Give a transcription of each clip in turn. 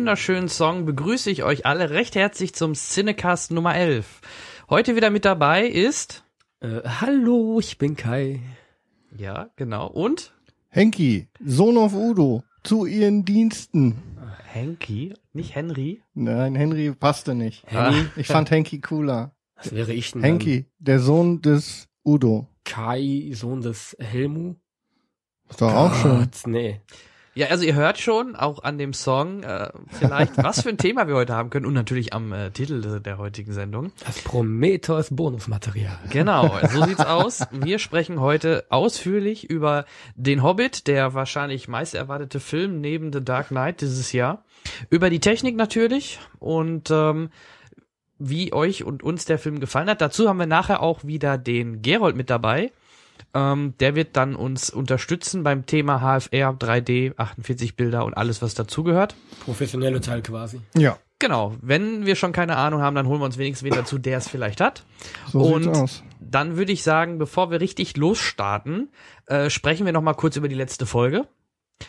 wunderschönen Song begrüße ich euch alle recht herzlich zum Cinecast Nummer 11. Heute wieder mit dabei ist, Äh, hallo, ich bin Kai. ja, genau, und Henki, Sohn of Udo, zu ihren Diensten. Henky, nicht Henry. Nein, Henry passte nicht. Henny? Ich fand Henki cooler. Was wäre ich denn? Henki, der Sohn des Udo. Kai, Sohn des Helmu? Ist doch auch schön. Gott, Nee. Ja, also ihr hört schon, auch an dem Song, äh, vielleicht, was für ein Thema wir heute haben können und natürlich am äh, Titel de- der heutigen Sendung. Das Prometheus Bonusmaterial. Genau, so sieht's aus. Wir sprechen heute ausführlich über den Hobbit, der wahrscheinlich meist erwartete Film neben The Dark Knight dieses Jahr. Über die Technik natürlich und ähm, wie euch und uns der Film gefallen hat. Dazu haben wir nachher auch wieder den Gerold mit dabei. Ähm, der wird dann uns unterstützen beim Thema HFR, 3D, 48 Bilder und alles, was dazugehört. Professionelle Teil quasi. Ja, Genau, wenn wir schon keine Ahnung haben, dann holen wir uns wenigstens wen dazu, der es vielleicht hat. so Und sieht's aus. dann würde ich sagen, bevor wir richtig losstarten, äh, sprechen wir noch mal kurz über die letzte Folge.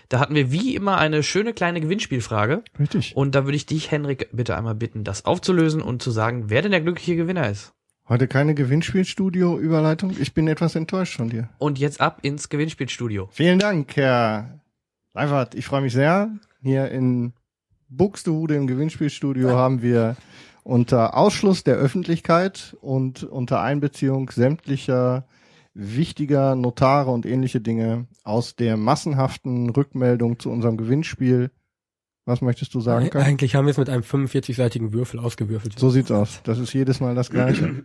Da hatten wir wie immer eine schöne kleine Gewinnspielfrage. Richtig. Und da würde ich dich, Henrik, bitte einmal bitten, das aufzulösen und zu sagen, wer denn der glückliche Gewinner ist. Heute keine Gewinnspielstudio-Überleitung. Ich bin etwas enttäuscht von dir. Und jetzt ab ins Gewinnspielstudio. Vielen Dank, Herr Leifert. Ich freue mich sehr. Hier in Buxtehude im Gewinnspielstudio haben wir unter Ausschluss der Öffentlichkeit und unter Einbeziehung sämtlicher wichtiger Notare und ähnliche Dinge aus der massenhaften Rückmeldung zu unserem Gewinnspiel. Was möchtest du sagen? Kai? Eigentlich haben wir es mit einem 45-seitigen Würfel ausgewürfelt. So sieht's aus. Das ist jedes Mal das Gleiche.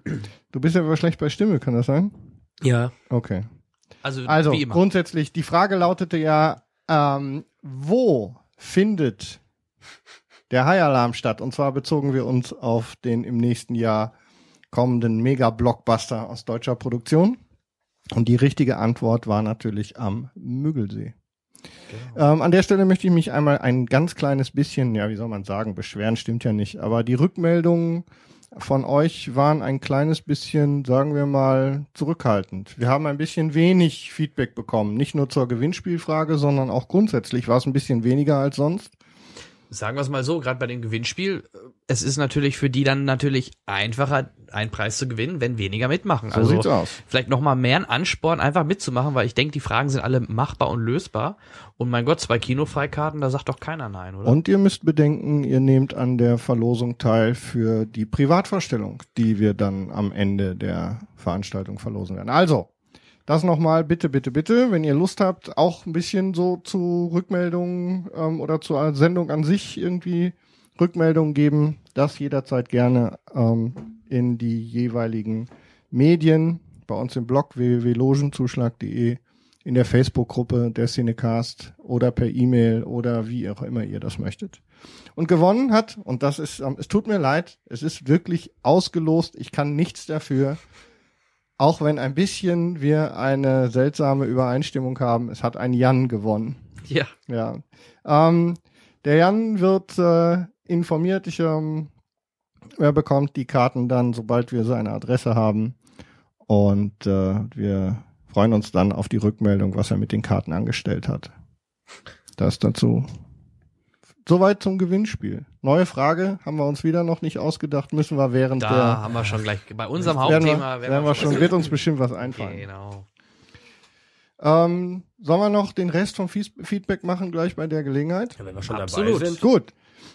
Du bist ja aber schlecht bei Stimme, kann das sein? Ja. Okay. Also, Also wie immer. grundsätzlich, die Frage lautete ja, ähm, wo findet der High-Alarm statt? Und zwar bezogen wir uns auf den im nächsten Jahr kommenden Mega-Blockbuster aus deutscher Produktion. Und die richtige Antwort war natürlich am Müggelsee. Ähm, an der Stelle möchte ich mich einmal ein ganz kleines bisschen, ja, wie soll man sagen, beschweren stimmt ja nicht, aber die Rückmeldungen von euch waren ein kleines bisschen, sagen wir mal, zurückhaltend. Wir haben ein bisschen wenig Feedback bekommen, nicht nur zur Gewinnspielfrage, sondern auch grundsätzlich war es ein bisschen weniger als sonst. Sagen wir es mal so, gerade bei dem Gewinnspiel, äh, es ist natürlich für die dann natürlich einfacher, einen Preis zu gewinnen, wenn weniger mitmachen. So also sieht's aus. vielleicht noch mal mehr ein Ansporn, einfach mitzumachen, weil ich denke, die Fragen sind alle machbar und lösbar. Und mein Gott, zwei Kinofreikarten, da sagt doch keiner nein, oder? Und ihr müsst bedenken, ihr nehmt an der Verlosung teil für die Privatvorstellung, die wir dann am Ende der Veranstaltung verlosen werden. Also, das nochmal, bitte, bitte, bitte, wenn ihr Lust habt, auch ein bisschen so zu Rückmeldungen ähm, oder zur Sendung an sich irgendwie Rückmeldungen geben, das jederzeit gerne ähm, in die jeweiligen Medien, bei uns im Blog www.logenzuschlag.de, in der Facebook-Gruppe der Cinecast oder per E-Mail oder wie auch immer ihr das möchtet. Und gewonnen hat, und das ist, ähm, es tut mir leid, es ist wirklich ausgelost, ich kann nichts dafür, auch wenn ein bisschen wir eine seltsame Übereinstimmung haben, es hat ein Jan gewonnen. ja. Ja. Ähm, der Jan wird äh, informiert. Ich, ähm, er bekommt die Karten dann, sobald wir seine Adresse haben. Und äh, wir freuen uns dann auf die Rückmeldung, was er mit den Karten angestellt hat. Das dazu. Soweit zum Gewinnspiel. Neue Frage, haben wir uns wieder noch nicht ausgedacht, müssen wir während Da der haben wir schon gleich bei unserem werden wir, Hauptthema. werden wir schon, wird uns bestimmt was einfallen. Genau. Ähm, sollen wir noch den Rest vom Fies- Feedback machen gleich bei der Gelegenheit? Ja, wenn wir schon Absolut. dabei sind. Gut,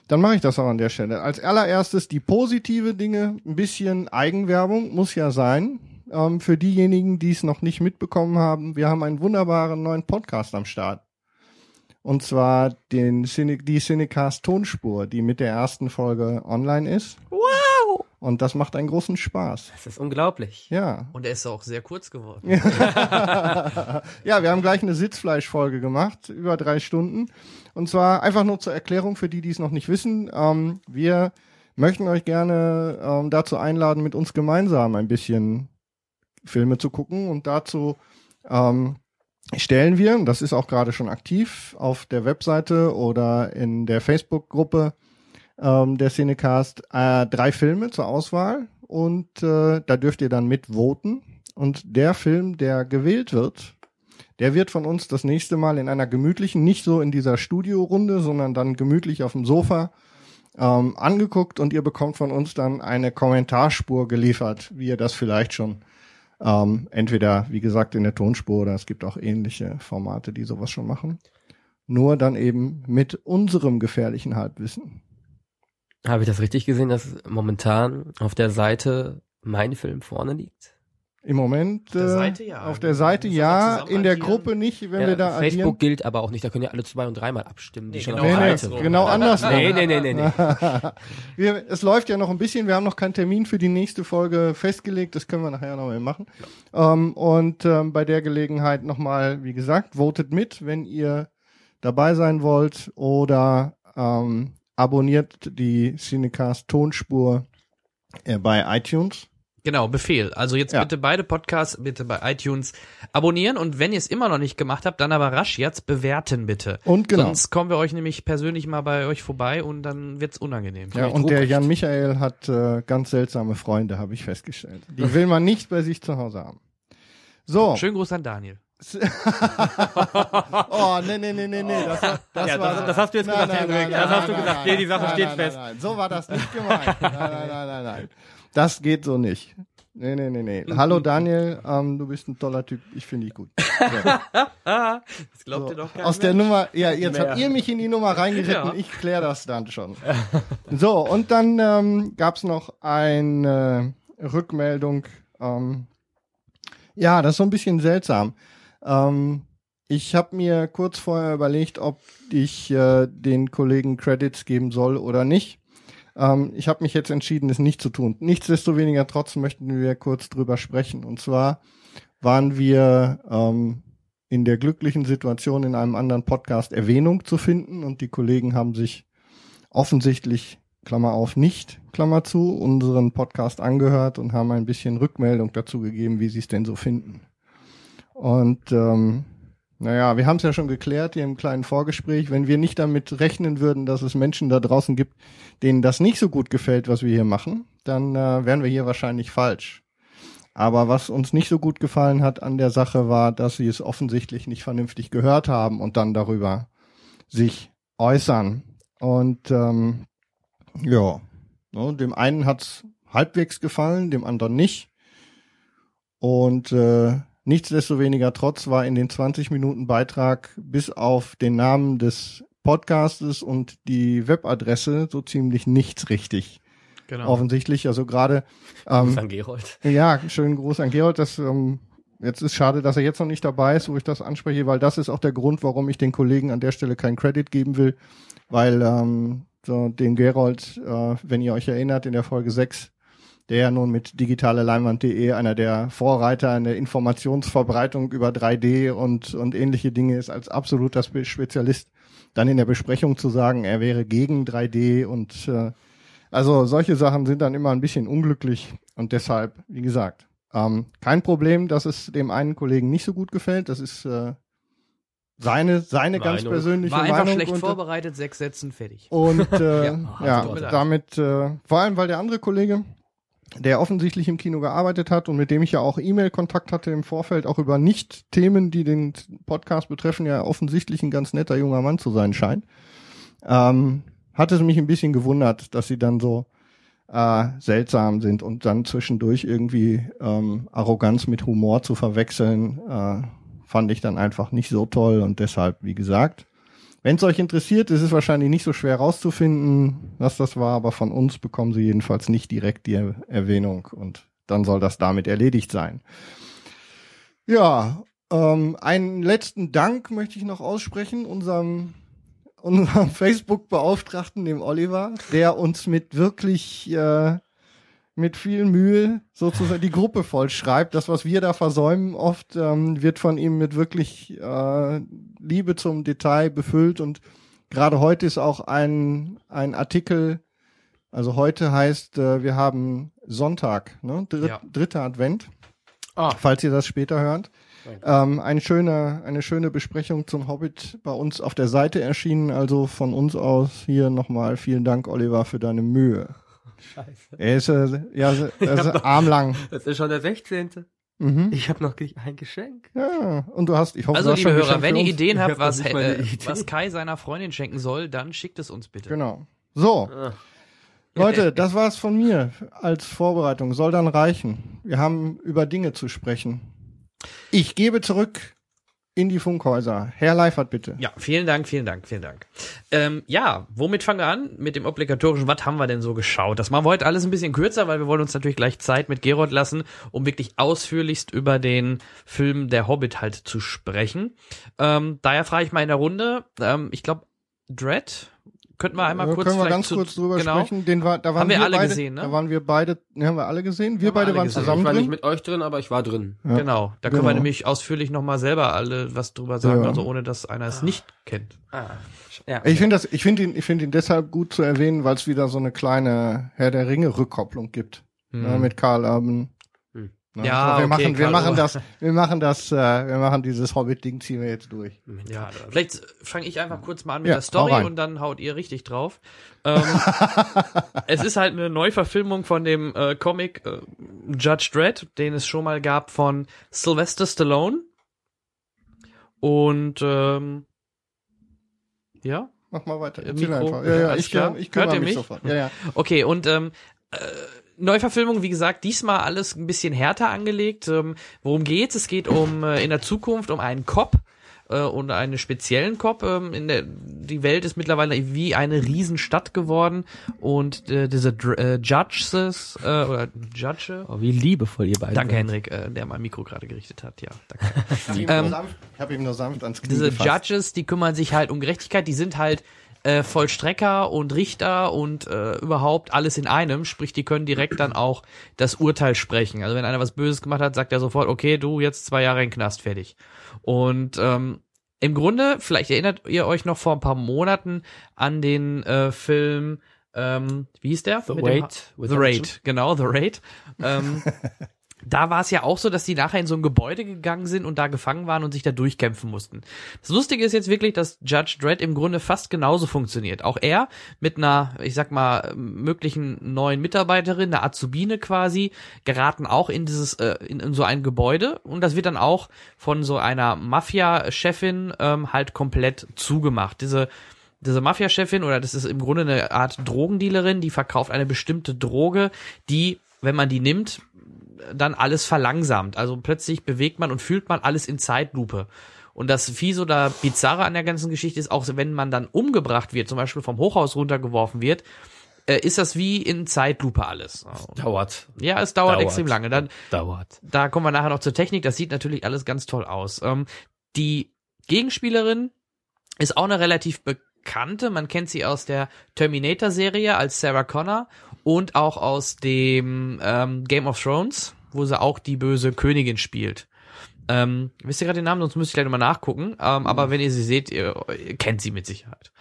dann mache ich das auch an der Stelle. Als allererstes die positive Dinge, ein bisschen Eigenwerbung muss ja sein. Ähm, für diejenigen, die es noch nicht mitbekommen haben, wir haben einen wunderbaren neuen Podcast am Start. Und zwar den Cine, die Cinecast Tonspur, die mit der ersten Folge online ist. Wow! Und das macht einen großen Spaß. Das ist unglaublich. Ja. Und er ist auch sehr kurz geworden. ja, wir haben gleich eine Sitzfleischfolge gemacht, über drei Stunden. Und zwar einfach nur zur Erklärung für die, die es noch nicht wissen. Ähm, wir möchten euch gerne ähm, dazu einladen, mit uns gemeinsam ein bisschen Filme zu gucken. Und dazu ähm, stellen wir, das ist auch gerade schon aktiv, auf der Webseite oder in der Facebook-Gruppe ähm, der Cinecast äh, drei Filme zur Auswahl. Und äh, da dürft ihr dann mitvoten. Und der Film, der gewählt wird, der wird von uns das nächste Mal in einer gemütlichen, nicht so in dieser Studiorunde, sondern dann gemütlich auf dem Sofa ähm, angeguckt und ihr bekommt von uns dann eine Kommentarspur geliefert, wie ihr das vielleicht schon ähm, entweder, wie gesagt, in der Tonspur oder es gibt auch ähnliche Formate, die sowas schon machen. Nur dann eben mit unserem gefährlichen Halbwissen. Habe ich das richtig gesehen, dass momentan auf der Seite mein Film vorne liegt? Im Moment Auf der äh, Seite ja. auf der Seite ja, in der. Gruppe nicht, wenn ja, wir da Facebook addieren. gilt aber auch nicht, da können ja alle zwei und dreimal abstimmen, die Nee, schon genau auf der Seite genau andersrum. Nee, nee, nee, nee, nee. wir, es läuft ja noch ein bisschen, wir haben noch keinen Termin für die nächste Folge festgelegt, das können wir nachher noch mal machen. Ähm, und ähm, bei der Gelegenheit nochmal, wie gesagt, votet mit, wenn ihr dabei sein wollt oder ähm, abonniert die Cinecast Tonspur äh, bei iTunes. Genau, Befehl. Also jetzt Ja. bitte beide Podcasts bitte bei iTunes abonnieren und wenn ihr es immer noch nicht gemacht habt, dann aber rasch jetzt bewerten bitte. Und genau. Sonst kommen wir euch nämlich persönlich mal bei euch vorbei und dann wird's unangenehm. Ja, und der Jan Michael hat äh, ganz seltsame Freunde, habe ich festgestellt. Die will man nicht bei sich zu Hause haben. So. Schönen Gruß an Daniel. Oh, nee, nee, nee, nee, nee. Das, das, Ja, war, das- das hast du jetzt Nein, gesagt, nein, nein, Das hast du gesagt. Nee, die Sache steht fest. So war das nicht gemeint. Nein, nein, nein, nein, nein. Das geht so nicht. Nee, nee, nee, nee. Hallo Daniel, ähm, du bist ein toller Typ. Ich finde dich gut. So. Das glaubt So, ihr doch gar aus der Nummer, ja, jetzt Mehr. habt ihr mich in die Nummer reingeritten, Ja. ich kläre das dann schon. So, und dann ähm, gab's noch eine Rückmeldung. Ähm, ja, das ist so ein bisschen seltsam. Ähm, ich habe mir kurz vorher überlegt, ob ich äh, den Kollegen Credits geben soll oder nicht. Ähm, ich habe mich jetzt entschieden, es nicht zu tun. Nichtsdestoweniger trotzdem möchten wir kurz drüber sprechen. Und zwar waren wir ähm, in der glücklichen Situation, in einem anderen Podcast Erwähnung zu finden und die Kollegen haben sich offensichtlich, Klammer auf, nicht, Klammer zu, unseren Podcast angehört und haben ein bisschen Rückmeldung dazu gegeben, wie sie es denn so finden. Und ähm, naja, wir haben es ja schon geklärt hier im kleinen Vorgespräch, wenn wir nicht damit rechnen würden, dass es Menschen da draußen gibt, denen das nicht so gut gefällt, was wir hier machen, dann äh, wären wir hier wahrscheinlich falsch. Aber was uns nicht so gut gefallen hat an der Sache war, dass sie es offensichtlich nicht vernünftig gehört haben und dann darüber sich äußern. Und ähm, ja, ne, dem einen hat's halbwegs gefallen, dem anderen nicht. Und äh, nichtsdestoweniger trotz war in den 20 Minuten Beitrag bis auf den Namen des Podcastes und die Webadresse so ziemlich nichts richtig. Genau. Offensichtlich, also gerade ähm, San Gerold. ja, schönen Gruß an Gerold. Das, ähm, jetzt ist schade, dass er jetzt noch nicht dabei ist, wo ich das anspreche, weil das ist auch der Grund, warum ich den Kollegen an der Stelle keinen Credit geben will, weil ähm, so den Gerold, äh, wenn ihr euch erinnert, in der Folge 6, der ja nun mit digitaleleinwand.de einer der Vorreiter in der Informationsverbreitung über 3D und, und ähnliche Dinge ist, als absoluter Spe Spezialist, dann in der Besprechung zu sagen, er wäre gegen 3D und äh, also solche Sachen sind dann immer ein bisschen unglücklich und deshalb, wie gesagt, ähm, kein Problem, dass es dem einen Kollegen nicht so gut gefällt. Das ist äh, seine seine ganz Meinung. persönliche War einfach Meinung schlecht und, vorbereitet, sechs Sätzen fertig. und äh, Ja. ja, leid. damit äh, vor allem, weil der andere Kollege, der offensichtlich im Kino gearbeitet hat und mit dem ich ja auch E-Mail-Kontakt hatte im Vorfeld, auch über Nicht-Themen, die den Podcast betreffen, ja offensichtlich ein ganz netter junger Mann zu sein scheint. ähm, hat es mich ein bisschen gewundert, dass sie dann so äh, seltsam sind und dann zwischendurch irgendwie ähm, Arroganz mit Humor zu verwechseln, äh, fand ich dann einfach nicht so toll und deshalb, wie gesagt, wenn es euch interessiert, ist es wahrscheinlich nicht so schwer rauszufinden, was das war, aber von uns bekommen sie jedenfalls nicht direkt die er Erwähnung und dann soll das damit erledigt sein. Ja, ähm, einen letzten Dank möchte ich noch aussprechen, unserem unserem Facebook-Beauftragten, dem Oliver, der uns mit wirklich äh, mit viel Mühe sozusagen die Gruppe voll schreibt. Das, was wir da versäumen, oft ähm, wird von ihm mit wirklich äh, Liebe zum Detail befüllt. Und gerade heute ist auch ein, ein Artikel, also heute heißt, äh, wir haben Sonntag, ne? Dritt, Ja. dritter Advent, Ah, falls ihr das später hört. Ähm, eine schöne, eine schöne Besprechung zum Hobbit bei uns auf der Seite erschienen. Also von uns aus hier nochmal vielen Dank, Oliver, für deine Mühe. Scheiße. Er ist äh, ja er ist armlang. Das ist schon der 16. Mhm. Ich habe noch ein Geschenk. Ja, und du hast, ich hoffe, Also, du hast liebe Hörer, wenn ihr. Ideen habt, was, eine äh, Idee. was Kai seiner Freundin schenken soll, dann schickt es uns bitte. Genau. So, Ah. Leute, das war's von mir als Vorbereitung. Soll dann reichen. Wir haben über Dinge zu sprechen. Ich gebe zurück in die Funkhäuser. Herr Leifert, bitte. Ja, vielen Dank, vielen Dank, vielen Dank. Ähm, ja, womit fangen wir an? Mit dem obligatorischen, was haben wir denn so geschaut? Das machen wir heute alles ein bisschen kürzer, weil wir wollen uns natürlich gleich Zeit mit Gerold lassen, um wirklich ausführlichst über den Film Der Hobbit halt zu sprechen. Ähm, daher frage ich mal in der Runde, ähm, ich glaube, Dread, könnten wir einmal kurz können wir vielleicht ganz zu, kurz drüber genau. sprechen. Den war, da waren Haben wir alle beide, gesehen, ne? Da waren wir beide, ne, haben wir alle gesehen. Wir Haben wir beide waren gesehen. Also ich zusammen war nicht mit euch drin, aber ich war drin. Ja. Genau, da können wir Genau. nämlich ausführlich nochmal selber alle was drüber sagen, Ja. also ohne dass einer es nicht kennt. Ah, ja. Ich finde das, ich finde ihn, ich finde ihn deshalb gut zu erwähnen, weil es wieder so eine kleine Herr der Ringe Rückkopplung gibt Hm. ne, mit Karl Urban. Ne, Ja, so, wir okay, machen, wir machen das, wir machen das, äh, wir machen dieses Hobbit-Ding ziehen wir jetzt durch. Ja, vielleicht fange ich einfach kurz mal an mit Ja, der Story und dann haut ihr richtig drauf. Ähm, es ist halt eine Neuverfilmung von dem äh, Comic äh, Judge Dredd, den es schon mal gab von Sylvester Stallone. Und ähm, ja, Mach mal weiter. Äh, Mikro, einfach. Ja, ja, ich, klar. ich Hört kümmere ihr mich mich? sofort. Ja, ja. Okay, und ähm, äh, Neuverfilmung, wie gesagt, diesmal alles ein bisschen härter angelegt. Ähm, worum geht's? Es geht um äh, in der Zukunft um einen Cop äh, und einen speziellen Cop. Ähm, in der, die Welt ist mittlerweile wie eine Riesenstadt geworden und äh, diese Dr äh, Judges äh, oder Judge. Oh, wie liebevoll ihr beide Danke, seid. Henrik, äh, der mein Mikro gerade gerichtet hat. Ja, danke. Ich hab ihm Ähm, nur sanft- ich habe ihm nur sanft ans Knie diese gefasst. Judges, die kümmern sich halt um Gerechtigkeit, die sind halt äh, Vollstrecker und Richter und äh, überhaupt alles in einem, sprich, die können direkt dann auch das Urteil sprechen. Also wenn einer was Böses gemacht hat, sagt er sofort, okay, du jetzt zwei Jahre in den Knast, fertig. Und ähm, im Grunde, vielleicht erinnert ihr euch noch vor ein paar Monaten an den äh, Film, ähm, wie hieß der? The Raid The. Raid, genau, The Raid. Ähm, da war es ja auch so, dass die nachher in so ein Gebäude gegangen sind und da gefangen waren und sich da durchkämpfen mussten. Das Lustige ist jetzt wirklich, dass Judge Dredd im Grunde fast genauso funktioniert. Auch er mit einer, ich sag mal, möglichen neuen Mitarbeiterin, einer Azubine quasi, geraten auch in dieses, äh, in, in so ein Gebäude und das wird dann auch von so einer Mafia-Chefin ähm, halt komplett zugemacht. Diese diese Mafia-Chefin oder das ist im Grunde eine Art Drogendealerin, die verkauft eine bestimmte Droge, die, wenn man die nimmt, dann alles verlangsamt. Also plötzlich bewegt man und fühlt man alles in Zeitlupe. Und das Fies oder Bizarre an der ganzen Geschichte ist auch, wenn man dann umgebracht wird, zum Beispiel vom Hochhaus runtergeworfen wird, äh, ist das wie in Zeitlupe alles. Dauert. Ja, es dauert, Dauert. extrem lange. Dann, Dauert. da kommen wir nachher noch zur Technik. Das sieht natürlich alles ganz toll aus. Ähm, die Gegenspielerin ist auch eine relativ bekannte. Man kennt sie aus der Terminator-Serie als Sarah Connor und auch aus dem ähm, Game of Thrones, wo sie auch die böse Königin spielt. Ähm, wisst ihr gerade den Namen? Sonst müsst ihr gleich nochmal nachgucken. Ähm, aber wenn ihr sie seht, ihr, ihr kennt sie mit Sicherheit.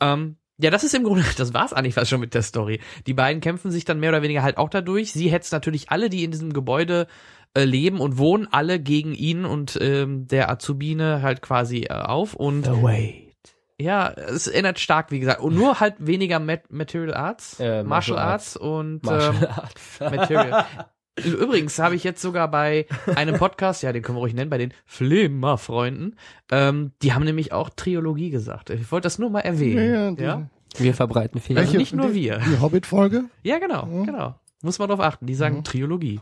Ähm, ja, das ist im Grunde, das war's eigentlich fast schon mit der Story. Die beiden kämpfen sich dann mehr oder weniger halt auch dadurch. Sie hetzt natürlich alle, die in diesem Gebäude äh, leben und wohnen, alle gegen ihn und ähm, der Azubine halt quasi äh, auf. Und Wait. Ja, es erinnert stark, wie gesagt. Und nur halt weniger Mat Material Arts, Äh, Martial Martial Arts und Martial ähm, Arts. Material. Übrigens habe ich jetzt sogar bei einem Podcast, ja, den können wir ruhig nennen, bei den Flimmer-Freunden, ähm, die haben nämlich auch Triologie gesagt. Ich wollte das nur mal erwähnen. Ja, Ja, ja, ja? Wir verbreiten Fehler. Welche- nicht nur die, wir. Die Hobbit-Folge? genau, genau. Muss man drauf achten. Die sagen Triologie.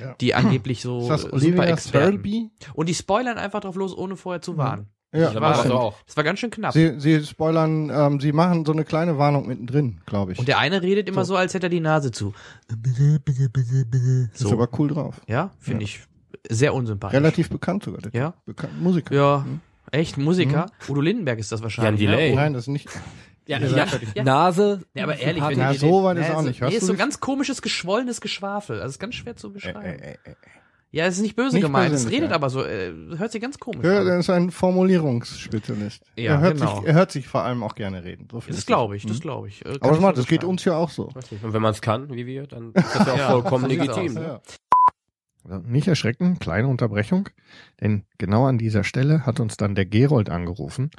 Ja. Die angeblich so Ist das super Olivia Experten. Thirlby? Und die spoilern einfach drauf los, ohne vorher zu warnen. Ja, Das war war schon- so auch. Das war ganz schön knapp. Sie, sie spoilern, ähm, sie machen so eine kleine Warnung mittendrin, glaube ich. Und der eine redet immer so, als hätte er die Nase zu. ist So. aber cool drauf. Ja, finde ich sehr unsympathisch. Relativ bekannt sogar. Der Ja. Bekannt, Musiker. Ja, echt, Musiker. Udo Lindenberg ist das wahrscheinlich. Jan Delay. Ne? Nein, das ist nicht. Ja, ja, fertig. Nase. Ja, aber ehrlich, wenn Na, so weit ist Ja, auch so- nicht. Hörst Nee, ist so das? ganz komisches, geschwollenes Geschwafel. Also ist ganz schwer zu beschreiben. äh, äh, äh. Ja, es ist nicht böse Nicht gemeint. es redet ja. aber so, äh, hört sich ganz komisch Ja, an. er ist ein Formulierungsspezialist. Ja, er, hört genau. sich, er hört sich vor allem auch gerne reden. So Das glaube ich, das glaube ich. Äh, Aber ich smart, das geht uns ja auch so. Und wenn man es kann, wie wir, dann ist das ja auch vollkommen legitim. aus? Ja. Also nicht erschrecken, kleine Unterbrechung, denn genau an dieser Stelle hat uns dann der Gerold angerufen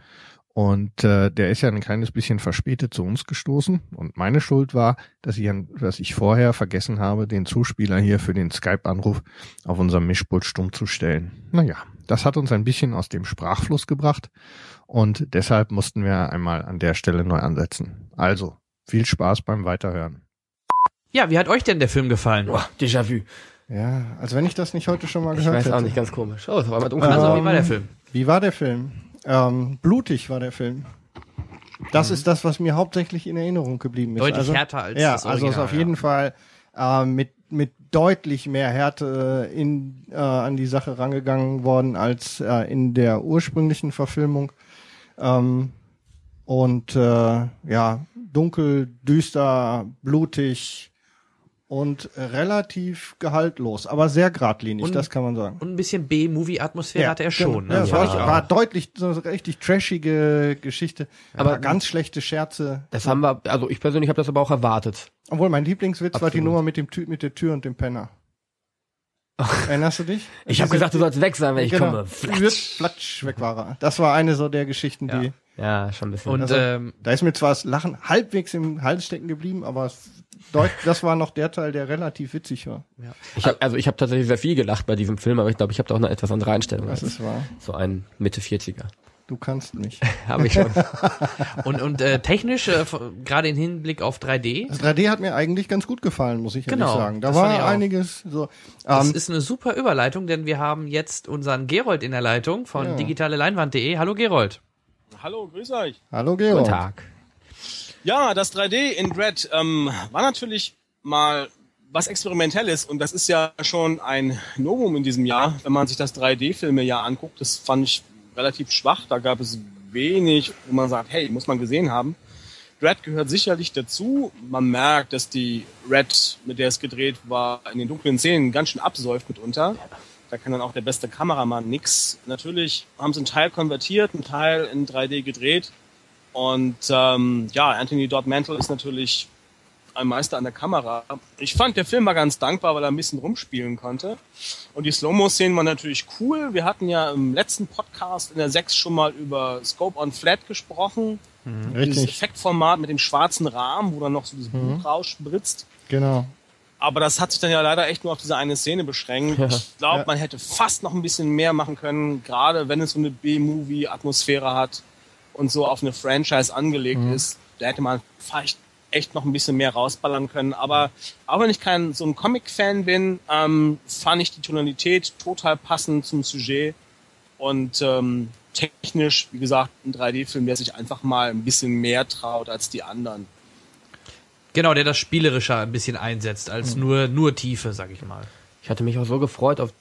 und äh, der ist ja ein kleines bisschen verspätet zu uns gestoßen und meine Schuld war, dass ich, dass ich vorher vergessen habe, den Zuspieler hier für den Skype-Anruf auf unserem Mischpult stumm zu stellen. Naja, das hat uns ein bisschen aus dem Sprachfluss gebracht und deshalb mussten wir einmal an der Stelle neu ansetzen. Also, viel Spaß beim Weiterhören. Ja, wie hat euch denn der Film gefallen? Boah, Déjà-vu. Ja, als wenn ich das nicht heute schon mal Ich gehört weiß hätte. auch nicht, ganz komisch. Oh, es war mal dunkel. Also, Ähm, wie war der Film? Wie war der Film? Ähm, blutig war der Film. Das ist das, was mir hauptsächlich in Erinnerung geblieben ist. Mhm. Deutlich also, härter als ja, das also ist Original, auf ja. jeden Fall äh, mit mit deutlich mehr Härte in, äh, an die Sache rangegangen worden als äh, in der ursprünglichen Verfilmung. Ähm, und äh, ja, dunkel, düster, blutig und relativ gehaltlos, aber sehr geradlinig, Und- das kann man sagen. Und ein bisschen B-Movie-Atmosphäre hatte er schon. genau. Ja, Ne? war, Ja. war deutlich so eine richtig trashige Geschichte, aber ganz schlechte Scherze. Das haben wir, also ich persönlich habe das aber auch erwartet. Obwohl mein Lieblingswitz war die Absolut. Nummer mit dem Tü mit der Tür und dem Penner. Erinnerst du dich? Ich habe gesagt, du sollst weg sein, wenn ich genau, komme. Wird flatsch weg war er. Das war eine so der Geschichten, die Ja, schon ein bisschen. Und Also- ähm, da ist mir zwar das Lachen halbwegs im Hals stecken geblieben, aber es deut das war noch der Teil, der relativ witzig war. ich hab, also ich habe tatsächlich sehr viel gelacht bei diesem Film, aber ich glaube, ich habe da auch eine etwas andere Einstellung. Das ist wahr. so ein Mitte 40er. Du kannst mich. Habe ich schon. und, und äh, technisch, äh, gerade im Hinblick auf 3D, Das 3D hat mir eigentlich ganz gut gefallen, muss ich Genau, ehrlich sagen. Da das war einiges so. das Ähm, ist eine super Überleitung, denn wir haben jetzt unseren Gerold in der Leitung von Ja. digitaleleinwand.de. Hallo Gerold. Hallo, grüß euch. hallo Gero. Guten Tag. Ja, das 3D in Dread ähm, war natürlich mal was Experimentelles und das ist ja schon ein Novum in diesem Jahr, wenn man sich das 3D-Filme-Jahr anguckt. Das fand ich relativ schwach. Da gab es wenig, wo man sagt, hey, muss man gesehen haben. Dread gehört sicherlich dazu. Man merkt, dass die Red, mit der es gedreht war, in den dunklen Szenen ganz schön absäuft mitunter. Da kann dann auch der beste Kameramann nix. Natürlich haben sie einen Teil konvertiert, einen Teil in 3D gedreht. Und ähm, ja, Anthony Dodd Mantle ist natürlich ein Meister an der Kamera. Ich fand, der Film war ganz dankbar, weil er ein bisschen rumspielen konnte. Und die Slow-Mo-Szenen waren natürlich cool. Wir hatten ja im letzten Podcast in der 6 schon mal über Scope on Flat gesprochen. Dieses Richtig, Effektformat mit dem schwarzen Rahmen, wo dann noch so das Blut rausspritzt. genau. Aber das hat sich dann ja leider echt nur auf diese eine Szene beschränkt. Ich glaube, Ja. man hätte fast noch ein bisschen mehr machen können, gerade wenn es so eine B-Movie-Atmosphäre hat und so auf eine Franchise angelegt ist. Da hätte man vielleicht echt noch ein bisschen mehr rausballern können. Aber auch wenn ich kein so ein Comic-Fan bin, ähm, fand ich die Tonalität total passend zum Sujet und ähm, technisch, wie gesagt, ein 3D-Film, der sich einfach mal ein bisschen mehr traut als die anderen. Genau, der das Spielerischer ein bisschen einsetzt, als nur, nur Tiefe, sag ich mal. Ich hatte mich auch so gefreut auf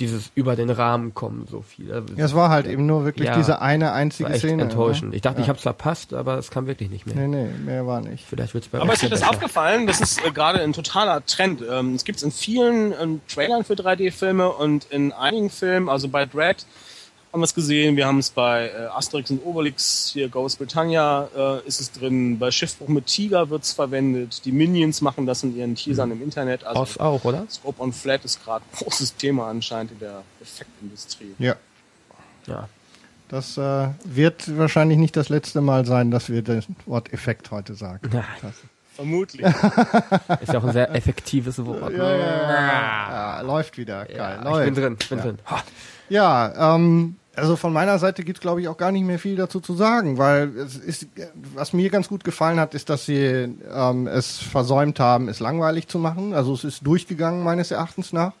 dieses über den Rahmen kommen so viel. Also, Ja, es war halt eben nur wirklich Ja, diese eine einzige war echt Szene. enttäuschend. Ne? Ich dachte, Ja. ich habe es verpasst, aber es kam wirklich nicht mehr. Nee, nee, mehr war nicht. Vielleicht wird's bei Aber ist dir das aufgefallen? Das ist äh, gerade ein totaler Trend. Ähm, es gibt es in vielen ähm, Trailern für 3D-Filme und in einigen Filmen, also bei Dread haben wir es gesehen, wir haben es bei äh, Asterix und Obelix, hier Ghost Britannia äh, ist es drin, bei Schiffbruch mit Tiger wird es verwendet, die Minions machen das in ihren Teasern im Internet. Also Oz auch, oder? Scope on Flat ist gerade ein großes Thema anscheinend in der Effektindustrie. Ja. Ja. Das äh, wird wahrscheinlich nicht das letzte Mal sein, dass wir das Wort Effekt heute sagen. Ja. Vermutlich. Ist ja auch ein sehr effektives Wort. Ja, ja, ja, ja, läuft wieder. Geil, Ja, ich läuft. bin drin, ich bin drin. Ha. Ja, ähm, also von meiner Seite gibt's glaube ich, auch gar nicht mehr viel dazu zu sagen, weil es ist, was mir ganz gut gefallen hat, ist, dass sie ähm, es versäumt haben, es langweilig zu machen. Also es ist durchgegangen, meines Erachtens nach.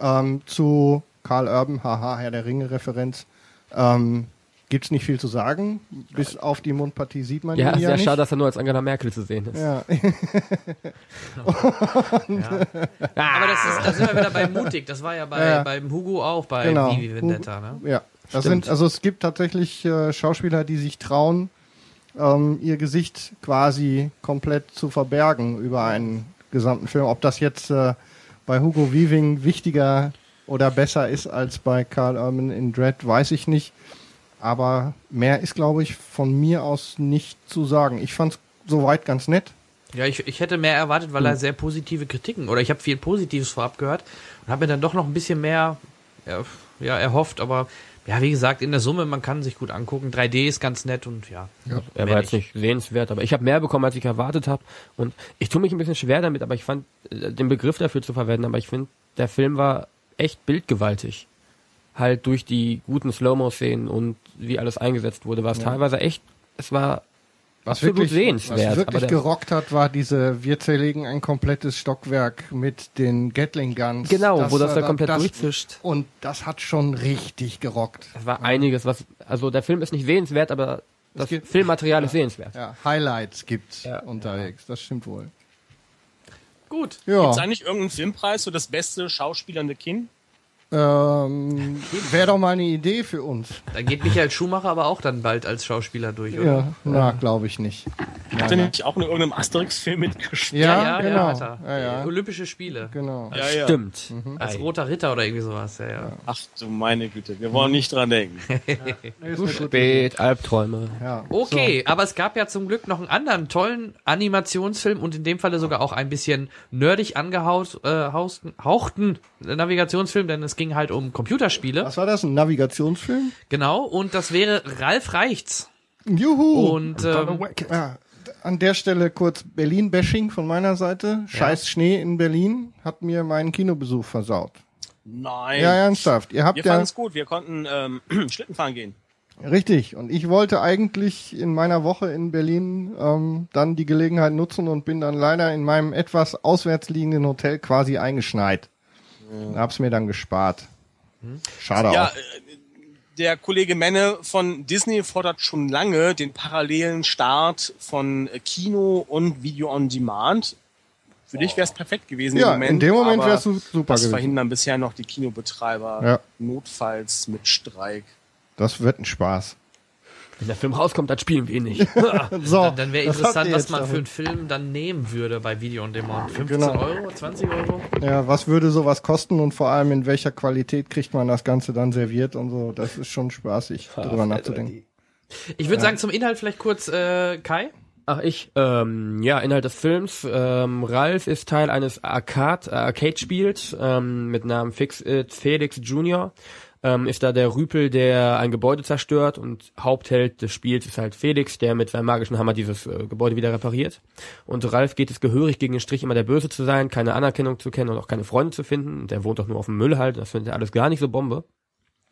Ähm, zu Karl Urban, haha, Herr der Ringe-Referenz, ähm, gibt's nicht viel zu sagen. Bis auf die Mundpartie sieht man Ja, ihn ja sehr nicht. schade, dass er nur als Angela Merkel zu sehen ist. Ja, Aber das ist, da sind wir wieder bei mutig. Das war ja bei Ja. beim Hugo auch bei Genau. Vivi Vendetta, ne? Ja, das Stimmt. sind, also es gibt tatsächlich äh, Schauspieler, die sich trauen, ähm, ihr Gesicht quasi komplett zu verbergen über einen gesamten Film. Ob das jetzt äh, bei Hugo Weaving wichtiger oder besser ist als bei Carl Urban in Dread, weiß ich nicht. Aber mehr ist, glaube ich, von mir aus nicht zu sagen. Ich fand's soweit ganz nett. Ja, ich, ich hätte mehr erwartet, weil er sehr positive Kritiken oder ich habe viel Positives vorab gehört und habe mir dann doch noch ein bisschen mehr ja, ja, erhofft, aber ja, wie gesagt, in der Summe, man kann sich gut angucken. 3D ist ganz nett und ja. Er mehr war jetzt nicht sehenswert, aber ich habe mehr bekommen, als ich erwartet habe. Und ich tue mich ein bisschen schwer damit, aber ich fand äh, den Begriff dafür zu verwenden, aber ich finde, der Film war echt bildgewaltig. Halt durch die guten Slow-Mo-Szenen und wie alles eingesetzt wurde, war es teilweise echt, es war Was absolut wirklich, sehenswert. was wirklich aber der, gerockt hat, war diese, wir zerlegen ein komplettes Stockwerk mit den Gatling Guns. genau, wo das äh, da komplett das, durchzischt. Und das hat schon richtig gerockt. Es war einiges, was, also der Film ist nicht sehenswert, aber das gibt- Filmmaterial ist sehenswert. Ja, Highlights gibt's Ja. unterwegs, das stimmt wohl. Gut. Ja, Gibt's eigentlich irgendeinen Filmpreis für das beste schauspielernde Kind? Ähm, wäre doch mal eine Idee für uns. Da geht Michael Schumacher aber auch dann bald als Schauspieler durch, oder? Ja, na, glaube ich nicht. Hat er nicht auch in irgendeinem Asterix-Film mitgespielt? Ja, genau. hat er. Ja, ja. Olympische Spiele. Genau. Ja, ja. Stimmt. Als Ei. roter Ritter oder irgendwie sowas, ja, ja. Ach du meine Güte, wir wollen nicht dran denken. Zu spät, Albträume. Ja. Okay, aber es gab ja zum Glück noch einen anderen tollen Animationsfilm und in dem Falle sogar auch ein bisschen nerdig angehauchten äh, hausten- hauchten Navigationsfilm, denn es ging halt um Computerspiele. Was war das? Ein Navigationsfilm? Genau, und das wäre Ralf Reichts. Juhu! Und ähm, Ja, an der Stelle kurz Berlin-Bashing von meiner Seite. Scheiß Schnee in Berlin hat mir meinen Kinobesuch versaut. Nein. Ja, ernsthaft. Ihr habt Wir ja fanden es gut, wir konnten ähm, Schlitten fahren gehen. richtig. Und ich wollte eigentlich in meiner Woche in Berlin ähm, dann die Gelegenheit nutzen und bin dann leider in meinem etwas auswärts liegenden Hotel quasi eingeschneit. Hab's mir dann gespart. Schade Ja, auch. äh, der Kollege Menne von Disney fordert schon lange den parallelen Start von äh, Kino und Video on Demand. Für dich wäre es perfekt gewesen Ja, im Moment. in dem Moment wär's su- super Das gewesen. verhindern bisher noch die Kinobetreiber Ja. notfalls mit Streik. Das wird ein Spaß. Wenn der Film rauskommt, dann spielen wir ihn nicht. So, dann, dann wäre interessant, was man für einen Film dann nehmen würde bei Video on Demand. 15 Genau. Euro, 20 Euro? Ja, was würde sowas kosten und vor allem in welcher Qualität kriegt man das Ganze dann serviert und so. Das ist schon spaßig, darüber nachzudenken. Ich würde sagen, zum Inhalt vielleicht kurz äh, Kai. Ach, ich, ähm, ja, Inhalt des Films. Ähm, Ralf ist Teil eines Arcade, äh, Arcade-Spiels ähm, mit Namen Fix It Felix Jr. Ähm, ist da der Rüpel, der ein Gebäude zerstört und Hauptheld des Spiels ist halt Felix, der mit seinem magischen Hammer dieses äh, Gebäude wieder repariert. Und Ralf geht es gehörig gegen den Strich, immer der Böse zu sein, keine Anerkennung zu kennen und auch keine Freunde zu finden. Der wohnt auch nur auf dem Müll halt, das findet er alles gar nicht so Bombe.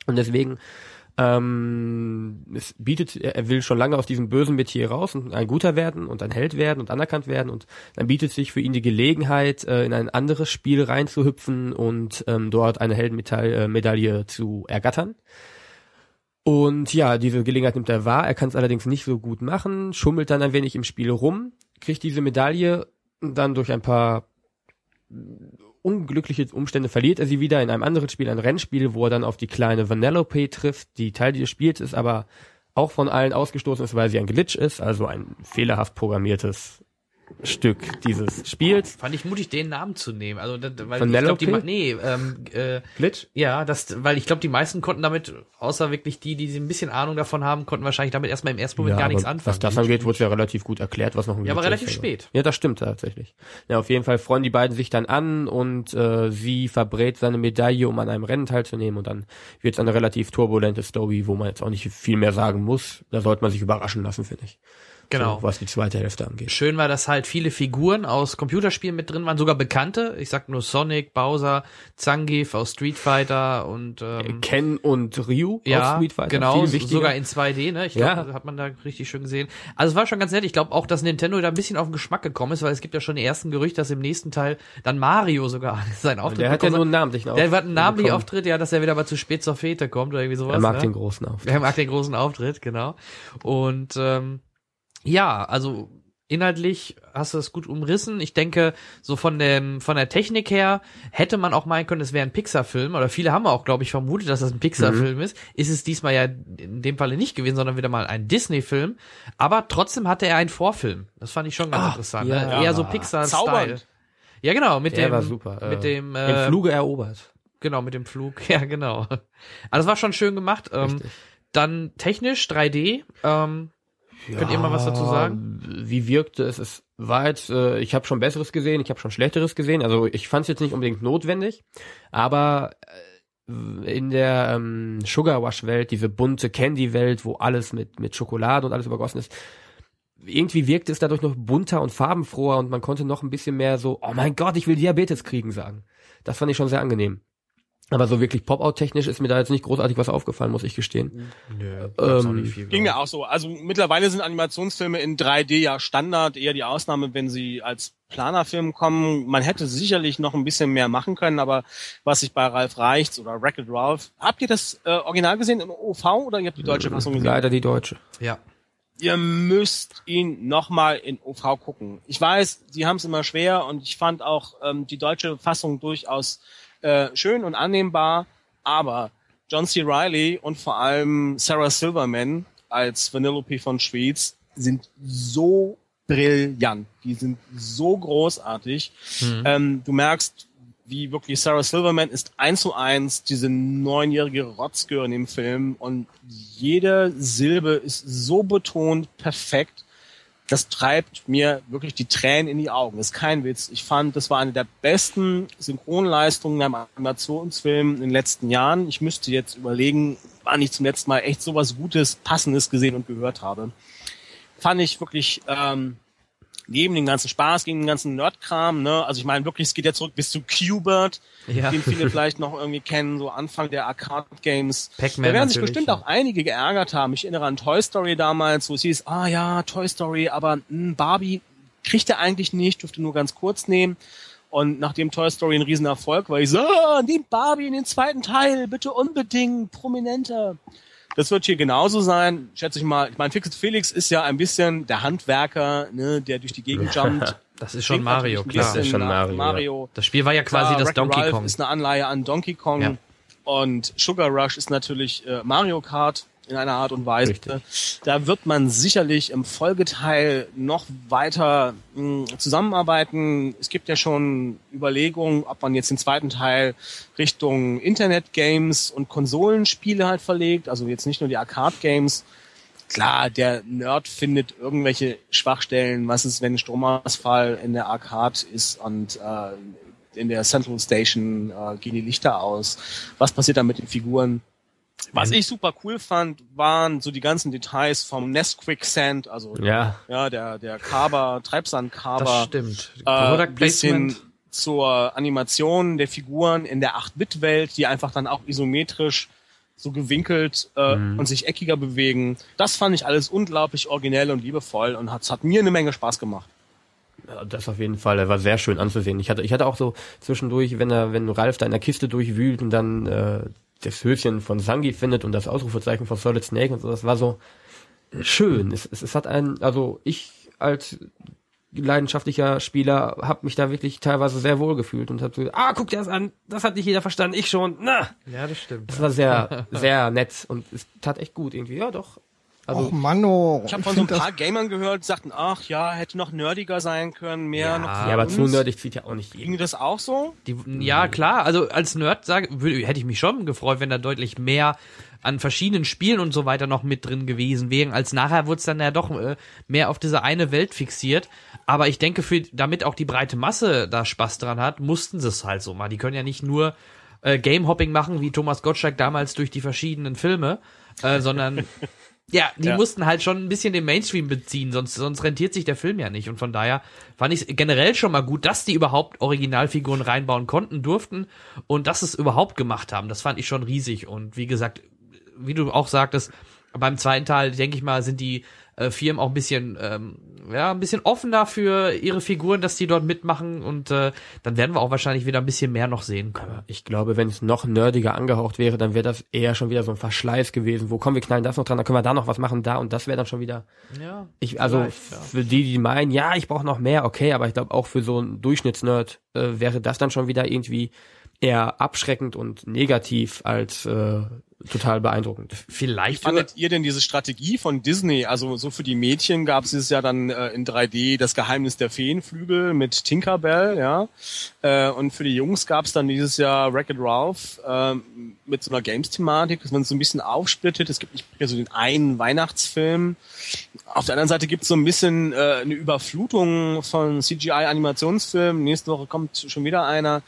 Und deswegen ähm, es bietet, er will schon lange aus diesem bösen Metier raus und ein guter werden und ein Held werden und anerkannt werden und dann bietet sich für ihn die Gelegenheit, äh, in ein anderes Spiel reinzuhüpfen und ähm, dort eine Heldenmedaille äh, zu ergattern. Und ja, diese Gelegenheit nimmt er wahr, er kann es allerdings nicht so gut machen, schummelt dann ein wenig im Spiel rum, kriegt diese Medaille dann durch ein paar unglückliche Umstände verliert er sie wieder in einem anderen Spiel, ein Rennspiel, wo er dann auf die kleine Vanellope trifft, die Teil dieses Spiels ist, aber auch von allen ausgestoßen ist, weil sie ein Glitch ist, also ein fehlerhaft programmiertes Stück dieses Spiels. Fand ich mutig, den Namen zu nehmen. Also, weil ich Vanellope? glaube, die, nee, ähm, äh, Glitch? ja, das, weil ich glaube, die meisten konnten damit, außer wirklich die, die ein bisschen Ahnung davon haben, konnten wahrscheinlich damit erstmal im ersten Moment gar nichts anfangen. Was das angeht, wurde es ja relativ gut erklärt, was noch ein Ja, aber relativ spät. Ja, das stimmt tatsächlich. Ja, auf jeden Fall freuen die beiden sich dann an und äh, sie verbrät seine Medaille, um an einem Rennen teilzunehmen und dann wird es eine relativ turbulente Story, wo man jetzt auch nicht viel mehr sagen muss. Da sollte man sich überraschen lassen, finde ich. Genau. So, was die zweite Hälfte angeht. Schön war, dass halt viele Figuren aus Computerspielen mit drin waren, sogar bekannte. Ich sag nur Sonic, Bowser, Zangief aus Street Fighter und ähm, Ken und Ryu ja, aus Street Fighter. genau, sogar in 2D, ne? Ich glaube, Ja. hat man da richtig schön gesehen. Also es war schon ganz nett. Ich glaube auch, dass Nintendo da ein bisschen auf den Geschmack gekommen ist, weil es gibt ja schon die ersten Gerüchte, dass im nächsten Teil dann Mario sogar seinen Auftritt Der hat ja nur einen namentlichen Der hat einen namentlichen. Auftritt, ja, dass er wieder mal zu spät zur Fete kommt oder irgendwie sowas. Er mag ne? den großen Auftritt. Er mag den großen Auftritt, genau. Und ähm, ja, also inhaltlich hast du es gut umrissen. Ich denke, so von dem von der Technik her hätte man auch meinen können, es wäre ein Pixar-Film. Oder viele haben auch, glaube ich, vermutet, dass das ein Pixar-Film ist. Ist es diesmal ja in dem Falle nicht gewesen, sondern wieder mal ein Disney-Film. Aber trotzdem hatte er einen Vorfilm. Das fand ich schon ganz Ah, interessant. ja. ne? Eher so Pixar-Style. Ja, genau, mit Der dem, war super. mit Äh, dem, äh, Im Fluge erobert. Genau, mit dem Flug. Ja, genau. Also das war schon schön gemacht. Ähm, dann technisch 3D. Ähm, Könnt ihr mal was dazu sagen? Wie wirkte es? Es war jetzt, äh, ich habe schon Besseres gesehen, ich habe schon Schlechteres gesehen. Also ich fand es jetzt nicht unbedingt notwendig, aber äh, in der ähm, Sugar Wash Welt, diese bunte Candy Welt, wo alles mit mit Schokolade und alles übergossen ist, irgendwie wirkte es dadurch noch bunter und farbenfroher und man konnte noch ein bisschen mehr so, oh mein Gott, ich will Diabetes kriegen sagen. Das fand ich schon sehr angenehm. Aber so wirklich Pop-Out-technisch ist mir da jetzt nicht großartig was aufgefallen, muss ich gestehen. Nö, Ähm, Ging mir auch so. Also mittlerweile sind Animationsfilme in 3D ja Standard, eher die Ausnahme, wenn sie als Planerfilm kommen. Man hätte sicherlich noch ein bisschen mehr machen können, aber was ich bei Ralf Reichts oder Wreck-It Ralph, habt ihr das äh, Original gesehen im OV oder ihr habt die deutsche Fassung gesehen? Leider die deutsche. Ja. ihr müsst ihn nochmal in OV gucken. Ich weiß, sie haben es immer schwer und ich fand auch ähm, die deutsche Fassung durchaus äh, schön und annehmbar, aber John C. Reilly und vor allem Sarah Silverman als Vanellope von Schweetz sind so brillant. Die sind so großartig. Ähm, du merkst, wie wirklich Sarah Silverman ist eins zu eins diese neunjährige Rotzgör in dem Film und jede Silbe ist so betont perfekt. Das treibt mir wirklich die Tränen in die Augen. Das ist kein Witz. Ich fand, das war eine der besten Synchronleistungen in einem Animationsfilm in den letzten Jahren. Ich müsste jetzt überlegen, wann ich zum letzten Mal echt sowas Gutes, Passendes gesehen und gehört habe. Fand ich wirklich ähm, neben dem ganzen Spaß, gegen den ganzen Nerdkram, ne, also ich meine wirklich, es geht ja zurück bis zu Q-Bert, Ja. den viele vielleicht noch irgendwie kennen, so Anfang der Arcade-Games. Pac-Man Da werden sich bestimmt ja. auch einige geärgert haben. Ich erinnere an Toy Story damals, wo es hieß, ah ja, Toy Story, aber mh, Barbie kriegt er eigentlich nicht, durfte nur ganz kurz nehmen. Und nachdem Toy Story ein Riesenerfolg war, ich so, ah, nehmt Barbie in den zweiten Teil, bitte unbedingt, prominenter. Das wird hier genauso sein, schätze ich mal. Ich meine, Fixit Felix ist ja ein bisschen der Handwerker, ne, der durch die Gegend jumpt. Das ist schon Mario, klar. Das ist schon Mario, ja. Mario. Das Spiel war ja quasi Klar, das Wreck-It Donkey Ralph Kong. ist eine Anleihe an Donkey Kong Ja. und Sugar Rush ist natürlich äh, Mario Kart in einer Art und Weise. Richtig. Da wird man sicherlich im Folgeteil noch weiter mh, zusammenarbeiten. Es gibt ja schon Überlegungen, ob man jetzt den zweiten Teil Richtung Internet-Games und Konsolenspiele halt verlegt, also jetzt nicht nur die Arcade-Games. Klar, der Nerd findet irgendwelche Schwachstellen, was ist, wenn ein Stromausfall in der Arcade ist und äh, in der Central Station äh, gehen die Lichter aus. Was passiert dann mit den Figuren? Was ich super cool fand, waren so die ganzen Details vom Nest Quicksand, also Ja. ja der der Carver, Treibsand Das stimmt. äh, bis hin zur Animation der Figuren in der 8-Bit-Welt, die einfach dann auch isometrisch so gewinkelt äh, Mhm. und sich eckiger bewegen. Das fand ich alles unglaublich originell und liebevoll und hat, hat mir eine Menge Spaß gemacht. Ja, Das auf jeden Fall, er war sehr schön anzusehen. Ich hatte, ich hatte auch so zwischendurch, wenn er, wenn Ralf da in der Kiste durchwühlt und dann äh, das Höschen von Sangi findet und das Ausrufezeichen von Solid Snake und so, das war so schön. Es, es, es hat einen, also ich als leidenschaftlicher Spieler habe mich da wirklich teilweise sehr wohl gefühlt und habe so, ah, guck dir das an, das hat nicht jeder verstanden, ich schon, na. Ja, das stimmt. Das war sehr, sehr nett und es tat echt gut irgendwie. Ja, doch. Also Och, Manno. Ich habe von so ein paar Gamern gehört, die sagten, ach ja, hätte noch nerdiger sein können, mehr Ja, noch. ja, aber zu nerdig zieht ja auch nicht Ging jeden. dir das auch so? Die, ja, klar. Also als Nerd sage, würde, hätte ich mich schon gefreut, wenn da deutlich mehr an verschiedenen Spielen und so weiter noch mit drin gewesen wären. Als nachher wurde es dann ja doch äh, mehr auf diese eine Welt fixiert. Aber ich denke, für, damit auch die breite Masse da Spaß dran hat, mussten sie es halt so mal. Die können ja nicht nur äh, Game-Hopping machen, wie Thomas Gottschalk damals durch die verschiedenen Filme, äh, sondern Ja, die Ja. mussten halt schon ein bisschen den Mainstream beziehen, sonst, sonst rentiert sich der Film ja nicht. Und von daher fand ich es generell schon mal gut, dass die überhaupt Originalfiguren reinbauen konnten, durften und dass es überhaupt gemacht haben. Das fand ich schon riesig. Und wie gesagt, wie du auch sagtest, beim zweiten Teil, denke ich mal, sind die äh, Firmen auch ein bisschen, ähm, ja, ein bisschen offener für ihre Figuren, dass die dort mitmachen und äh, dann werden wir auch wahrscheinlich wieder ein bisschen mehr noch sehen können. Ich glaube, wenn es noch nerdiger angehaucht wäre, dann wäre das eher schon wieder so ein Verschleiß gewesen. Wo kommen wir knallen das noch dran, dann können wir da noch was machen, da und das wäre dann schon wieder. Ja. Ich, also ja. für die, die meinen, ja, ich brauche noch mehr, okay, aber ich glaube auch für so einen Durchschnittsnerd äh, wäre das dann schon wieder irgendwie eher abschreckend und negativ als äh, total beeindruckend. Vielleicht Fandet ihr denn diese Strategie von Disney? Also so für die Mädchen gab es dieses Jahr dann äh, in 3D das Geheimnis der Feenflügel mit Tinkerbell, ja. Äh, und für die Jungs gab es dann dieses Jahr Wreck-It Ralph äh, mit so einer Games-Thematik, dass man es so ein bisschen aufsplittet. Es gibt nicht mehr so den einen Weihnachtsfilm. Auf der anderen Seite gibt es so ein bisschen äh, eine Überflutung von CGI-Animationsfilmen. Nächste Woche kommt schon wieder einer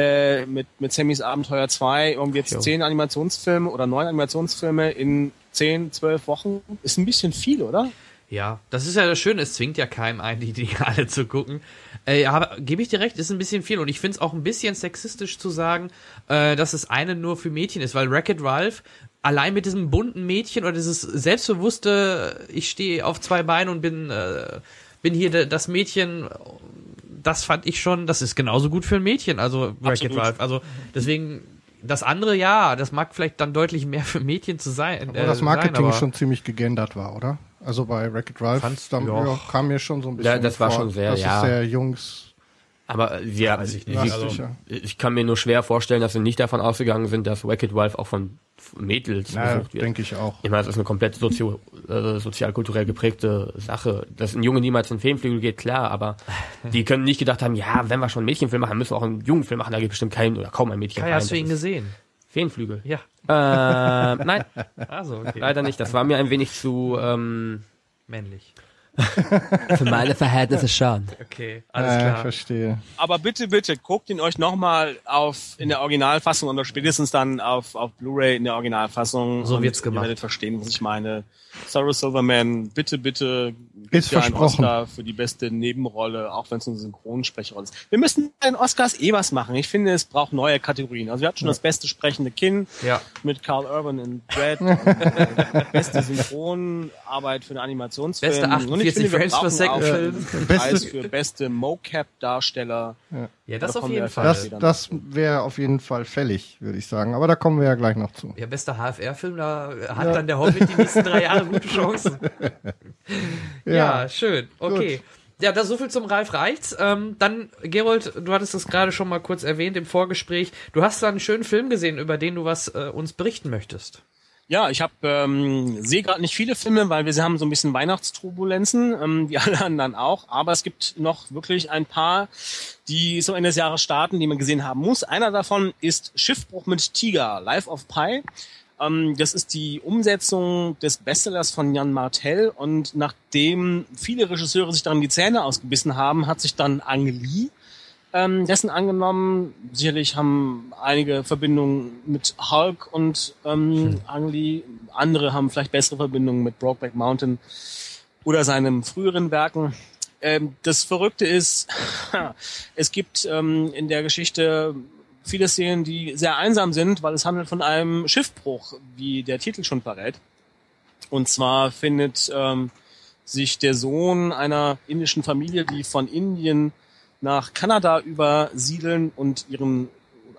äh, mit, mit Sammys Abenteuer 2, irgendwie jetzt Jo. zehn Animationsfilme oder neun Animationsfilme in zehn, zwölf Wochen. Ist ein bisschen viel, oder? Ja, das ist ja das Schöne, es zwingt ja keinem ein, die, die alle zu gucken. Äh, aber gebe ich dir recht, ist ein bisschen viel und ich finde es auch ein bisschen sexistisch zu sagen, äh, dass es eine nur für Mädchen ist, weil Wreck-It Ralph allein mit diesem bunten Mädchen oder dieses selbstbewusste, ich stehe auf zwei Beinen und bin, äh, bin hier das Mädchen, das fand ich schon, das ist genauso gut für ein Mädchen, also Wreck-It. Ralph. Also deswegen, das andere ja, das mag vielleicht dann deutlich mehr für Mädchen zu sein. Äh, das Marketing sein, aber- schon ziemlich gegendert war, oder? Also bei Wreck-It Ralph Fandst- da, ja. ja, kam mir schon so ein bisschen Ja, das war vor, schon sehr, dass ja. es sehr Jungs Aber ja, Weiß ich nicht. wie- Also- ich kann mir nur schwer vorstellen, dass sie nicht davon ausgegangen sind, dass Wreck-It Ralph auch von Mädels Ja, besucht wird. denke ich auch. Ich meine, das ist eine komplett sozio, äh, sozialkulturell geprägte Sache. Dass ein Junge niemals in den Feenflügel geht, klar, aber die können nicht gedacht haben, ja, wenn wir schon einen Mädchenfilm machen, müssen wir auch einen Jungenfilm machen, da geht bestimmt kein oder kaum ein Mädchen Kai, rein. hast du ihn gesehen? Feenflügel. Ja. Äh, nein, Also, okay. leider nicht. Das war mir ein wenig zu ähm, Männlich. für meine Verhältnisse schon. Okay, alles klar. verstehe. Aber bitte, bitte, guckt ihn euch nochmal auf in der Originalfassung oder spätestens dann auf, auf Blu-ray in der Originalfassung. So wird's gemacht. Ihr werdet verstehen, was ich meine. Sarah Silverman, bitte, bitte, Ist ja einen. Oscar für die beste Nebenrolle, auch wenn es eine Synchronsprecherin ist. Wir müssen den Oscars eh was machen. Ich finde, es braucht neue Kategorien. Also wir hatten schon das beste sprechende Kind Ja. mit Carl Urban in Dread. und, äh, beste Synchronarbeit für einen Animationsfilm. Beste Und ich 48 finde, wir Frames per Second Film. Preis für beste Mocap-Darsteller. Ja, das Da auf jeden Fall. Das, das wäre auf jeden Fall fällig, würde ich sagen. Aber da kommen wir ja gleich noch zu. ja, bester HFR-Film, da hat dann der Hobbit die nächsten drei Jahre gute Chancen. ja, schön. Okay. Ja, das so viel zum Ralf Reichts. Ähm, dann, Gerold, du hattest es gerade schon mal kurz erwähnt im Vorgespräch. Du hast da einen schönen Film gesehen, über den du was äh, uns berichten möchtest. Ja, ich habe ähm, sehe gerade nicht viele Filme, weil wir haben so ein bisschen Weihnachtsturbulenzen, ähm, wie alle anderen auch. Aber es gibt noch wirklich ein paar, die so Ende des Jahres starten, die man gesehen haben muss. Einer davon ist Schiffbruch mit Tiger, Life of Pi. Ähm, das ist die Umsetzung des Bestsellers von Jan Martell und nachdem viele Regisseure sich daran die Zähne ausgebissen haben, hat sich dann Ang Lee ähm, dessen angenommen. Sicherlich haben einige Verbindungen mit Hulk und ähm, Ang Lee. Andere haben vielleicht bessere Verbindungen mit Brokeback Mountain oder seinen früheren Werken. Ähm, das Verrückte ist, es gibt ähm, in der Geschichte viele Szenen, die sehr einsam sind, weil es handelt von einem Schiffbruch, wie der Titel schon verrät. Und zwar findet ähm, sich der Sohn einer indischen Familie, die von Indien nach Kanada übersiedeln und ihren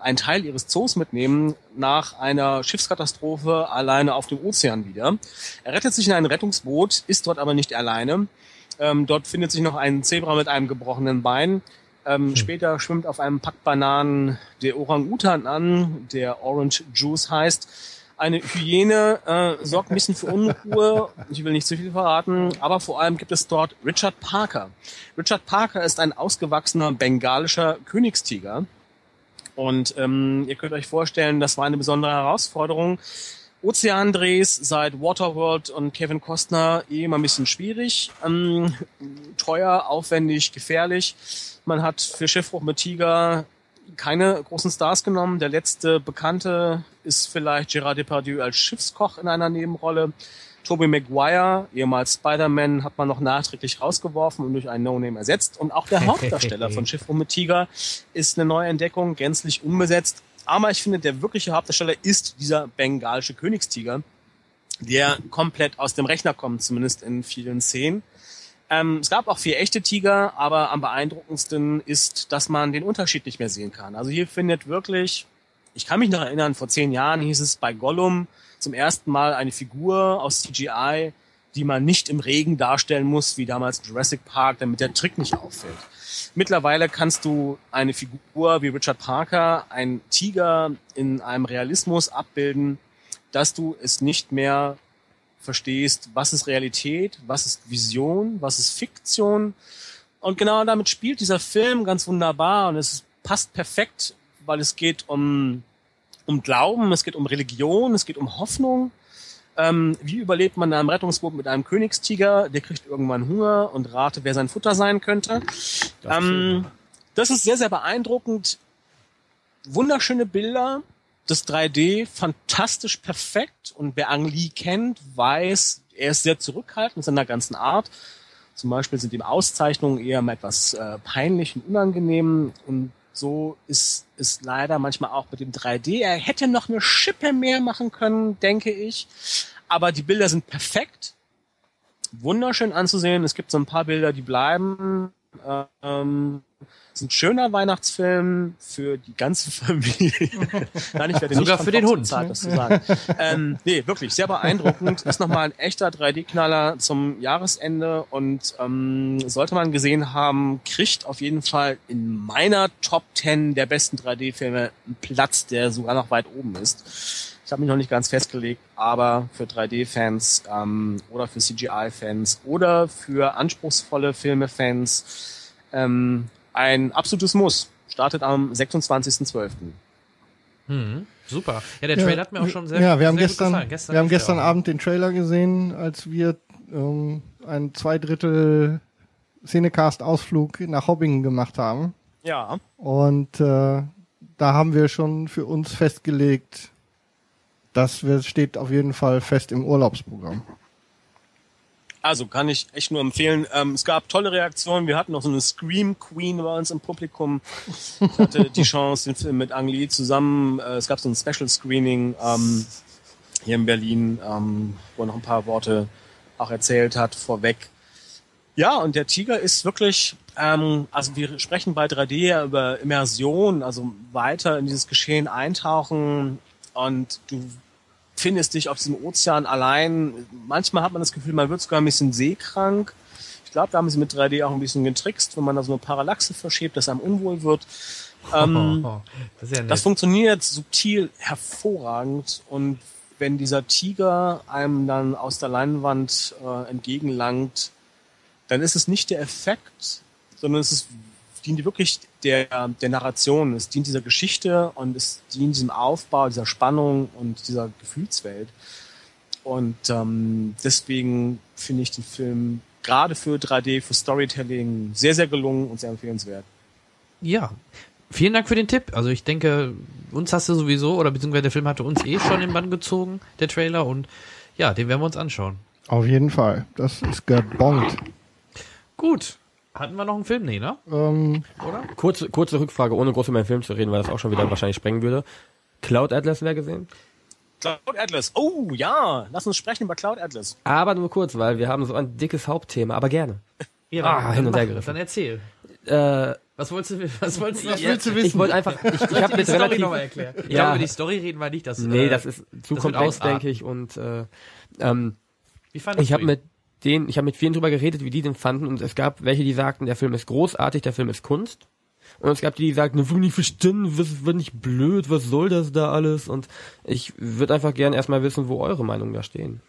einen Teil ihres Zoos mitnehmen, nach einer Schiffskatastrophe alleine auf dem Ozean wieder. Er rettet sich in ein Rettungsboot, ist dort aber nicht alleine. Ähm, dort findet sich noch ein Zebra mit einem gebrochenen Bein. Ähm, Später schwimmt auf einem Pack Bananen der Orang-Utan an, der Orange Juice heißt. Eine Hyäne äh, sorgt ein bisschen für Unruhe. Ich will nicht zu viel verraten, aber vor allem gibt es dort Richard Parker. Richard Parker ist ein ausgewachsener bengalischer Königstiger. Und ähm, ihr könnt euch vorstellen, das war eine besondere Herausforderung. Ozeandrehs seit Waterworld und Kevin Costner eh immer ein bisschen schwierig. Ähm, teuer, aufwendig, gefährlich. Man hat für Schiffbruch mit Tiger keine großen Stars genommen. Der letzte Bekannte ist vielleicht Gérard Depardieu als Schiffskoch in einer Nebenrolle. Tobey Maguire, ehemals Spider-Man, hat man noch nachträglich rausgeworfen und durch einen No-Name ersetzt. Und auch der Hauptdarsteller von Schiff mit Tiger ist eine neue Entdeckung, gänzlich umbesetzt. Aber ich finde, der wirkliche Hauptdarsteller ist dieser bengalische Königstiger, der komplett aus dem Rechner kommt, zumindest in vielen Szenen. Ähm, es gab auch vier echte Tiger, aber am beeindruckendsten ist, dass man den Unterschied nicht mehr sehen kann. Also hier findet wirklich, ich kann mich noch erinnern, vor zehn Jahren hieß es bei Gollum zum ersten Mal eine Figur aus CGI, die man nicht im Regen darstellen muss, wie damals Jurassic Park, damit der Trick nicht auffällt. Mittlerweile kannst du eine Figur wie Richard Parker, ein Tiger in einem Realismus abbilden, dass du es nicht mehr verstehst, was ist Realität, was ist Vision, was ist Fiktion. Und genau damit spielt dieser Film ganz wunderbar und es passt perfekt, weil es geht um, um Glauben, es geht um Religion, es geht um Hoffnung. Ähm, wie überlebt man in einem Rettungsboot mit einem Königstiger? Der kriegt irgendwann Hunger und rate, wer sein Futter sein könnte. Das, ähm, das ist sehr, sehr beeindruckend. Wunderschöne Bilder, das 3D fantastisch perfekt und wer Ang Lee kennt, weiß, er ist sehr zurückhaltend in seiner ganzen Art. Zum Beispiel sind ihm Auszeichnungen eher mal etwas äh, peinlich und unangenehm und so ist es leider manchmal auch mit dem 3D. Er hätte noch eine Schippe mehr machen können, denke ich. Aber die Bilder sind perfekt. Wunderschön anzusehen. Es gibt so ein paar Bilder, die bleiben. Ähm, ist ein schöner Weihnachtsfilm für die ganze Familie. Nein, ich werde Sogar für den Hund. Bezahlt, das zu sagen. ähm, nee, wirklich sehr beeindruckend. Ist nochmal ein echter 3D-Knaller zum Jahresende und ähm, sollte man gesehen haben, kriegt auf jeden Fall in meiner Top 10 der besten 3D-Filme einen Platz, der sogar noch weit oben ist. Ich habe mich noch nicht ganz festgelegt, aber für 3D-Fans ähm, oder für CGI-Fans oder für anspruchsvolle Filme-Fans ähm, ein absolutes Muss. Startet am 26.12. Hm, super. Ja, der Trailer hat mir auch schon sehr Ja, wir haben sehr gestern, gestern wir haben gestern auch. Abend den Trailer gesehen, als wir ähm, einen zwei Drittel Szenecast-Ausflug nach Hobbingen gemacht haben. Ja. Und äh, da haben wir schon für uns festgelegt, das steht auf jeden Fall fest im Urlaubsprogramm. Also kann ich echt nur empfehlen. Ähm, es gab tolle Reaktionen. Wir hatten noch so eine Scream Queen bei uns im Publikum. Ich hatte die Chance, den Film mit Ang Lee zusammen. Äh, es gab so ein Special Screening ähm, hier in Berlin, ähm, wo er noch ein paar Worte auch erzählt hat vorweg. Ja, und der Tiger ist wirklich, ähm, also wir sprechen bei 3D ja über Immersion, also weiter in dieses Geschehen eintauchen und du findest dich auf diesem Ozean allein. Manchmal hat man das Gefühl, man wird sogar ein bisschen seekrank. Ich glaube, da haben sie mit 3D auch ein bisschen getrickst, wenn man da so eine Parallaxe verschiebt, dass einem unwohl wird. Ähm, das ist ja das funktioniert subtil hervorragend und wenn dieser Tiger einem dann aus der Leinwand äh, entgegenlangt, dann ist es nicht der Effekt, sondern es ist, dient wirklich der, der Narration, es dient dieser Geschichte und es dient diesem Aufbau, dieser Spannung und dieser Gefühlswelt. Und ähm, deswegen finde ich den Film gerade für 3D, für Storytelling sehr, sehr gelungen und sehr empfehlenswert. Ja. Vielen Dank für den Tipp. Also ich denke, uns hast du sowieso, oder beziehungsweise der Film hatte uns eh schon in Bann gezogen, der Trailer, und ja, den werden wir uns anschauen. Auf jeden Fall. Das ist gebongt. Gut. Hatten wir noch einen Film? Nee, ne? Ähm, Oder? Kurze, kurze Rückfrage, ohne groß über den Film zu reden, weil das auch schon wieder wahrscheinlich sprengen würde. Cloud Atlas wer gesehen? Cloud Atlas. Oh ja, lass uns sprechen über Cloud Atlas. Aber nur kurz, weil wir haben so ein dickes Hauptthema, aber gerne. Ja, Ah, dann hin und her gerissen. Dann erzähl. Äh, Was wolltest du, was wolltest du, Was willst du wissen? ich wollte einfach, ich, ich habe die mit Story relativ, nochmal erklären. Ich Ja. glaube, über die Story reden wir nicht. Das, nee, äh, das ist zu komplex, denke ich, und äh, ähm, Wie fandest ich habe mit denen, ich habe mit vielen drüber geredet, wie die den fanden, und es gab welche, die sagten, der Film ist großartig, der Film ist Kunst. Und es gab die, die sagten, wir nicht verstehen, was wird nicht blöd, was soll das da alles? Und ich würde einfach gerne erstmal wissen, wo eure Meinungen da stehen.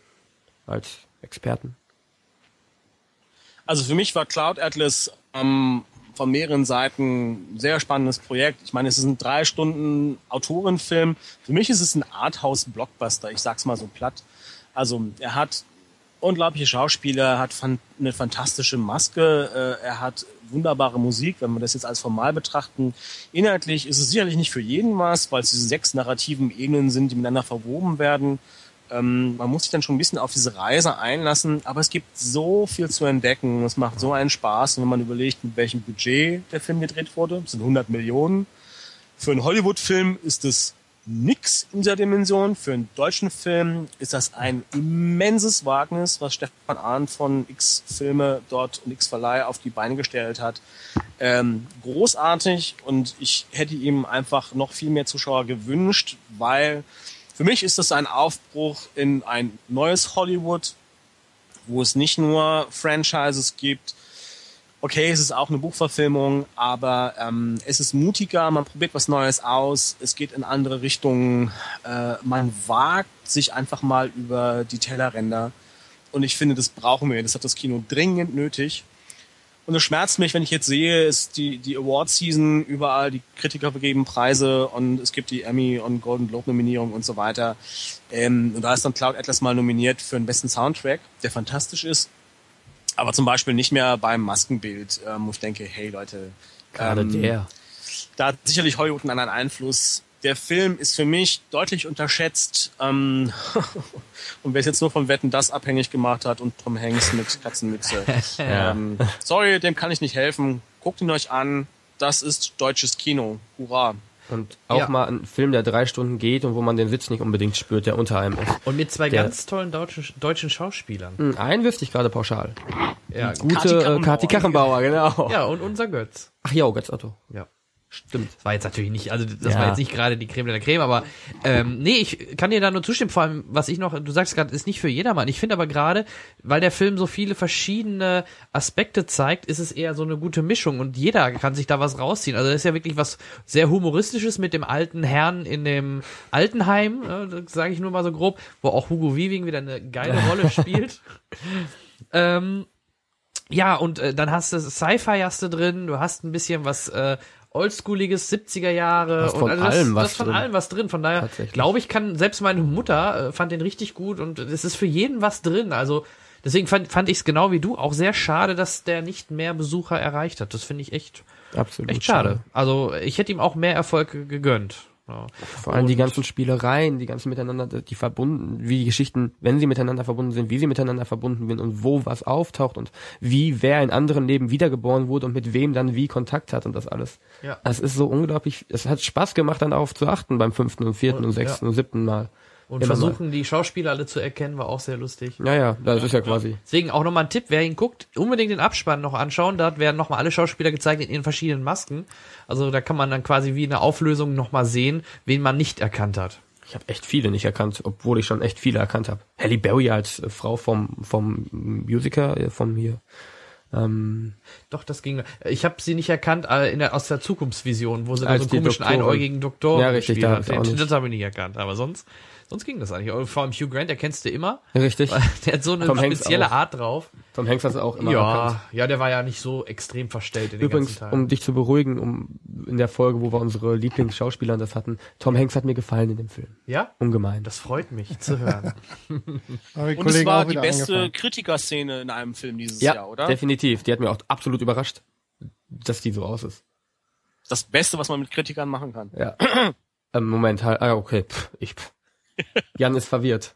Als Experten. Also für mich war Cloud Atlas ähm, von mehreren Seiten ein sehr spannendes Projekt. Ich meine, es ist ein drei Stunden Autorenfilm. Für mich ist es ein Arthouse-Blockbuster, ich sag's mal so platt. Also er hat unglaubliche Schauspieler, er hat eine fantastische Maske, äh, er hat wunderbare Musik, wenn wir das jetzt als formal betrachten. Inhaltlich ist es sicherlich nicht für jeden was, weil es diese sechs narrativen Ebenen sind, die miteinander verwoben werden. Ähm, man muss sich dann schon ein bisschen auf diese Reise einlassen, aber es gibt so viel zu entdecken. Es macht so einen Spaß, wenn man überlegt, mit welchem Budget der Film gedreht wurde. Das sind 100 Millionen. Für einen Hollywood-Film ist es nix in dieser Dimension. Für einen deutschen Film ist das ein immenses Wagnis, was Stefan Arndt von X-Filme dort und X-Verleih auf die Beine gestellt hat. Ähm, großartig und ich hätte ihm einfach noch viel mehr Zuschauer gewünscht, weil für mich ist das ein Aufbruch in ein neues Hollywood, wo es nicht nur Franchises gibt, okay, es ist auch eine Buchverfilmung, aber ähm, es ist mutiger, man probiert was Neues aus, es geht in andere Richtungen, äh, man wagt sich einfach mal über die Tellerränder und ich finde, das brauchen wir, das hat das Kino dringend nötig. Und es schmerzt mich, wenn ich jetzt sehe, ist die, die Award-Season, überall die Kritiker vergeben Preise und es gibt die Emmy und Golden Globe-Nominierung und so weiter. Ähm, und da ist dann Cloud Atlas mal nominiert für den besten Soundtrack, der fantastisch ist aber zum Beispiel nicht mehr beim Maskenbild, ähm, wo ich denke, hey Leute, Gerade ähm, der. da hat sicherlich Hollywood einen Einfluss. Der Film ist für mich deutlich unterschätzt. Ähm, und wer es jetzt nur von Wetten das abhängig gemacht hat und Tom Hanks mit Katzenmütze. ähm, sorry, dem kann ich nicht helfen. Guckt ihn euch an. Das ist deutsches Kino. Hurra. Und auch Ja. mal ein Film, der drei Stunden geht und wo man den Sitz nicht unbedingt spürt, der unter einem ist. Und mit zwei Der- ganz tollen deutschen, deutschen Schauspielern. Hm, Einen wüsste ich gerade pauschal. Ja, Gute Kati äh, Karrenbauer. Kati Karrenbauer, genau. ja, und unser Götz. Ach ja, Götz Otto. Ja. Stimmt. Das war jetzt natürlich nicht, also das Ja. war jetzt nicht gerade die Creme de la Creme, aber ähm, nee, ich kann dir da nur zustimmen. Vor allem, was ich noch, du sagst gerade, ist nicht für jedermann. Ich finde aber gerade, weil der Film so viele verschiedene Aspekte zeigt, ist es eher so eine gute Mischung und jeder kann sich da was rausziehen. Also das ist ja wirklich was sehr humoristisches mit dem alten Herrn in dem Altenheim, äh, sage ich nur mal so grob, wo auch Hugo Weaving wieder eine geile Rolle spielt. ähm, ja, und äh, dann hast du Sci-Fi hast du drin, du hast ein bisschen was äh, oldschooliges 70er Jahre Was und von also das, allem was das von drin. allem was drin. Von daher glaube ich, kann selbst meine Mutter äh, fand den richtig gut und es ist für jeden was drin. Also deswegen fand, fand ich es genau wie du auch sehr schade, dass der nicht mehr Besucher erreicht hat. Das finde ich echt Absolut. echt schade. Also ich hätte ihm auch mehr Erfolg ge- gegönnt. Ja. Vor allem die ganzen Spielereien, die ganzen miteinander, die verbunden, wie die Geschichten, wenn sie miteinander verbunden sind, wie sie miteinander verbunden sind und wo was auftaucht und wie wer in anderen Leben wiedergeboren wurde und mit wem dann wie Kontakt hat und das alles. Ja. Das ist so unglaublich, es hat Spaß gemacht, dann darauf zu achten beim fünften und vierten Und- und sechsten und siebten Mal. Und Immer versuchen die Schauspieler alle zu erkennen, war auch sehr lustig. Ja, ja, das ist ja quasi. Deswegen auch nochmal ein Tipp, wer ihn guckt, unbedingt den Abspann noch anschauen. Da werden nochmal alle Schauspieler gezeigt in ihren verschiedenen Masken. Also da kann man dann quasi wie eine Auflösung nochmal sehen, wen man nicht erkannt hat. Ich habe echt viele nicht erkannt, obwohl ich schon echt viele erkannt habe. Halle Berry als äh, Frau vom vom Musiker, äh, vom hier. Ähm, Doch, das ging. Ich habe sie nicht erkannt äh, in der, aus der Zukunftsvision, wo sie da so einen komischen Doktorin. einäugigen Doktor Ja, richtig, da hat. hab Den-. Das habe ich nicht erkannt. Aber sonst, sonst ging das eigentlich. Vor allem Hugh Grant, der kennst du immer. richtig. Der hat so eine Hanks spezielle. Art drauf. Tom Hanks hat es auch immer Ja, erkannt. ja, der war ja nicht so extrem verstellt in den Übrigens, ganzen Teilen. um dich zu beruhigen, um in der Folge, wo wir unsere Lieblingsschauspieler das hatten, Tom Hanks hat mir gefallen in dem Film. ja, Ungemein. das freut mich zu hören. Aber die Und es war die beste angefangen. Kritikerszene in einem Film dieses ja, Jahr, oder? definitiv. Die hat mir auch absolut überrascht, dass die so aus ist. Das Beste, was man mit Kritikern machen kann. Ja. ähm, Moment, halt, ah, okay, pff, ich. Pff. Jan ist verwirrt.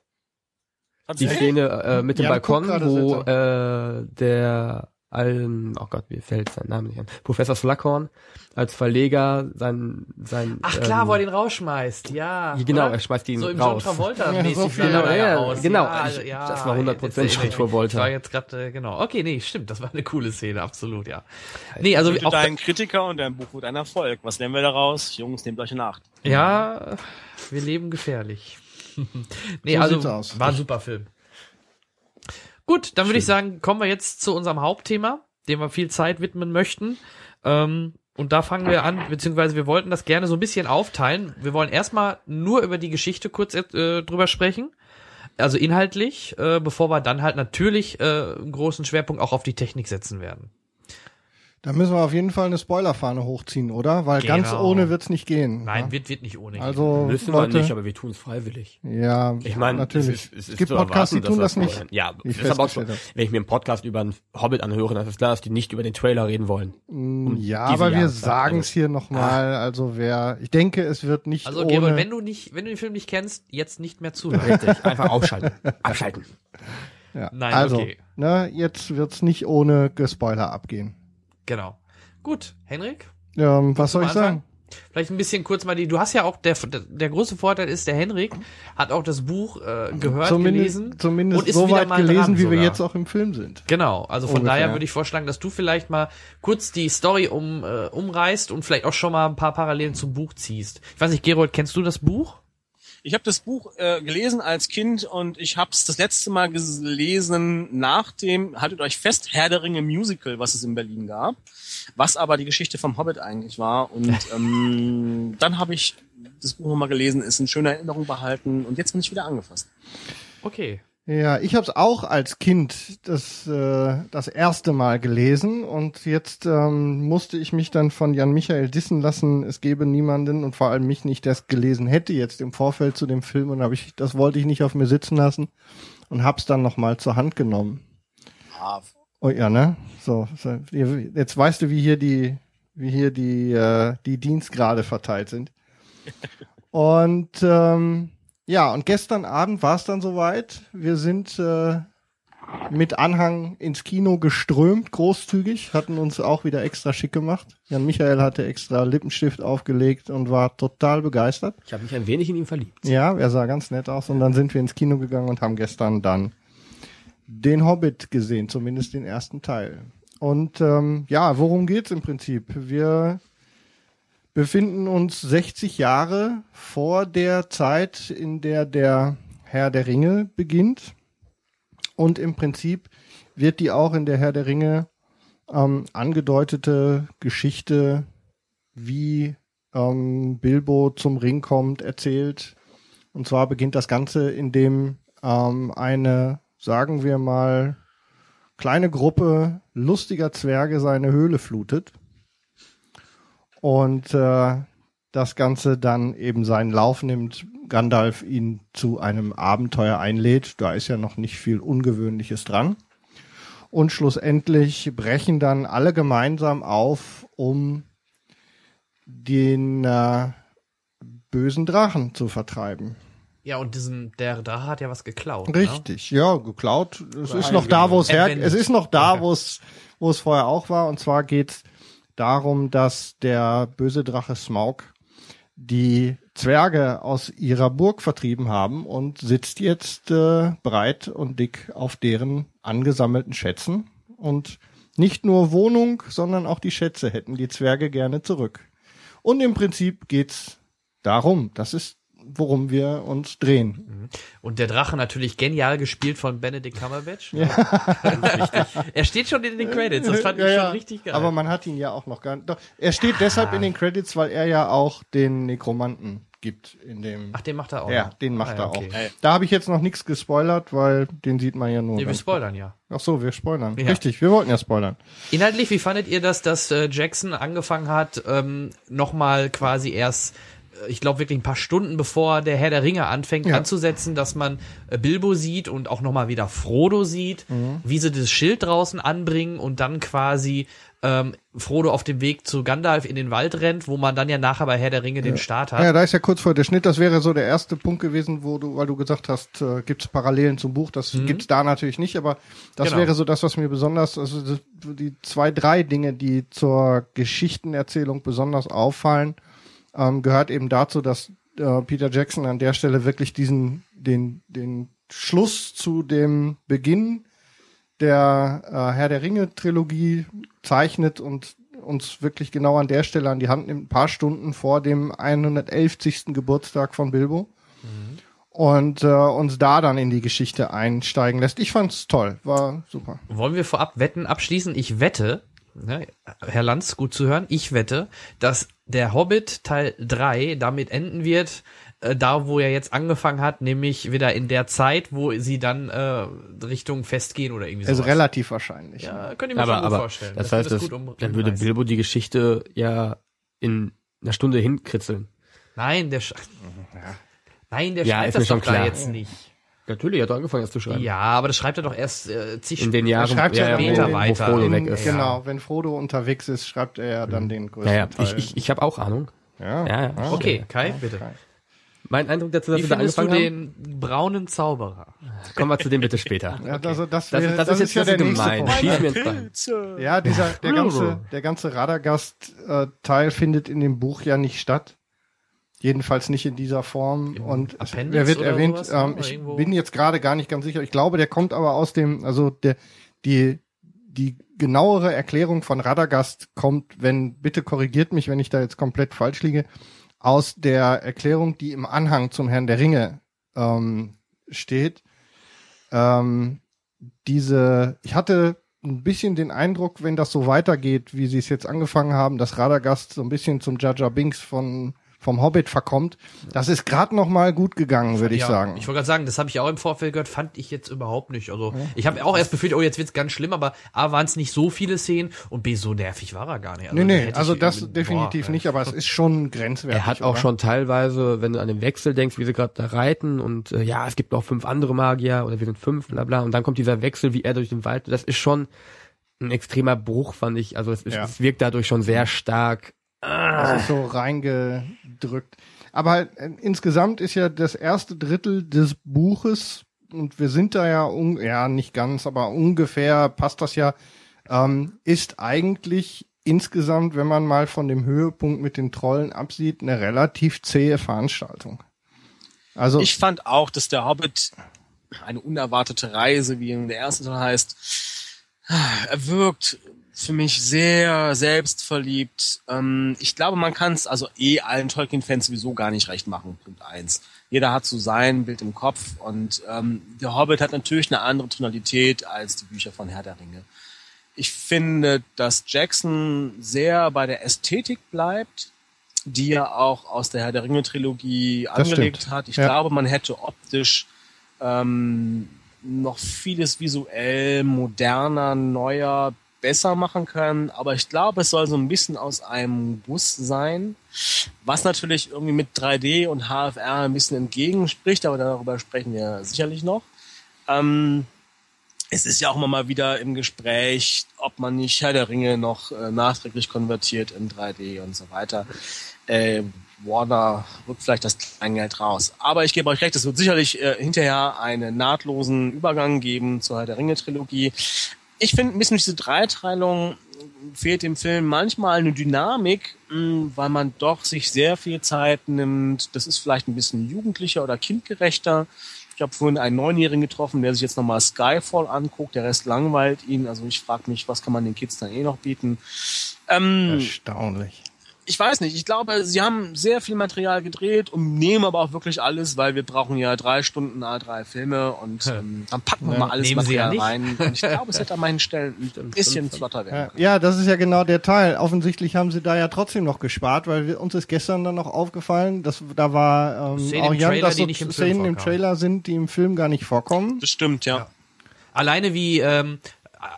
Die Szene äh, mit dem Jan Balkon, wo äh, der allen, oh Gott, mir fällt sein Name nicht an, Professor Slughorn als Verleger sein, sein Ach klar, ähm, wo er den rausschmeißt, ja. Genau, oder? er schmeißt ihn so im raus. John Travolta Ja, so Genau, ja, aus. genau. Ja, Ich- ja, das war 100% jetzt erinnere ich mich. Travolta. Das war jetzt gerade äh, genau. Okay, nee, stimmt, das war eine coole Szene, absolut, ja. Nee, also auch dein Kritiker und dein Buch wird ein Erfolg. Was lernen wir daraus? Jungs, nehmt euch in Acht. ja, wir leben gefährlich. nee, So also aus. war ein super Film. Gut, dann würde ich sagen, kommen wir jetzt zu unserem Hauptthema, dem wir viel Zeit widmen möchten. Ähm, und da fangen wir an, beziehungsweise wir wollten das gerne so ein bisschen aufteilen. Wir wollen erstmal nur über die Geschichte kurz äh, drüber sprechen. Also inhaltlich, äh, bevor wir dann halt natürlich äh, einen großen Schwerpunkt auch auf die Technik setzen werden. Da müssen wir auf jeden Fall eine Spoilerfahne hochziehen, oder? Weil ganz Genau. ohne wird's nicht gehen. Nein, ja? wird, wird nicht ohne. gehen. Also Müssen Leute, wir nicht, aber wir tun es freiwillig. ja, Ich meine, natürlich. Es, ist, es, es gibt Podcasts, die tun dass das wir nicht. Ja, ich das ist aber auch festgestellt Wenn ich mir einen Podcast über einen Hobbit anhöre, dann ist klar, dass die nicht über den Trailer reden wollen. Mm, ja, diese aber wir sagen es also. hier nochmal. Also wer, ich denke, es wird nicht Also ohne. Gerold, wenn du nicht, wenn du den Film nicht kennst, jetzt nicht mehr zuhören. Richtig, einfach ausschalten. Abschalten. ja. Nein, also, okay. ne, jetzt wird's nicht ohne Gespoiler abgehen. Genau. Gut, Henrik, Ähm, was soll ich sagen? vielleicht ein bisschen kurz mal die. Du hast ja auch der der große Vorteil ist, der Henrik hat auch das Buch äh, gehört, Zumindest, gelesen zumindest und ist so weit mal gelesen, dran wie wir sogar. jetzt auch im Film sind. Genau, also von Ungefähr. daher würde ich vorschlagen, dass du vielleicht mal kurz die Story um, äh, umreißt und vielleicht auch schon mal ein paar Parallelen zum Buch ziehst. Ich weiß nicht, Gerold, kennst du das Buch? Ich habe das Buch äh, gelesen als Kind und ich habe es das letzte Mal gelesen nach dem, haltet euch fest, Herr der Ringe Musical, was es in Berlin gab, was aber die Geschichte vom Hobbit eigentlich war. Und ähm, dann habe ich das Buch nochmal gelesen, ist in schöner Erinnerung behalten und jetzt bin ich wieder angefasst. Okay. Ja, ich habe es auch als Kind das, äh, das erste Mal gelesen und jetzt ähm, musste ich mich dann von Jan Michael dissen lassen, es gebe niemanden und vor allem mich nicht, der es gelesen hätte jetzt im Vorfeld zu dem Film und habe ich, das wollte ich nicht auf mir sitzen lassen und hab's dann nochmal zur Hand genommen. Ah, Oh ja, ne? So, so, jetzt weißt du, wie hier die, wie hier die, äh, die Dienstgrade verteilt sind. Und ähm, ja, und gestern Abend war es dann soweit. Wir sind äh, mit Anhang ins Kino geströmt, großzügig, hatten uns auch wieder extra schick gemacht. Jan Michael hatte extra Lippenstift aufgelegt und war total begeistert. Ich habe mich ein wenig in ihn verliebt. Ja, er sah ganz nett aus und dann sind wir ins Kino gegangen und haben gestern dann den Hobbit gesehen, zumindest den ersten Teil. Und ähm, ja, worum geht's im Prinzip? Wir befinden uns 60 Jahre vor der Zeit, in der der Herr der Ringe beginnt. Und im Prinzip wird die auch in der Herr der Ringe ähm, angedeutete Geschichte, wie ähm, Bilbo zum Ring kommt, erzählt. Und zwar beginnt das Ganze, indem ähm, eine, sagen wir mal, kleine Gruppe lustiger Zwerge seine Höhle flutet. Und äh, das Ganze dann eben seinen Lauf nimmt, Gandalf ihn zu einem Abenteuer einlädt. Da ist ja noch nicht viel Ungewöhnliches dran. Und schlussendlich brechen dann alle gemeinsam auf, um den äh, bösen Drachen zu vertreiben. Ja, und diesen, der Drache hat ja was geklaut. Ne? Richtig, ja, geklaut. Es ist Oder noch da, wo es her, es ist noch da, wo es, wo es vorher auch war. Und zwar geht's darum, dass der böse Drache Smaug die Zwerge aus ihrer Burg vertrieben haben und sitzt jetzt äh, breit und dick auf deren angesammelten Schätzen. Und nicht nur Wohnung, sondern auch die Schätze hätten die Zwerge gerne zurück. Und im Prinzip geht's darum. Das ist, worum wir uns drehen. Und der Drache natürlich genial gespielt von Benedict Cumberbatch. ne? er steht schon in den Credits, das fand ich Ja, schon ja. richtig geil. Aber man hat ihn ja auch noch gar nicht. Doch, er steht deshalb in den Credits, weil er ja auch den Nekromanten gibt in dem. Ach, den macht er auch. ja, noch. den macht Ah, ja, er auch. okay. Da habe ich jetzt noch nichts gespoilert, weil den sieht man ja nur. Nee, wir spoilern ja. Ach so, wir spoilern. Ja. Richtig, wir wollten ja spoilern. Inhaltlich, wie fandet ihr das, dass äh, Jackson angefangen hat, ähm, nochmal quasi erst, ich glaube wirklich ein paar Stunden bevor der Herr der Ringe anfängt, Ja. anzusetzen, dass man äh, Bilbo sieht und auch nochmal wieder Frodo sieht, Mhm. wie sie das Schild draußen anbringen und dann quasi ähm, Frodo auf dem Weg zu Gandalf in den Wald rennt, wo man dann ja nachher bei Herr der Ringe den Start hat. Ja, da ist ja kurz vor der Schnitt. Das wäre so der erste Punkt gewesen, wo du, weil du gesagt hast, äh, gibt es Parallelen zum Buch. Das gibt's da natürlich nicht, aber das Genau. wäre so das, was mir besonders, also die zwei, drei Dinge, die zur Geschichtenerzählung besonders auffallen, ähm, gehört eben dazu, dass äh, Peter Jackson an der Stelle wirklich diesen, den, den Schluss zu dem Beginn der äh, Herr der Ringe Trilogie zeichnet und uns wirklich genau an der Stelle an die Hand nimmt, ein paar Stunden vor dem 111. Geburtstag von Bilbo. Und äh, uns da dann in die Geschichte einsteigen lässt. Ich fand's toll, war super. Wollen wir vorab Wetten abschließen? Ich wette, ne, Herr Lanz, gut zu hören, ich wette, dass der Hobbit Teil 3 damit enden wird, äh, da, wo er jetzt angefangen hat, nämlich wieder in der Zeit, wo sie dann äh, Richtung Fest gehen oder irgendwie so. Also relativ wahrscheinlich. Ja, könnt ihr mir aber, schon gut aber vorstellen. das wird heißt, das, gut um- dann würde. Bilbo die Geschichte ja in einer Stunde hinkritzeln. Nein, der sch Nein, der Ja, schreibt ist mir das schon doch da klar. jetzt nicht. Natürlich, er hat angefangen, das zu schreiben. Ja, aber das schreibt er doch erst äh, zig In den Stunden- Jahren, schreibt ja ja, dann wo, Meter wo weiter. Frodo In- weg ist. Genau, wenn Frodo unterwegs ist, schreibt er ja dann den größten Ja, ja, Teil. ich, ich, ich habe auch Ahnung. ja. Ja, ja. Ah, Okay, Kai, bitte. Mein Eindruck dazu, dass Wie wir da findest du angefangen haben, den braunen Zauberer? kommen wir zu dem bitte später. Ja, also das, Das, ist- das, ist jetzt ja das ist der nächste gemein. Punkt. Schieß mir ins Bein. Ja, dieser, der ganze, der ganze Radagast-Teil findet in dem Buch ja nicht statt. Jedenfalls nicht in dieser Form. Und es, Appendix der wird erwähnt, sowas, ähm, ich irgendwo? bin jetzt gerade gar nicht ganz sicher. Ich glaube, der kommt aber aus dem, also der, die, die genauere Erklärung von Radagast kommt, wenn, bitte korrigiert mich, wenn ich da jetzt komplett falsch liege, aus der Erklärung, die im Anhang zum Herrn der Ringe ähm, steht. Ähm, diese, ich hatte ein bisschen den Eindruck, wenn das so weitergeht, wie sie es jetzt angefangen haben, dass Radagast so ein bisschen zum Jar Binks von vom Hobbit verkommt. Das ist gerade noch mal gut gegangen, würde ich ja, sagen. Ich wollte gerade sagen, das habe ich auch im Vorfeld gehört, fand ich jetzt überhaupt nicht. Also ich habe auch erst befürchtet, oh, jetzt wird's ganz schlimm, aber A, waren es nicht so viele Szenen und B, so nervig war er gar nicht. nee, da nee, hätte also ich das definitiv boah, nicht, aber es ist schon grenzwertig. Er hat auch oder? schon teilweise, wenn du an den Wechsel denkst, wie sie gerade da reiten und äh, ja, es gibt noch fünf andere Magier oder wir sind fünf, bla bla, und dann kommt dieser Wechsel, wie er durch den Wald, das ist schon ein extremer Bruch, fand ich. Also es, ist, Ja. es wirkt dadurch schon sehr stark. Das ist so reingedrückt. Aber halt, äh, insgesamt ist ja das erste Drittel des Buches, und wir sind da ja, un ja nicht ganz, aber ungefähr passt das ja, ähm, ist eigentlich insgesamt, wenn man mal von dem Höhepunkt mit den Trollen absieht, eine relativ zähe Veranstaltung. Also Ich fand auch, dass der Hobbit eine unerwartete Reise, wie in der ersten Teil heißt, er wirkt für mich sehr selbstverliebt. Ähm, ich glaube, man kann es also eh allen Tolkien-Fans sowieso gar nicht recht machen. Punkt eins. Jeder hat so sein Bild im Kopf und ähm, der Hobbit hat natürlich eine andere Tonalität als die Bücher von Herr der Ringe. Ich finde, dass Jackson sehr bei der Ästhetik bleibt, die er auch aus der Herr der Ringe Trilogie Das angelegt stimmt. hat. Ich Ja. glaube, man hätte optisch ähm, noch vieles visuell moderner, neuer, besser machen können. Aber ich glaube, es soll so ein bisschen aus einem Guss sein, was natürlich irgendwie mit 3D und HFR ein bisschen entgegenspricht, aber darüber sprechen wir sicherlich noch. Ähm, es ist ja auch immer mal wieder im Gespräch, ob man nicht Herr der Ringe noch äh, nachträglich konvertiert in 3D und so weiter. Äh, Warner rückt vielleicht das Kleingeld raus. Aber ich gebe euch recht, es wird sicherlich äh, hinterher einen nahtlosen Übergang geben zur Herr der Ringe Trilogie. Ich finde ein bisschen diese Dreiteilung fehlt dem Film manchmal eine Dynamik, mh, weil man doch sich sehr viel Zeit nimmt. Das ist vielleicht ein bisschen jugendlicher oder kindgerechter. Ich habe vorhin einen Neunjährigen getroffen, der sich jetzt nochmal Skyfall anguckt. Der Rest langweilt ihn. Also ich frage mich, was kann man den Kids dann eh noch bieten? Ähm, erstaunlich. Ich weiß nicht. Ich glaube, sie haben sehr viel Material gedreht und nehmen aber auch wirklich alles, weil wir brauchen ja drei Stunden A3 Filme und ähm, dann packen wir Ja, mal alles nehmen sie ja Material nicht. rein. Und ich glaube, es hätte an manchen Stellen ein bisschen flotter werden Ja, können. ja, das ist ja genau der Teil. Offensichtlich haben sie da ja trotzdem noch gespart, weil wir, uns ist gestern dann noch aufgefallen, dass da war ähm, Szenen auch im Jan, Trailer, dass die so nicht im Film Szenen im. Trailer sind, die im Film gar nicht vorkommen. Das stimmt, ja. Alleine wie ähm,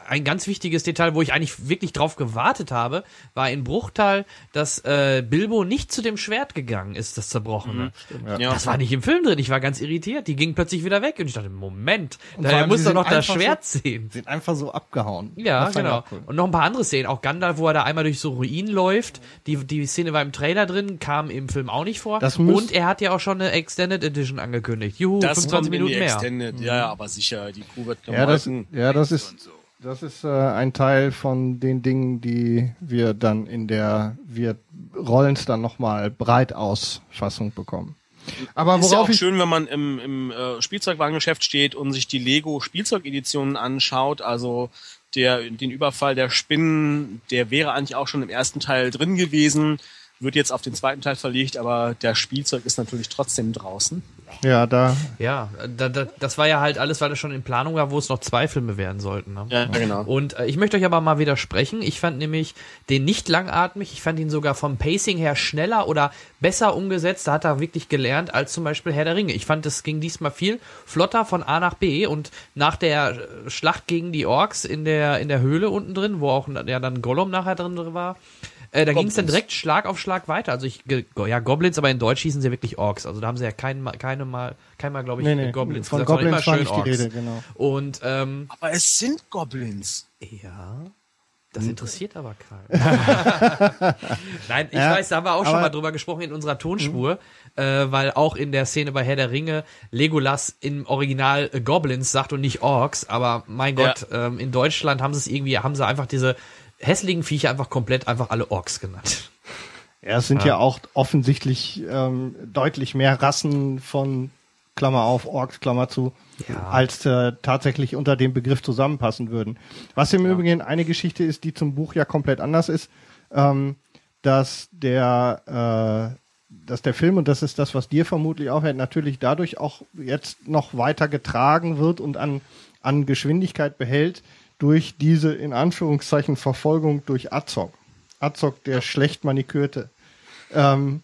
ein ganz wichtiges Detail, wo ich eigentlich wirklich drauf gewartet habe, war in Bruchtal, dass äh, Bilbo nicht zu dem Schwert gegangen ist, das zerbrochene. ja. Das war nicht im Film drin. Ich war ganz irritiert. Die ging plötzlich wieder weg und ich dachte, Moment, da muss doch noch das Schwert sehen. Sind einfach so abgehauen. Ja, Das genau. cool. Und noch ein paar andere Szenen. Auch Gandalf, wo er da einmal durch so Ruinen läuft. Die, die Szene war im Trailer drin, kam im Film auch nicht vor. Das und er hat ja auch schon eine Extended Edition angekündigt. Juhu, Das 25 kommt in Minuten die mehr. Extended. Ja, aber sicher, die Kuh wird Ja, das, gemolken. ja, das ist, das ist äh, ein Teil von den Dingen, die wir dann in der, wir rollen es dann nochmal breit aus Fassung bekommen. Aber ist ja auch schön, wenn man im, im äh, Spielzeugwarengeschäft steht und sich die Lego Spielzeugeditionen anschaut. Also der, den Überfall der Spinnen, der wäre eigentlich auch schon im ersten Teil drin gewesen, wird jetzt auf den zweiten Teil verlegt, aber der Spielzeug ist natürlich trotzdem draußen. Ja, da Ja, da, da, das war ja halt alles, weil es schon in Planung war, wo es noch zwei Filme werden sollten. Ne? Ja, genau. Und äh, ich möchte euch aber mal widersprechen. Ich fand nämlich den nicht langatmig. Ich fand ihn sogar vom Pacing her schneller oder besser umgesetzt. Da hat er wirklich gelernt als zum Beispiel Herr der Ringe. Ich fand, es ging diesmal viel flotter von A nach B und nach der äh, Schlacht gegen die Orks in der in der Höhle unten drin, wo auch ja dann Gollum nachher drin war. Äh, da ging es dann direkt Schlag auf Schlag weiter. Also ich, ja, Goblins, aber in Deutsch hießen sie wirklich Orks. Also da haben sie ja kein, Mal- keine Mal, kein Mal, glaube ich, nee, nee, Goblins von gesagt, Goblins war immer nicht schön die Orks. Rede, genau. Und ähm, Aber es sind Goblins. ja, das interessiert aber keinen. Nein, ich Ja, weiß, da haben wir auch schon mal drüber gesprochen in unserer Tonspur, äh, weil auch in der Szene bei Herr der Ringe Legolas im Original äh, Goblins sagt und nicht Orks, aber mein Ja. Gott, ähm, in Deutschland haben sie es irgendwie, haben sie einfach diese hässlichen Viecher einfach komplett einfach alle Orks genannt. Ja, es sind ja, auch offensichtlich ähm, deutlich mehr Rassen von Klammer auf, Orks, Klammer zu, Ja. als äh, tatsächlich unter dem Begriff zusammenpassen würden. Was im Übrigen eine Geschichte ist, die zum Buch ja komplett anders ist, ähm, dass der äh, dass der Film, und das ist das, was dir vermutlich auffällt, natürlich dadurch auch jetzt noch weiter getragen wird und an, an Geschwindigkeit behält durch diese in Anführungszeichen Verfolgung durch Azog. Azog, der schlecht manikürte. Ähm,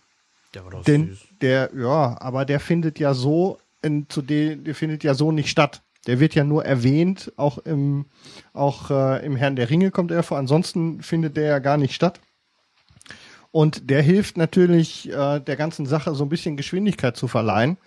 Der war doch denn der, ja, aber der findet ja so, in, zu dem, der findet ja so nicht statt. Der wird ja nur erwähnt, auch im, auch äh, im Herrn der Ringe kommt er vor. Ansonsten findet der ja gar nicht statt. Und der hilft natürlich äh, der ganzen Sache so ein bisschen Geschwindigkeit zu verleihen,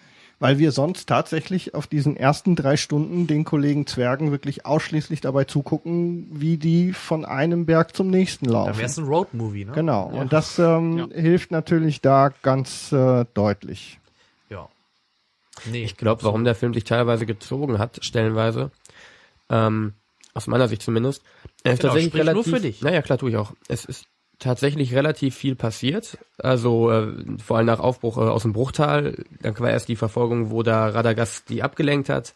weil wir sonst tatsächlich auf diesen ersten drei Stunden den Kollegen Zwergen wirklich ausschließlich dabei zugucken, wie die von einem Berg zum nächsten laufen. Da wäre es ein Roadmovie, ne? Genau. Und das ähm, hilft natürlich da ganz äh, deutlich. Ja. Nee. Ich glaube, warum der Film sich teilweise gezogen hat, stellenweise, ähm, aus meiner Sicht zumindest, er ist Genau, tatsächlich sprich nur relativ, für dich. Naja, klar tue ich auch. Es ist tatsächlich relativ viel passiert. Also äh, vor allem nach Aufbruch äh, aus dem Bruchtal, dann war erst die Verfolgung, wo da Radagast die abgelenkt hat.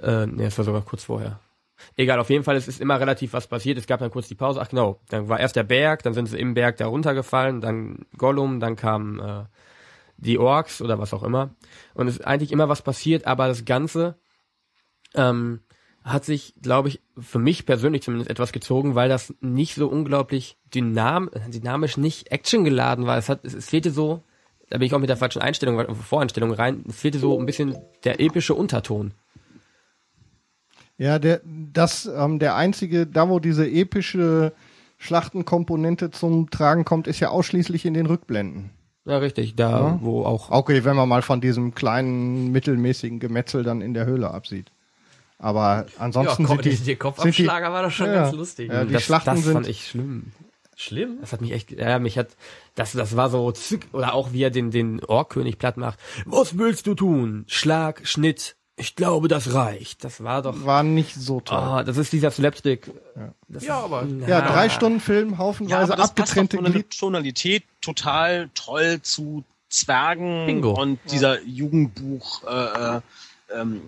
Äh, nee, es war sogar kurz vorher. Egal, auf jeden Fall, es ist immer relativ was passiert. Es gab dann kurz die Pause. Ach genau, dann war erst der Berg, dann sind sie im Berg da runtergefallen, dann Gollum, dann kam äh, die Orks oder was auch immer. Und es ist eigentlich immer was passiert, aber das Ganze ähm, hat sich, glaube ich, für mich persönlich zumindest etwas gezogen, weil das nicht so unglaublich dynam dynamisch nicht actiongeladen war. Es hat, es, es fehlte so, da bin ich auch mit der falschen Einstellung, Voreinstellung rein, es fehlte so ein bisschen der epische Unterton. Ja, der, das, ähm, der einzige, da wo diese epische Schlachtenkomponente zum Tragen kommt, ist ja ausschließlich in den Rückblenden. Ja, richtig, da Ja. wo auch Okay, wenn man mal von diesem kleinen, mittelmäßigen Gemetzel dann in der Höhle absieht. Aber ja, ansonsten komm, sind die, die, sind die, Kopfabschlager war doch schon Ja. ganz lustig. Ja, die das, Schlachten das sind- fand ich schlimm. Schlimm. Das hat mich echt, ja, mich hat, das, das war so zück, oder auch wie er den, den Orkkönig platt macht. Was willst du tun? Schlag, Schnitt. Ich glaube, das reicht. Das war doch, war nicht so toll. ah, das ist dieser Slapstick. Das Ja, aber ja, drei Stunden Film, Ja, haufenweise aber das passt abgetrennte doch von der. Tonalität total toll zu Zwergen Bingo. und dieser Jugendbuch, äh, äh, ähm,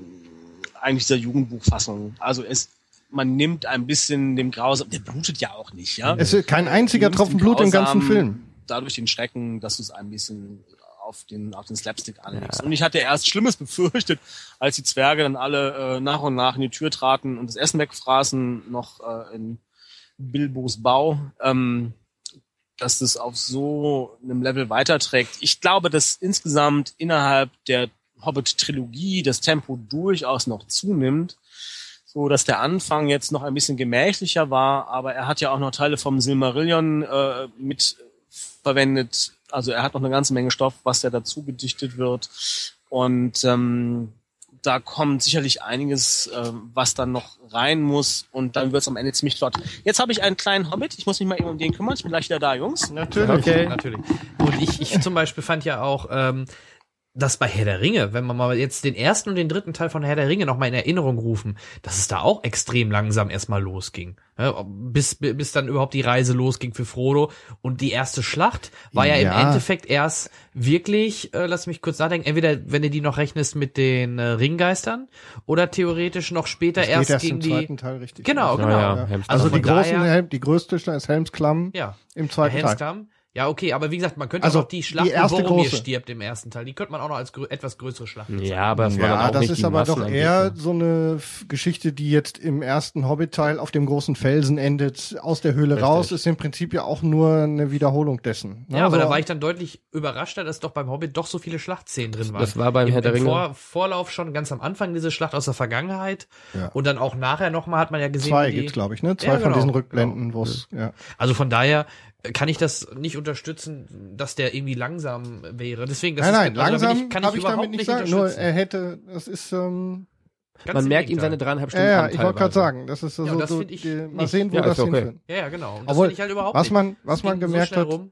eigentlich dieser Jugendbuchfassung. Also es, man nimmt ein bisschen dem Grausam, der blutet ja auch nicht, ja. Es ist kein einziger Tropfen Blut im ganzen Film. Dadurch den Schrecken, dass du es ein bisschen auf den, auf den Slapstick anlegst. Und ich hatte erst Schlimmes befürchtet, als die Zwerge dann alle äh, nach und nach in die Tür traten und das Essen wegfraßen, noch äh, in Bilbos Bau, ähm, dass das auf so einem Level weiterträgt. Ich glaube, dass insgesamt innerhalb der Hobbit-Trilogie das Tempo durchaus noch zunimmt, so dass der Anfang jetzt noch ein bisschen gemächlicher war, aber er hat ja auch noch Teile vom Silmarillion äh, mit verwendet. Also er hat noch eine ganze Menge Stoff, was ja dazu gedichtet wird. Und ähm, da kommt sicherlich einiges, äh, was dann noch rein muss und dann wird's am Ende ziemlich flott. Jetzt habe ich einen kleinen Hobbit, ich muss mich mal eben um den kümmern, ich bin gleich wieder da, Jungs. Natürlich. Okay. Natürlich. Und ich, ich zum Beispiel fand ja auch, ähm, dass bei Herr der Ringe, wenn man mal jetzt den ersten und den dritten Teil von Herr der Ringe noch mal in Erinnerung rufen, dass es da auch extrem langsam erstmal losging. Bis, bis dann überhaupt die Reise losging für Frodo. Und die erste Schlacht war ja, im Ja. Endeffekt erst wirklich, äh, lass mich kurz nachdenken, entweder wenn du die noch rechnest mit den äh, Ringgeistern oder theoretisch noch später Das erst geht erst gegen im die. zweiten Teil richtig. Genau, genau. Ja, ja, Also, Also die großen, daher- Helm, die größte ist Helmsklamm Ja. im zweiten Teil. Ja, okay, aber wie gesagt, man könnte Also, auch noch die Schlacht, die erste wo Boromir große. stirbt im ersten Teil, die könnte man auch noch als grö etwas größere Schlacht bezeichnen. Ja, aber dann Ja, das nicht ist aber doch eher so eine Geschichte, die jetzt im ersten Hobbit-Teil auf dem großen Felsen endet. Aus der Höhle Richtig. raus ist im Prinzip ja auch nur eine Wiederholung dessen. ne? Ja, aber so, da war ich dann deutlich überraschter, dass doch beim Hobbit doch so viele Schlachtszenen drin waren. Das war beim Im, Herr der im Ringe. Vor Vorlauf schon ganz am Anfang diese Schlacht aus der Vergangenheit Ja. und dann auch nachher nochmal hat man ja gesehen, zwei gibt's, glaube ich, ne? Zwei Ja, von genau, diesen Rückblenden, wo es, ja. Also von daher kann ich das nicht unterstützen, dass der irgendwie langsam wäre. Deswegen, das Nein, nein, ist, also da bin langsam ich, kann ich ich überhaupt damit nicht sagen. Nur er hätte, das ist, ähm, Ganz Man merkt ihm seine dreieinhalb ja, Stunden ja, an ich wollte gerade sagen, das ist so, Ja, das so ich die, mal sehen, wo Ja, das okay. hinführt. Ja, ja, genau. Und das Obwohl, finde ich halt überhaupt was nicht. man, was man so gemerkt schnell hat, rum.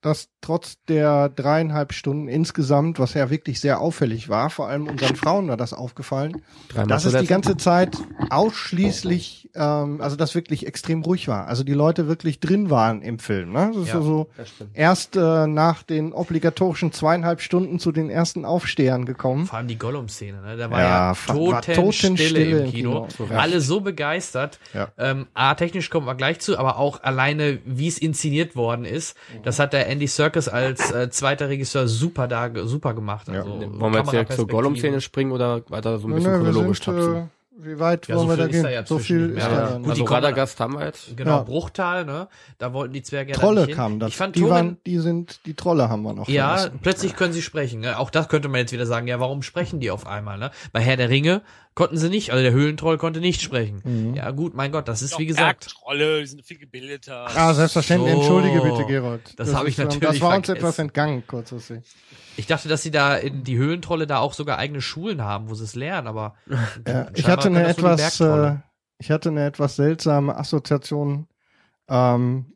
Dass trotz der dreieinhalb Stunden insgesamt, was ja wirklich sehr auffällig war, vor allem unseren Frauen war das aufgefallen, Dreimal dass es die ganze Zeit ausschließlich, ähm, also das wirklich extrem ruhig war. Also die Leute wirklich drin waren im Film. Ne? Das ist Ja, so, das erst äh, nach den obligatorischen zweieinhalb Stunden zu den ersten Aufstehern gekommen. Vor allem die Gollum-Szene, ne? Da war Ja, ja, Totenstille, Totenstille im im Kino. Kino. Alle so begeistert. Ja. Ähm, A, technisch kommen wir gleich zu, aber auch alleine, wie es inszeniert worden ist. Das hat der Andy Serkis als äh, zweiter Regisseur super da, super gemacht. Also, Wollen wir jetzt direkt zur. Gollum-Szene springen oder weiter so ein bisschen wir chronologisch sind, tapsen? Wie weit Ja, wollen so wir viel da ist gehen? da ja so viel ist Ja, da ja. Gut, die Also Radagast haben wir jetzt. Genau, Ja. Bruchtal, ne? Da wollten die Zwerge ja Trolle nicht hin. kamen das. Ich fand die Thorin, waren, die sind, die Trolle haben wir noch. ja, vergessen. plötzlich können sie sprechen. Ne? Auch das könnte man jetzt wieder sagen. Ja, warum sprechen die auf einmal? Ne? Bei Herr der Ringe konnten sie nicht, also der Höhlentroll konnte nicht sprechen. Mhm. Ja, gut, mein Gott, das ist wie gesagt. Bergtrolle, die sind viel gebildeter. Ah, selbstverständlich. So. Entschuldige bitte, Gerold. Das habe ich natürlich Das war uns vergessen. etwas entgangen, kurzfristig. Ich dachte, dass sie da in die Höhlentrolle da auch sogar eigene Schulen haben, wo sie es lernen, aber Ja, ich hatte eine etwas, äh, ich hatte eine etwas seltsame Assoziation ähm,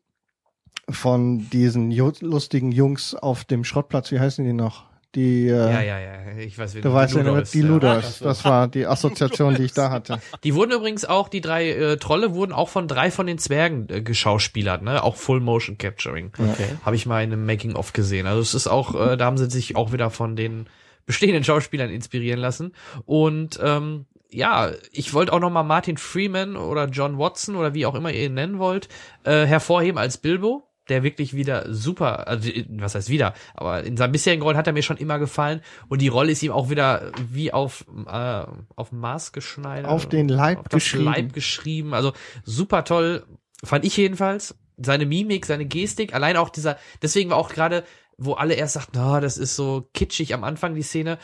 von diesen lustigen Jungs auf dem Schrottplatz. Wie heißen die noch? Die, äh, ja, ja, ja, ich weiß, wie du weißt ja, Ludolfs, die ja. Luders. Das war die Assoziation, die ich da hatte. Die wurden übrigens auch, die drei äh, Trolle wurden auch von drei von den Zwergen äh, geschauspielert, ne? Auch Full Motion Capturing. Okay. Habe ich mal in einem Making of gesehen. Also es ist auch, äh, da haben sie sich auch wieder von den bestehenden Schauspielern inspirieren lassen. Und ähm, ja, ich wollte auch noch mal Martin Freeman oder John Watson oder wie auch immer ihr ihn nennen wollt, äh, hervorheben als Bilbo. Der wirklich wieder super, also was heißt wieder, aber in seinem bisherigen Rollen hat er mir schon immer gefallen und die Rolle ist ihm auch wieder wie auf äh, auf Maß geschneidert, Auf den Leib auf geschrieben. Leib geschrieben, also super toll, fand ich jedenfalls. Seine Mimik, seine Gestik, allein auch dieser, deswegen war auch gerade, wo alle erst sagten, na, das ist so kitschig am Anfang die Szene,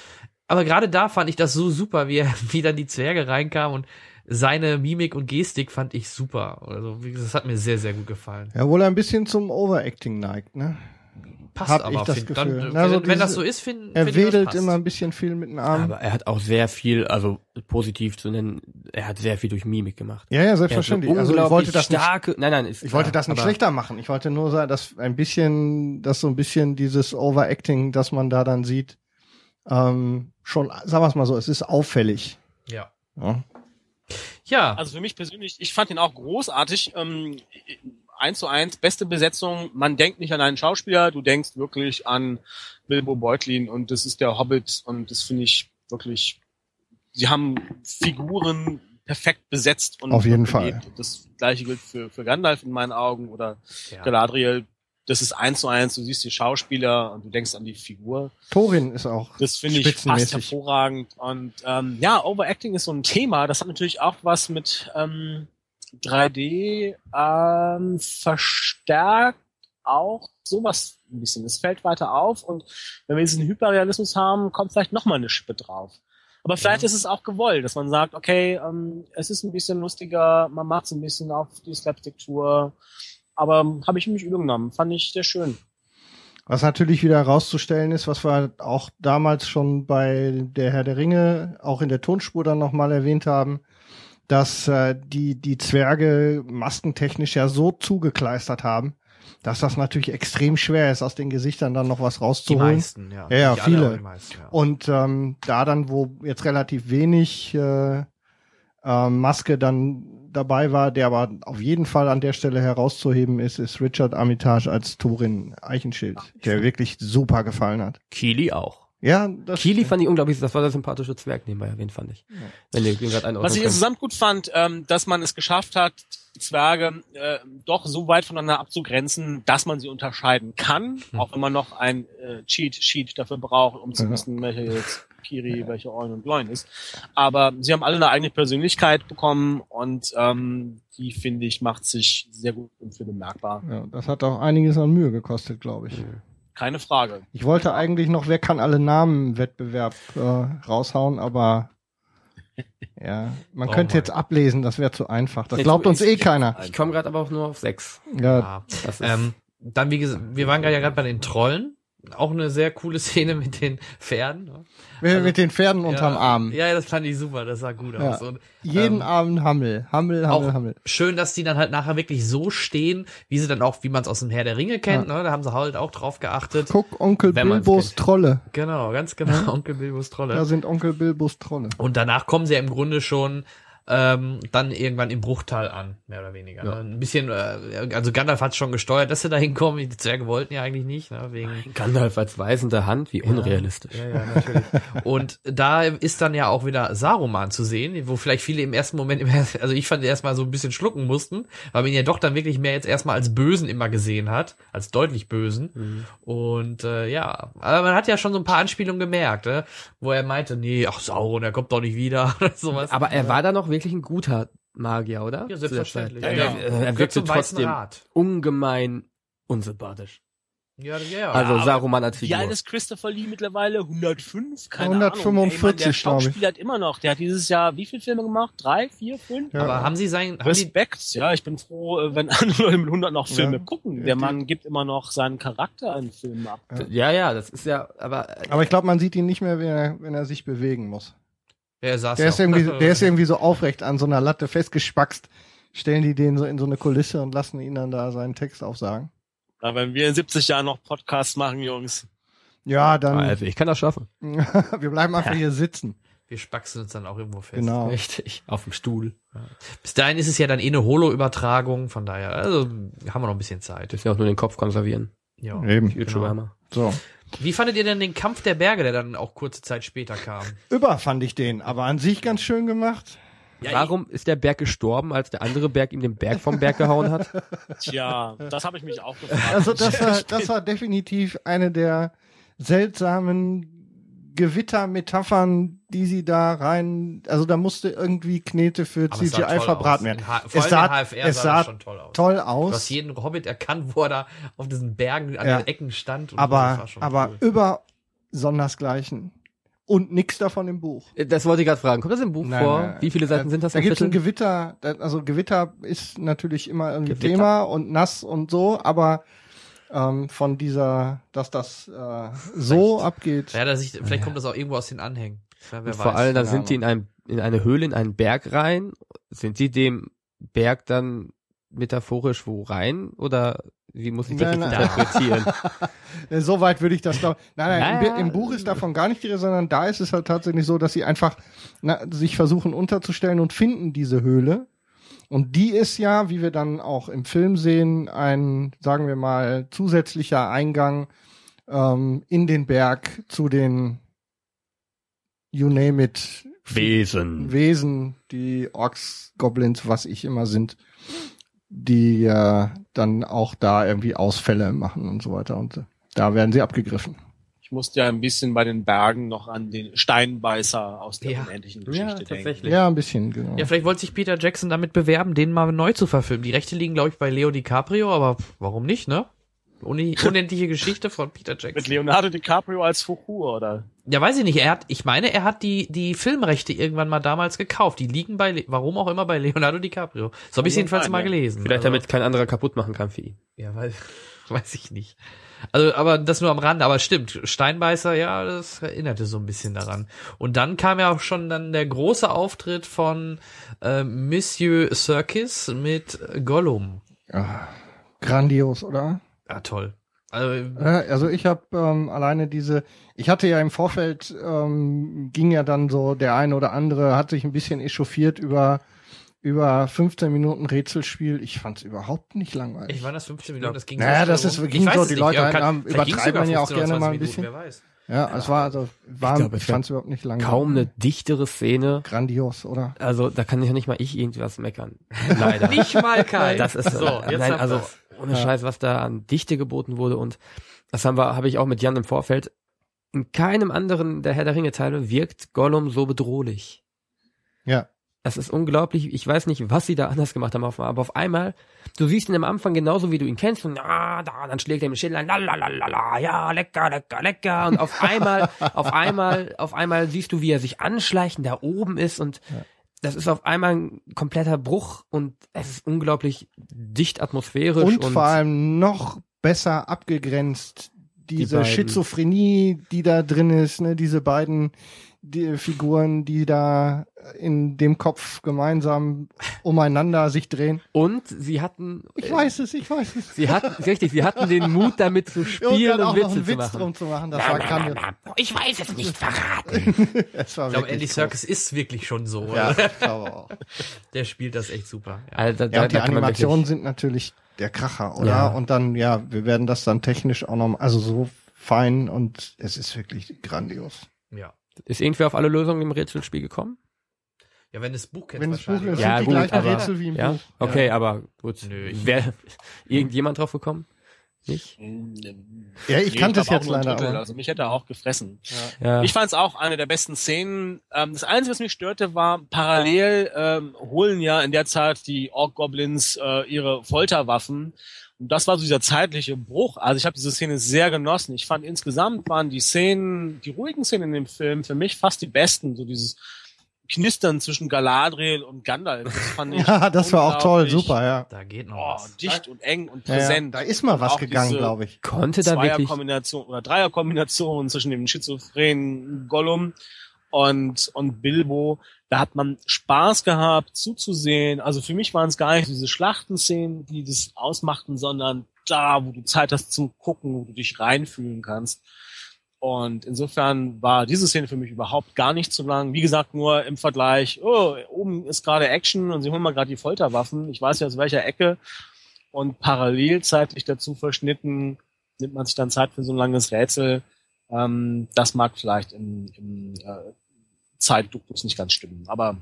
aber gerade da fand ich das so super, wie er, wie dann die Zwerge reinkamen und seine Mimik und Gestik fand ich super. Also, wie gesagt, das hat mir sehr, sehr gut gefallen. Ja, wohl ein bisschen zum Overacting neigt, ne? Passt Hab aber, ich das find, Gefühl. dann, Na, wenn, wenn das so ist, finde Er find ich, das wedelt passt. immer ein bisschen viel mit den Armen. Aber er hat auch sehr viel, also positiv zu nennen, er hat sehr viel durch Mimik gemacht. ja, ja, Er selbstverständlich. Also ich wollte das nicht starke, nein, nein, ist Ich wollte klar, das nicht schlechter machen. Ich wollte nur sagen, dass ein bisschen, dass so ein bisschen dieses Overacting, das man da dann sieht, ähm, schon, sagen wir es mal so, es ist auffällig. Ja. Ja. Ja, Also für mich persönlich, ich fand ihn auch großartig. Ähm, eins zu eins, beste Besetzung. Man denkt nicht an einen Schauspieler, du denkst wirklich an Bilbo Beutlin und das ist der Hobbit und das finde ich wirklich. Sie haben Figuren perfekt besetzt und Auf jeden und Fall. Das gleiche gilt für, für Gandalf in meinen Augen oder ja. Galadriel. Das ist eins zu eins. Du siehst die Schauspieler und du denkst an die Figur. Torin ist auch Das finde ich fast spitzenmäßig. hervorragend. Und ähm, ja, Overacting ist so ein Thema. Das hat natürlich auch was mit ähm, 3D ähm, verstärkt auch sowas ein bisschen. Es fällt weiter auf und wenn wir diesen Hyperrealismus haben, kommt vielleicht nochmal eine Schippe drauf. Aber vielleicht ist es auch gewollt, dass man sagt, okay, ähm, es ist ein bisschen lustiger, man macht es ein bisschen auf die Slapstick-Tour. Aber habe ich mich übergenommen. Fand ich sehr schön. Was natürlich wieder herauszustellen ist, was wir auch damals schon bei der Herr der Ringe auch in der Tonspur dann nochmal erwähnt haben, dass äh, die, die Zwerge maskentechnisch ja so zugekleistert haben, dass das natürlich extrem schwer ist, aus den Gesichtern dann noch was die rauszuholen. meisten, ja. Ja, ja, viele. die meisten, ja. Und ähm, da dann, wo jetzt relativ wenig äh, äh, Maske dann dabei war, der aber auf jeden Fall an der Stelle herauszuheben ist, ist Richard Armitage als Turin Eichenschild, der wirklich super gefallen hat. Kili auch. Ja, das Kili fand ich unglaublich, das war der sympathische Zwerg nebenbei erwähnt, fand ich. Einordnen Was ich insgesamt gut fand, ähm, dass man es geschafft hat, die Zwerge äh, doch so weit voneinander abzugrenzen, dass man sie unterscheiden kann, auch wenn man noch ein äh, Cheat-Sheet dafür braucht, um zu Ja. wissen, welche jetzt Kiri, welche Oin und Gloin ist. Aber sie haben alle eine eigene Persönlichkeit bekommen und ähm, die, finde ich, macht sich sehr gut im Film bemerkbar. Ja, das hat auch einiges an Mühe gekostet, glaube ich. Keine Frage. Ich wollte eigentlich noch, wer kann alle Namen im Wettbewerb äh, raushauen, aber ja, man Brauchen könnte wir. jetzt ablesen, das wäre zu einfach. Das glaubt uns eh keiner. Ich komme gerade aber auch nur auf sechs. Ja, Ja. Das ist, Ähm, dann, wie gesagt, wir waren gerade ja gerade bei den Trollen. Auch eine sehr coole Szene mit den Pferden. ne? mit- mit den Pferden unterm ja, Arm. Ja, das fand ich super, das sah gut Ja. aus. Und, Jeden ähm, Abend Hammel, Hammel, Hammel, Hammel. schön, dass die dann halt nachher wirklich so stehen, wie sie dann auch, wie man es aus dem Herr der Ringe kennt, ne? Da haben sie halt auch drauf geachtet. Guck, Onkel Bilbos. Trolle. Genau, ganz genau, Onkel Bilbos Trolle. Da sind Onkel Bilbos Trolle. Und danach kommen sie ja im Grunde schon ähm, dann irgendwann im Bruchtal an, mehr oder weniger. Ja. Ne? Ein bisschen, äh, also Gandalf hat schon gesteuert, dass sie da hinkommen. Die Zwerge wollten ja eigentlich nicht, ne? wegen Gandalf als weisende Hand, wie unrealistisch. Ja, ja, natürlich. Und da ist dann ja auch wieder Saruman zu sehen, wo vielleicht viele im ersten Moment, im also ich fand erstmal so ein bisschen schlucken mussten, weil man ihn ja doch dann wirklich mehr jetzt erstmal als Bösen immer gesehen hat, als deutlich Bösen. Und äh, ja, aber man hat ja schon so ein paar Anspielungen gemerkt, ne? wo er meinte, nee, ach Sauron, der kommt doch nicht wieder oder sowas. Aber er war da noch wirklich ein guter Magier, oder? ja, selbstverständlich. Ja, Er, ja. er, er wirkte trotzdem Rat. ungemein unsympathisch. Ja, ja, ja. Also aber Saruman als Wie Figur. alt ist Christopher Lee mittlerweile? 105? Keine 145, Ahnung. Ey, Mann, der hat immer noch. Der hat dieses Jahr wie viele Filme gemacht? Drei, vier, fünf? Ja. aber haben sie sein, haben die, Respekt, ja, ich bin froh, äh, wenn andere Leute mit 100 noch Filme Ja. gucken. Ja, Der die- Mann gibt immer noch seinen Charakter in Filmen ab. Ja, ja, das ist ja, aber Aber ich glaube, man sieht ihn nicht mehr, wenn er, wenn er sich bewegen muss. Ja, er saß Der ja ist, irgendwie, der ist irgendwie so aufrecht an so einer Latte festgespackst. Stellen die den so in so eine Kulisse und lassen ihn dann da seinen Text aufsagen. Aber wenn wir in 70 Jahren noch Podcasts machen, Jungs. Ja, dann, also ich kann das schaffen. wir bleiben einfach hier sitzen. Wir spaxen uns dann auch irgendwo fest. Genau. Richtig. Auf dem Stuhl. Bis dahin ist es ja dann eh eine Holo-Übertragung, von daher, also haben wir noch ein bisschen Zeit. Dürfen ja auch nur den Kopf konservieren. Ja. Eben. Genau. So. Wie fandet ihr denn den Kampf der Berge, der dann auch kurze Zeit später kam? Über fand ich den, aber an sich ganz schön gemacht. Ja, Warum ist der Berg gestorben, als der andere Berg ihm den Berg vom Berg gehauen hat? Tja, das habe ich mich auch gefragt. Also das war, das war definitiv eine der seltsamen Gewittermetaphern, die sie da rein, also da musste irgendwie Knete für Aber es CGI verbraten werden. Es allem sah, in HFR es sah sah das schon toll aus. toll Du hast aus, jeden Hobbit erkannt, wo er da auf diesen Bergen an Ja. den Ecken stand. und das war aber, schon aber cool. über sondersgleichen. Und nix davon im Buch. Das wollte ich gerade fragen. Kommt das im Buch Nein, vor? nein. Wie viele Seiten Äh, sind das Da im gibt's ein? Gewitter, also Gewitter ist natürlich immer irgendwie Gewitter. Thema und nass und so, aber ähm, von dieser, dass das äh, so abgeht. Ja, dass ich, vielleicht kommt das auch irgendwo aus den Anhängen. Ja, vor weiß. allem, keine sind die in einem, in eine Höhle, in einen Berg rein. Sind die dem Berg dann metaphorisch wo rein? Oder wie muss ich das Nein, jetzt nein. interpretieren? So weit würde ich das doch. Nein, nein, im, Naja. Bi- im Buch ist davon gar nicht die Rede, sondern da ist es halt tatsächlich so, dass sie einfach na, sich versuchen unterzustellen und finden diese Höhle. Und die ist ja, wie wir dann auch im Film sehen, ein, sagen wir mal, zusätzlicher Eingang ähm, in den Berg zu den You name it Wesen. Wesen, die Orks, Goblins, was ich immer sind, die ja dann auch da irgendwie Ausfälle machen und so weiter. Und äh, da werden sie abgegriffen. Ich musste ja ein bisschen bei den Bergen noch an den Steinbeißer aus der Ja. unendlichen Ja, Geschichte denken. tatsächlich. Ja, ein bisschen, genau. Ja, vielleicht wollte sich Peter Jackson damit bewerben, den mal neu zu verfilmen. Die Rechte liegen, glaube ich, bei Leo DiCaprio, aber warum nicht, ne? Uni unendliche Geschichte von Peter Mit Jackson. Leonardo DiCaprio als Fuchur, oder? Ja, weiß ich nicht. Er hat, ich meine, er hat die, die Filmrechte irgendwann mal damals gekauft. Die liegen bei, warum auch immer, bei Leonardo DiCaprio. So habe ich jedenfalls mal ja. gelesen. Vielleicht Also- damit kein anderer kaputt machen kann für ihn. Ja, weil, weiß ich nicht. Also, aber das nur am Rande, aber stimmt, Steinbeißer, ja, das erinnerte so ein bisschen daran. Und dann kam ja auch schon dann der große Auftritt von äh, Monsieur Serkis mit Gollum. Ah, grandios, oder? Ja, toll. Also, also ich habe ähm, alleine diese, ich hatte ja im Vorfeld, ähm, ging ja dann so, der eine oder andere hat sich ein bisschen echauffiert über über 15 Minuten Rätselspiel. Ich fand's überhaupt nicht langweilig. ich war das 15 Minuten, das ging Naja, so das ist- ging Ich weiß so, es die nicht. Leute kann- haben- vielleicht ging's übertreiben sogar ja auch 15 oder gerne 20 mal ein Minuten, bisschen. Wer weiß. Ja, es war also, war, Ich glaube, ich es fand es überhaupt nicht lang. Kaum eine dichtere Szene. Grandios, oder? Also da kann ja nicht mal ich irgendwas meckern. Leider. Nicht mal Kai. Das ist so. Jetzt nein, also ihr's. ohne Scheiß, was da an Dichte geboten wurde und das haben wir, habe ich auch mit Jan im Vorfeld. In keinem anderen der Herr der Ringe Teile wirkt Gollum so bedrohlich. Ja. Das ist unglaublich. Ich weiß nicht, was sie da anders gemacht haben, auf- aber auf einmal, du siehst ihn am Anfang genauso, wie du ihn kennst, und ah, da, dann schlägt er mit Schildern, la, la, la, la, la, ja, lecker, lecker, lecker, und auf einmal, auf einmal, auf einmal siehst du, wie er sich anschleicht und da oben ist, und das ist auf einmal ein kompletter Bruch, und es ist unglaublich dicht atmosphärisch. Und, vor allem noch besser abgegrenzt diese beiden. Schizophrenie, die da drin ist, ne, diese beiden die Figuren, die da in dem Kopf gemeinsam umeinander sich drehen. und sie hatten, Ich weiß es, ich weiß es. sie hatten, richtig, sie hatten den Mut damit zu Und spielen und, auch noch Witze einen zu Witz machen. drum zu machen, das war grandios. Ich weiß es nicht verraten. Es war Ich glaube, Andy. Serkis ist wirklich schon so. Ja, oder? ich glaube auch. Der spielt das echt super. Ja. Also, da, Ja, und die Animationen sind natürlich der Kracher, oder? Ja. Und dann, ja, wir werden das dann technisch auch noch, also so fein und es ist wirklich grandios. ja. Ist irgendwer auf alle Lösungen im Rätselspiel gekommen? Ja, wenn das Buch kennst Wenn das Buch wahrscheinlich. ist, sind die gleichen Rätsel wie im ja? Buch. Okay, Ja. aber gut. Nö, ich- Wäre irgendjemand drauf gekommen? Nicht? Ja, ich kannte es auch jetzt leider. Drittel, aber- Also mich hätte er auch gefressen. Ja. Ich fand es auch eine der besten Szenen. Ähm, das Einzige, was mich störte, war parallel ähm, holen ja in der Zeit die Ork-Goblins äh, ihre Folterwaffen. Und das war so dieser zeitliche Bruch. Also ich habe diese Szene sehr genossen. Ich fand insgesamt waren die Szenen, die ruhigen Szenen in dem Film für mich fast die besten. So dieses Knistern zwischen Galadriel und Gandalf. Das fand ich Ja, das war auch toll, super, ja. Da geht noch Oh, was. dicht und eng und Ja, ja. präsent. Da ist mal was gegangen, glaube ich. Konnte da wirklich, Zweierkombination oder Dreierkombination zwischen dem schizophrenen Gollum und, und Bilbo. Da hat man Spaß gehabt zuzusehen. Also für mich waren es gar nicht diese Schlachtenszenen, die das ausmachten, sondern da, wo du Zeit hast zu gucken, wo du dich reinfühlen kannst. Und insofern war diese Szene für mich überhaupt gar nicht zu lang. Wie gesagt, nur im Vergleich, oh, oben ist gerade Action und sie holen mal gerade die Folterwaffen. Ich weiß ja aus welcher Ecke. Und parallel zeitlich dazu verschnitten nimmt man sich dann Zeit für so ein langes Rätsel. Ähm, das mag vielleicht im, im äh, Zeitduktus nicht ganz stimmen. Aber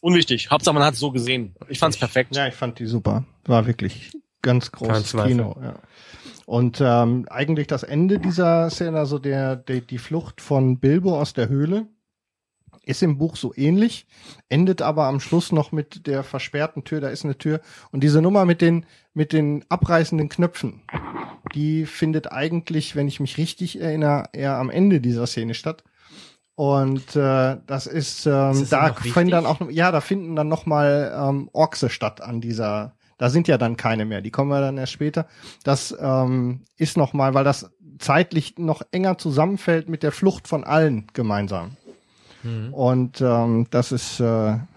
unwichtig. Hauptsache man hat es so gesehen. Ich fand's perfekt. Ja, ich fand die super. War wirklich ganz großes. Kino. Ja. Und ähm, eigentlich das Ende dieser Szene, also der, der die Flucht von Bilbo aus der Höhle, ist im Buch so ähnlich, endet aber am Schluss noch mit der versperrten Tür. Da ist eine Tür und diese Nummer mit den mit den abreißenden Knöpfen, die findet eigentlich, wenn ich mich richtig erinnere, eher am Ende dieser Szene statt. Und äh, das ist, ähm, Ist das da finden dann auch, ja, da finden dann noch mal ähm, Orkse statt an dieser. Da sind ja dann keine mehr. Die kommen ja dann erst später. Das ähm, ist noch mal, weil das zeitlich noch enger zusammenfällt mit der Flucht von allen gemeinsam. Mhm. Und ähm, das ist äh,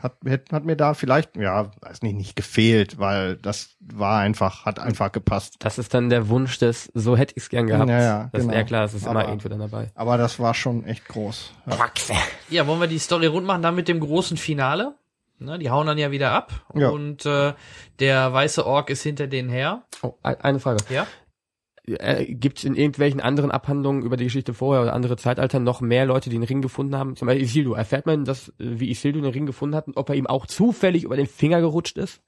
hat, hat, mir da vielleicht, ja, weiß nicht, nicht gefehlt, weil das war einfach, hat einfach gepasst. das ist dann der Wunsch des, so hätte ich es gern gehabt. Ja, ja, das genau. ist ja klar, das ist immer Aber- irgendwo dann dabei. Aber das war schon echt groß. Ja. Ja, wollen wir die Story rund machen, dann mit dem großen Finale? Ne, die hauen dann ja wieder ab Ja. und äh, der weiße Ork ist hinter denen her. Oh, ein- eine Frage. Ja. Äh, Gibt es in irgendwelchen anderen Abhandlungen über die Geschichte vorher oder andere Zeitalter noch mehr Leute, die den Ring gefunden haben? Zum Beispiel Isildur. Erfährt man, dass, äh, wie Isildur den Ring gefunden hat und ob er ihm auch zufällig über den Finger gerutscht ist?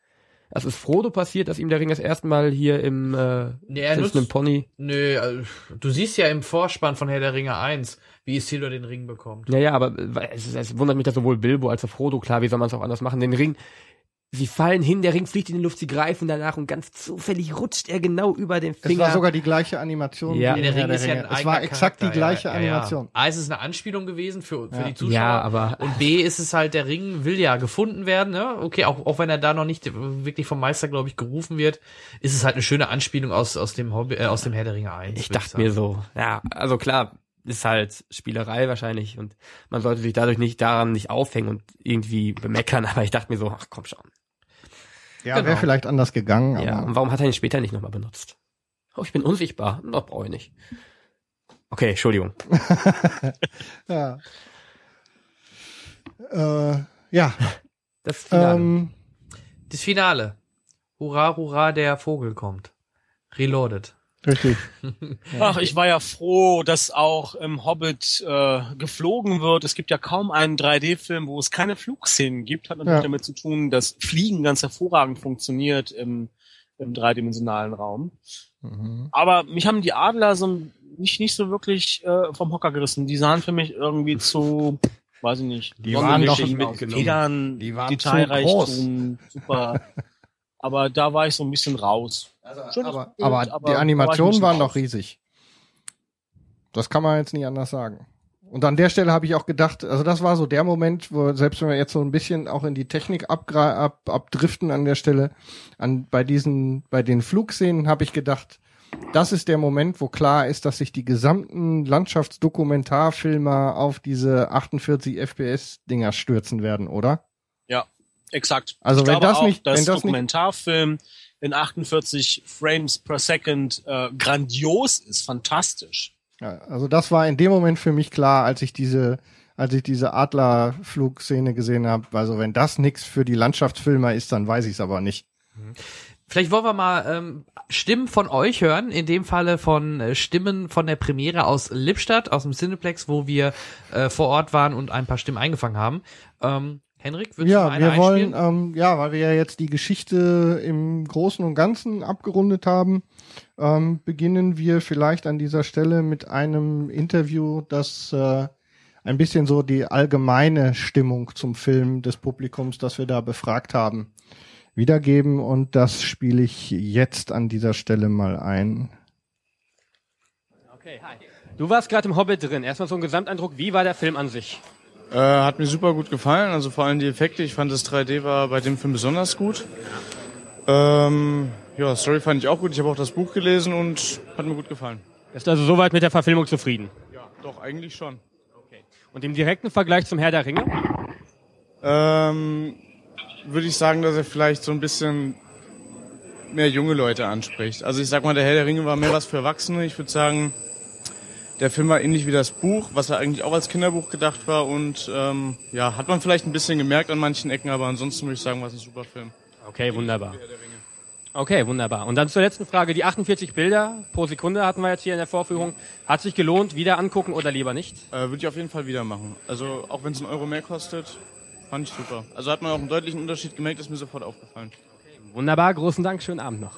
Das ist Frodo passiert, dass ihm der Ring das erste Mal hier im äh, Nee, er nutzt, Pony. nö, also, du siehst ja im Vorspann von Herr der Ringe 1, wie Isildur den Ring bekommt. Ja, ja, aber äh, es, es wundert mich, dass sowohl Bilbo als auch Frodo, klar, wie soll man es auch anders machen, den Ring, sie fallen hin, der Ring fliegt in die Luft, sie greifen danach und ganz zufällig rutscht er genau über den Es Finger. war sogar die gleiche Animation. Ja. wie Der Ring ist ja ein Ringe. Es war exakt die Charakter, gleiche ja, ja, ja. Animation. A, es ist eine Anspielung gewesen für, für Ja. die Zuschauer. Ja, aber- Und B ist es halt, der Ring will ja gefunden werden, ne? Okay, auch, auch wenn er da noch nicht wirklich vom Meister, glaube ich, gerufen wird, ist es halt eine schöne Anspielung aus, aus dem Hobby, äh, aus dem Herr der Ringe 1. Ich dachte mir so, ja, also klar, ist halt Spielerei wahrscheinlich und man sollte sich dadurch nicht daran nicht aufhängen und irgendwie bemeckern, aber ich dachte mir so, ach komm schon. Ja, Genau. wäre vielleicht anders gegangen. Ja, aber und warum hat er ihn später nicht nochmal benutzt? Oh, ich bin unsichtbar. Noch brauche ich nicht. Okay, Entschuldigung. ja. Äh, ja. Das Finale. Das Finale. Hurra, hurra, der Vogel kommt. Reloaded. Richtig. Ach, ich war ja froh, dass auch im Hobbit äh, geflogen wird. Es gibt ja kaum einen 3D-Film, wo es keine Flugszenen gibt. Hat natürlich Ja. damit zu tun, dass Fliegen ganz hervorragend funktioniert im, im dreidimensionalen Raum. Mhm. Aber mich haben die Adler so nicht, nicht so wirklich äh, vom Hocker gerissen. Die sahen für mich irgendwie zu, weiß ich nicht, Die waren doch mitgenommen. Federn, Die waren zu Detailreichtum, super. Aber da war ich so ein bisschen raus. Schönes Aber, Bild, aber, aber die Animationen waren doch riesig. Das kann man jetzt nicht anders sagen. Und an der Stelle habe ich auch gedacht, also das war so der Moment, wo selbst wenn wir jetzt so ein bisschen auch in die Technik ab, abdriften an der Stelle, an bei diesen, bei den Flugszenen habe ich gedacht, das ist der Moment, wo klar ist, dass sich die gesamten Landschaftsdokumentarfilmer auf diese 48 FPS Dinger stürzen werden, oder? Exakt. Also ich wenn glaube das auch, nicht- wenn das nicht- Dokumentarfilm in 48 Frames per Second äh, grandios ist, fantastisch. Ja, also das war in dem Moment für mich klar, als ich diese, als ich diese Adlerflugszene gesehen habe. Also wenn das nix für die Landschaftsfilmer ist, dann weiß ich es aber nicht. Vielleicht wollen wir mal ähm, Stimmen von euch hören, in dem Falle von äh, Stimmen von der Premiere aus Lippstadt, aus dem Cineplex, wo wir äh, vor Ort waren und ein paar Stimmen eingefangen haben. Ähm, Henrik, würdest du mal Ja, eine wir wollen, ähm, ja, weil wir ja jetzt die Geschichte im Großen und Ganzen abgerundet haben, ähm, beginnen wir vielleicht an dieser Stelle mit einem Interview, das äh, ein bisschen so die allgemeine Stimmung zum Film des Publikums, das wir da befragt haben, wiedergeben. Und das spiele ich jetzt an dieser Stelle mal ein. Okay, hi. Du warst gerade im Hobbit drin. Erstmal so ein Gesamteindruck. Wie war der Film an sich? Äh, hat mir super gut gefallen, also vor allem die Effekte. Ich fand das 3D war bei dem Film besonders gut. Ähm, ja, Story fand ich auch gut. Ich habe auch das Buch gelesen und hat mir gut gefallen. Bist also soweit mit der Verfilmung zufrieden? Ja, doch, eigentlich schon. Und im direkten Vergleich zum Herr der Ringe? Ähm, würde ich sagen, dass er vielleicht so ein bisschen mehr junge Leute anspricht. Also ich sag mal, der Herr der Ringe war mehr was für Erwachsene. Ich würde sagen, der Film war ähnlich wie das Buch, was ja eigentlich auch als Kinderbuch gedacht war. Und ähm, ja, hat man vielleicht ein bisschen gemerkt an manchen Ecken, aber ansonsten würde ich sagen, war es ein super Film. Okay, wunderbar. Okay, wunderbar. Und dann zur letzten Frage. Die 48 Bilder pro Sekunde hatten wir jetzt hier in der Vorführung. Hat sich gelohnt, wieder angucken oder lieber nicht? Äh, Würde ich auf jeden Fall wieder machen. Also auch wenn es einen Euro mehr kostet, fand ich super. Also hat man auch einen deutlichen Unterschied gemerkt, ist mir sofort aufgefallen. Wunderbar, großen Dank, schönen Abend noch.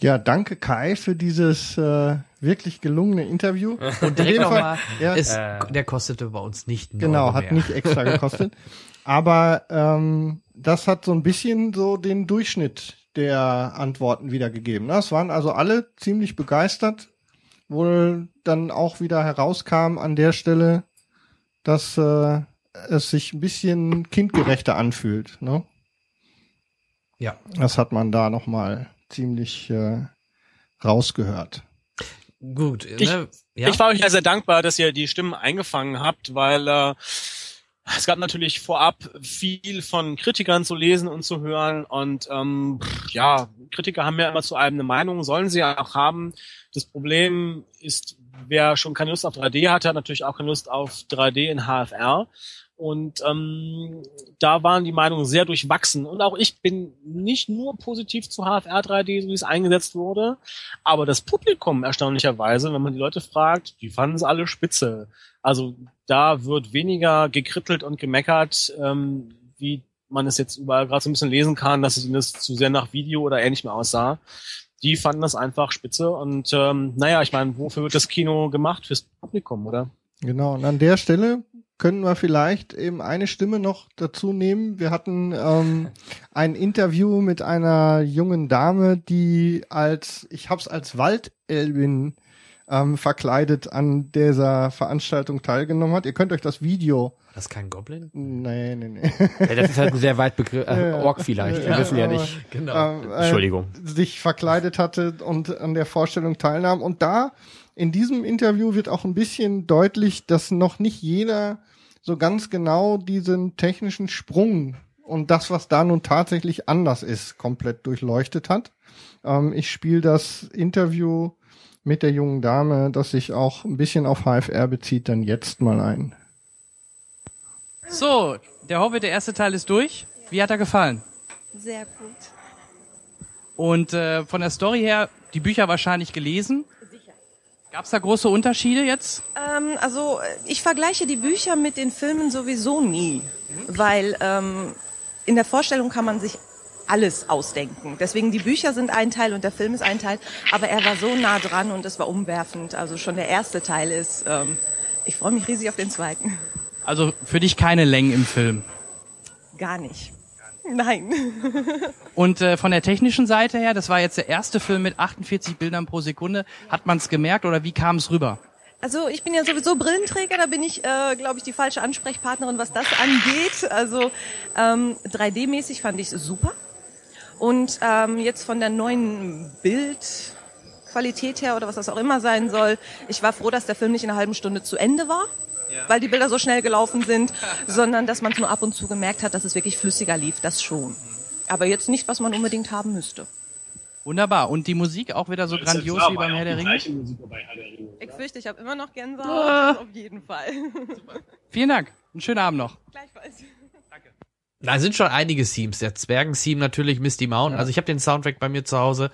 Ja, danke Kai für dieses äh, wirklich gelungene Interview. Und Direkt nochmal, ja, es, der kostete bei uns nicht Genau, Euro hat mehr. nicht extra gekostet. Aber ähm, das hat so ein bisschen so den Durchschnitt der Antworten wiedergegeben. ne? Es waren also alle ziemlich begeistert, wohl dann auch wieder herauskam an der Stelle, dass äh, es sich ein bisschen kindgerechter anfühlt. Ne? Ja. Das hat man da nochmal ziemlich äh, rausgehört. Gut, Ich- ne? ja? Ich war euch ja sehr dankbar, dass ihr die Stimmen eingefangen habt, weil äh, es gab natürlich vorab viel von Kritikern zu lesen und zu hören und ähm, ja, Kritiker haben ja immer zu allem eine Meinung, sollen sie ja auch haben. Das Problem ist, wer schon keine Lust auf 3D hatte, hat natürlich auch keine Lust auf 3D in HFR. Und ähm, da waren die Meinungen sehr durchwachsen. Und auch ich bin nicht nur positiv zu HFR 3D, so wie es eingesetzt wurde, aber das Publikum erstaunlicherweise, wenn man die Leute fragt, die fanden es alle spitze. Also da wird weniger gekrittelt und gemeckert, ähm, wie man es jetzt überall gerade so ein bisschen lesen kann, dass es ihnen das zu sehr nach Video oder ähnlichem aussah. Die fanden das einfach spitze und ähm, naja, ich meine, wofür wird das Kino gemacht? Fürs Publikum, oder? Genau, und an der Stelle können wir vielleicht eben eine Stimme noch dazu nehmen. Wir hatten ähm, ein Interview mit einer jungen Dame, die als, ich hab's als Waldelbin ähm, verkleidet an dieser Veranstaltung teilgenommen hat. Ihr könnt euch das Video. das ist kein Goblin? Nee, nee, nee. Ja, das ist halt ein sehr weit Begriff. Äh. Ork vielleicht, wir Ja, wissen ja aber- nicht. Genau. ähm, äh, Entschuldigung. sich verkleidet hatte und an der Vorstellung teilnahm. Und da in diesem Interview wird auch ein bisschen deutlich, dass noch nicht jeder so ganz genau diesen technischen Sprung und das, was da nun tatsächlich anders ist, komplett durchleuchtet hat. Ähm, ich spiele das Interview mit der jungen Dame, das sich auch ein bisschen auf HFR bezieht, dann jetzt mal ein. So, der Hobbit, der erste Teil ist durch. Wie hat er gefallen? Sehr gut. Und äh, von der Story her, die Bücher wahrscheinlich gelesen. Gab es da große Unterschiede jetzt? Ähm, also ich vergleiche die Bücher mit den Filmen sowieso nie, weil ähm, in der Vorstellung kann man sich alles ausdenken. Deswegen die Bücher sind ein Teil und der Film ist ein Teil, aber er war so nah dran und es war umwerfend. Also schon der erste Teil ist. Ähm, ich freue mich riesig auf den zweiten. Also für dich keine Längen im Film. Gar nicht. Nein. Und äh, von der technischen Seite her, das war jetzt der erste Film mit 48 Bildern pro Sekunde. Hat man es gemerkt oder wie kam es rüber? Also ich bin ja sowieso Brillenträger, da bin ich, äh, glaube ich, die falsche Ansprechpartnerin, was das angeht. Also ähm, 3D-mäßig fand ich es super. Und ähm, jetzt von der neuen Bildqualität her oder was das auch immer sein soll, ich war froh, dass der Film nicht in einer halben Stunde zu Ende war. Weil die Bilder so schnell gelaufen sind, sondern dass man es nur ab und zu gemerkt hat, dass es wirklich flüssiger lief, das schon. Aber jetzt nicht, was man unbedingt haben müsste. Wunderbar. Und die Musik auch wieder so grandios wie beim Herr der Ringe? Ich fürchte, ich habe immer noch Gänsehaut, ah. auf jeden Fall. Vielen Dank. Einen schönen Abend noch. Gleichfalls. Da sind schon einige Themes. Der Zwergen-Theme natürlich, Misty Mountain. Ja. Also ich habe den Soundtrack bei mir zu Hause.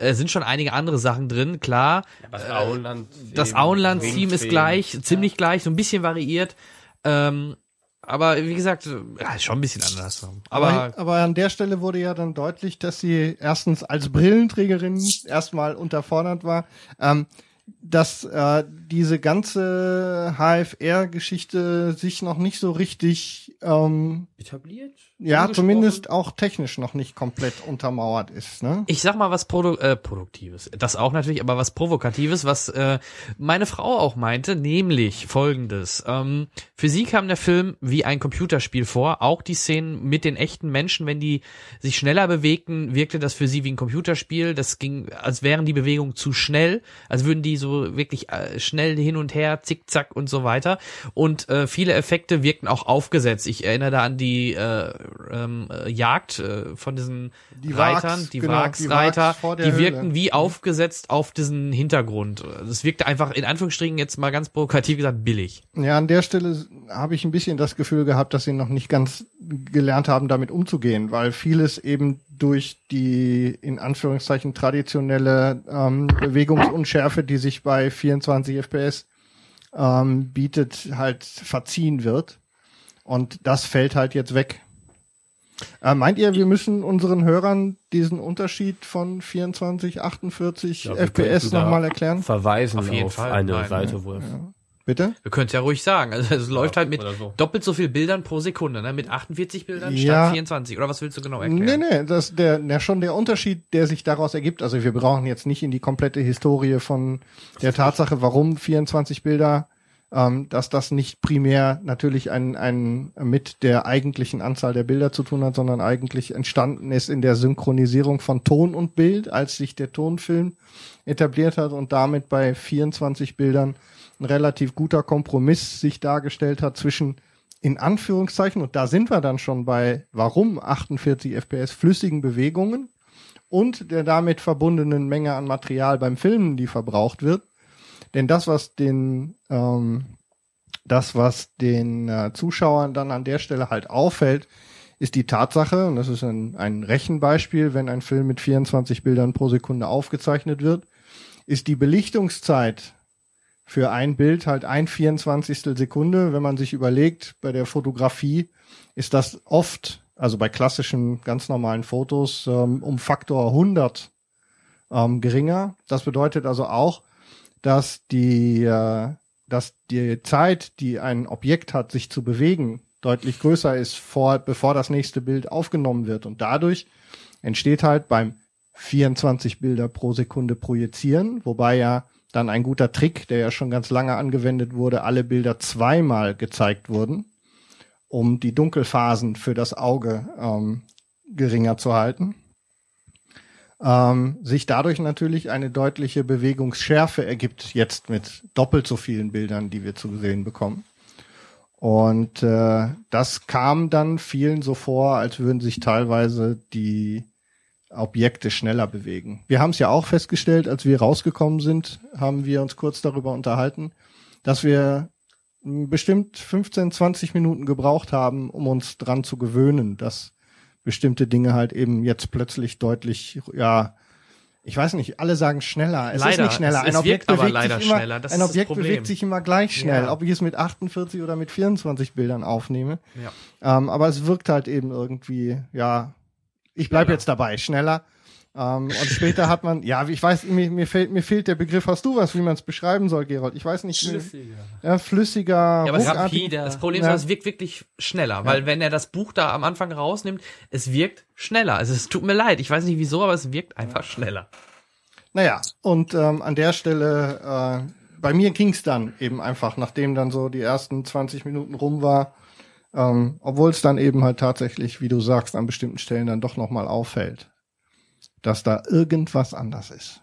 Äh, sind schon einige andere Sachen drin, klar. Ja, das äh, Auenland, das Auenland-Theme ist gleich, ja. ziemlich gleich, so ein bisschen variiert. Ähm, aber wie gesagt, ja, schon ein bisschen anders. Aber, aber, aber an der Stelle wurde ja dann deutlich, dass sie erstens als Brillenträgerin erstmal unterfordert war. Ähm, dass äh, diese ganze HFR-Geschichte sich noch nicht so richtig ähm, etabliert. Ja, zumindest auch technisch noch nicht komplett untermauert ist. Ne? Ich sag mal was Produ äh, Produktives. Das auch natürlich, aber was Provokatives, was äh, meine Frau auch meinte, nämlich folgendes. Ähm, für sie kam der Film wie ein Computerspiel vor. Auch die Szenen mit den echten Menschen, wenn die sich schneller bewegten, wirkte das für sie wie ein Computerspiel. Das ging, als wären die Bewegungen zu schnell, als würden die so wirklich äh, schnell hin und her, zickzack und so weiter. Und äh, viele Effekte wirkten auch aufgesetzt. Ich erinnere da an die äh, ähm, äh, Jagd äh, von diesen die Reitern, Wags, die genau, Wagsreiter, die, die wirkten wie aufgesetzt auf diesen Hintergrund. Das wirkte einfach in Anführungsstrichen jetzt mal ganz provokativ gesagt billig. Ja, an der Stelle habe ich ein bisschen das Gefühl gehabt, dass sie noch nicht ganz gelernt haben, damit umzugehen, weil vieles eben durch die in Anführungszeichen traditionelle ähm, Bewegungsunschärfe, die sich bei 24 FPS ähm, bietet, halt verziehen wird. Und das fällt halt jetzt weg. Äh, meint ihr, wir müssen unseren Hörern diesen Unterschied von 24, 48 ja, FPS nochmal erklären? Verweisen auf, auf Fall. eine Nein, Seite, wo ja. Bitte? Wir können es ja ruhig sagen. Also es ja, läuft halt mit so. doppelt so viel Bildern pro Sekunde, ne? Mit 48 Bildern ja. statt 24. Oder was willst du genau erklären? Nee, nee, das der, der schon der Unterschied, der sich daraus ergibt. Also wir brauchen jetzt nicht in die komplette Historie von der Tatsache, warum 24 Bilder ähm, dass das nicht primär natürlich ein, ein mit der eigentlichen Anzahl der Bilder zu tun hat, sondern eigentlich entstanden ist in der Synchronisierung von Ton und Bild, als sich der Tonfilm etabliert hat und damit bei 24 Bildern ein relativ guter Kompromiss sich dargestellt hat zwischen in Anführungszeichen, und da sind wir dann schon bei warum 48 FPS flüssigen Bewegungen und der damit verbundenen Menge an Material beim Filmen, die verbraucht wird, denn das, was den, ähm, das, was den äh, Zuschauern dann an der Stelle halt auffällt, ist die Tatsache, und das ist ein, ein Rechenbeispiel, wenn ein Film mit 24 Bildern pro Sekunde aufgezeichnet wird, ist die Belichtungszeit für ein Bild halt ein 24. Sekunde. Wenn man sich überlegt, bei der Fotografie ist das oft, also bei klassischen, ganz normalen Fotos, ähm, um Faktor 100 ähm, geringer. Das bedeutet also auch, dass die, äh, dass die Zeit, die ein Objekt hat, sich zu bewegen, deutlich größer ist, vor, bevor das nächste Bild aufgenommen wird. Und dadurch entsteht halt beim 24 Bilder pro Sekunde projizieren, wobei ja dann ein guter Trick, der ja schon ganz lange angewendet wurde, alle Bilder zweimal gezeigt wurden, um die Dunkelphasen für das Auge ähm, geringer zu halten ähm, sich dadurch natürlich eine deutliche Bewegungsschärfe ergibt, jetzt mit doppelt so vielen Bildern, die wir zu sehen bekommen. Und äh, das kam dann vielen so vor, als würden sich teilweise die Objekte schneller bewegen. Wir haben es ja auch festgestellt, als wir rausgekommen sind, haben wir uns kurz darüber unterhalten, dass wir bestimmt 15, 20 Minuten gebraucht haben, um uns dran zu gewöhnen, dass bestimmte Dinge halt eben jetzt plötzlich deutlich, ja, ich weiß nicht, alle sagen schneller. Es ist Leider. nicht schneller. Es- Ein es Objekt bewegt leider sich immer, schneller. Das ein ist Objekt bewegt sich immer gleich schnell, Ja. ob ich es mit 48 oder mit 24 Bildern aufnehme. Ja. Ähm, aber es wirkt halt eben irgendwie, ja, ich bleib jetzt dabei, schneller. Ähm, und später hat man, ja, ich weiß, mir, mir, fehlt, mir fehlt der Begriff, hast du was, wie man es beschreiben soll, Gerold? Ich weiß nicht. Flüssiger. Ja, flüssiger, Ja, aber es ruckartig. das Problem ist, Ja. es wirkt wirklich schneller, weil wenn er das Buch da am Anfang rausnimmt, es wirkt schneller. Also es tut mir leid, ich weiß nicht wieso, aber es wirkt einfach schneller. Naja, und ähm, an der Stelle, äh, bei mir ging's dann eben einfach, nachdem dann so die ersten 20 Minuten rum war, ähm, obwohl es dann eben halt tatsächlich, wie du sagst, an bestimmten Stellen dann doch nochmal auffällt, dass da irgendwas anders ist.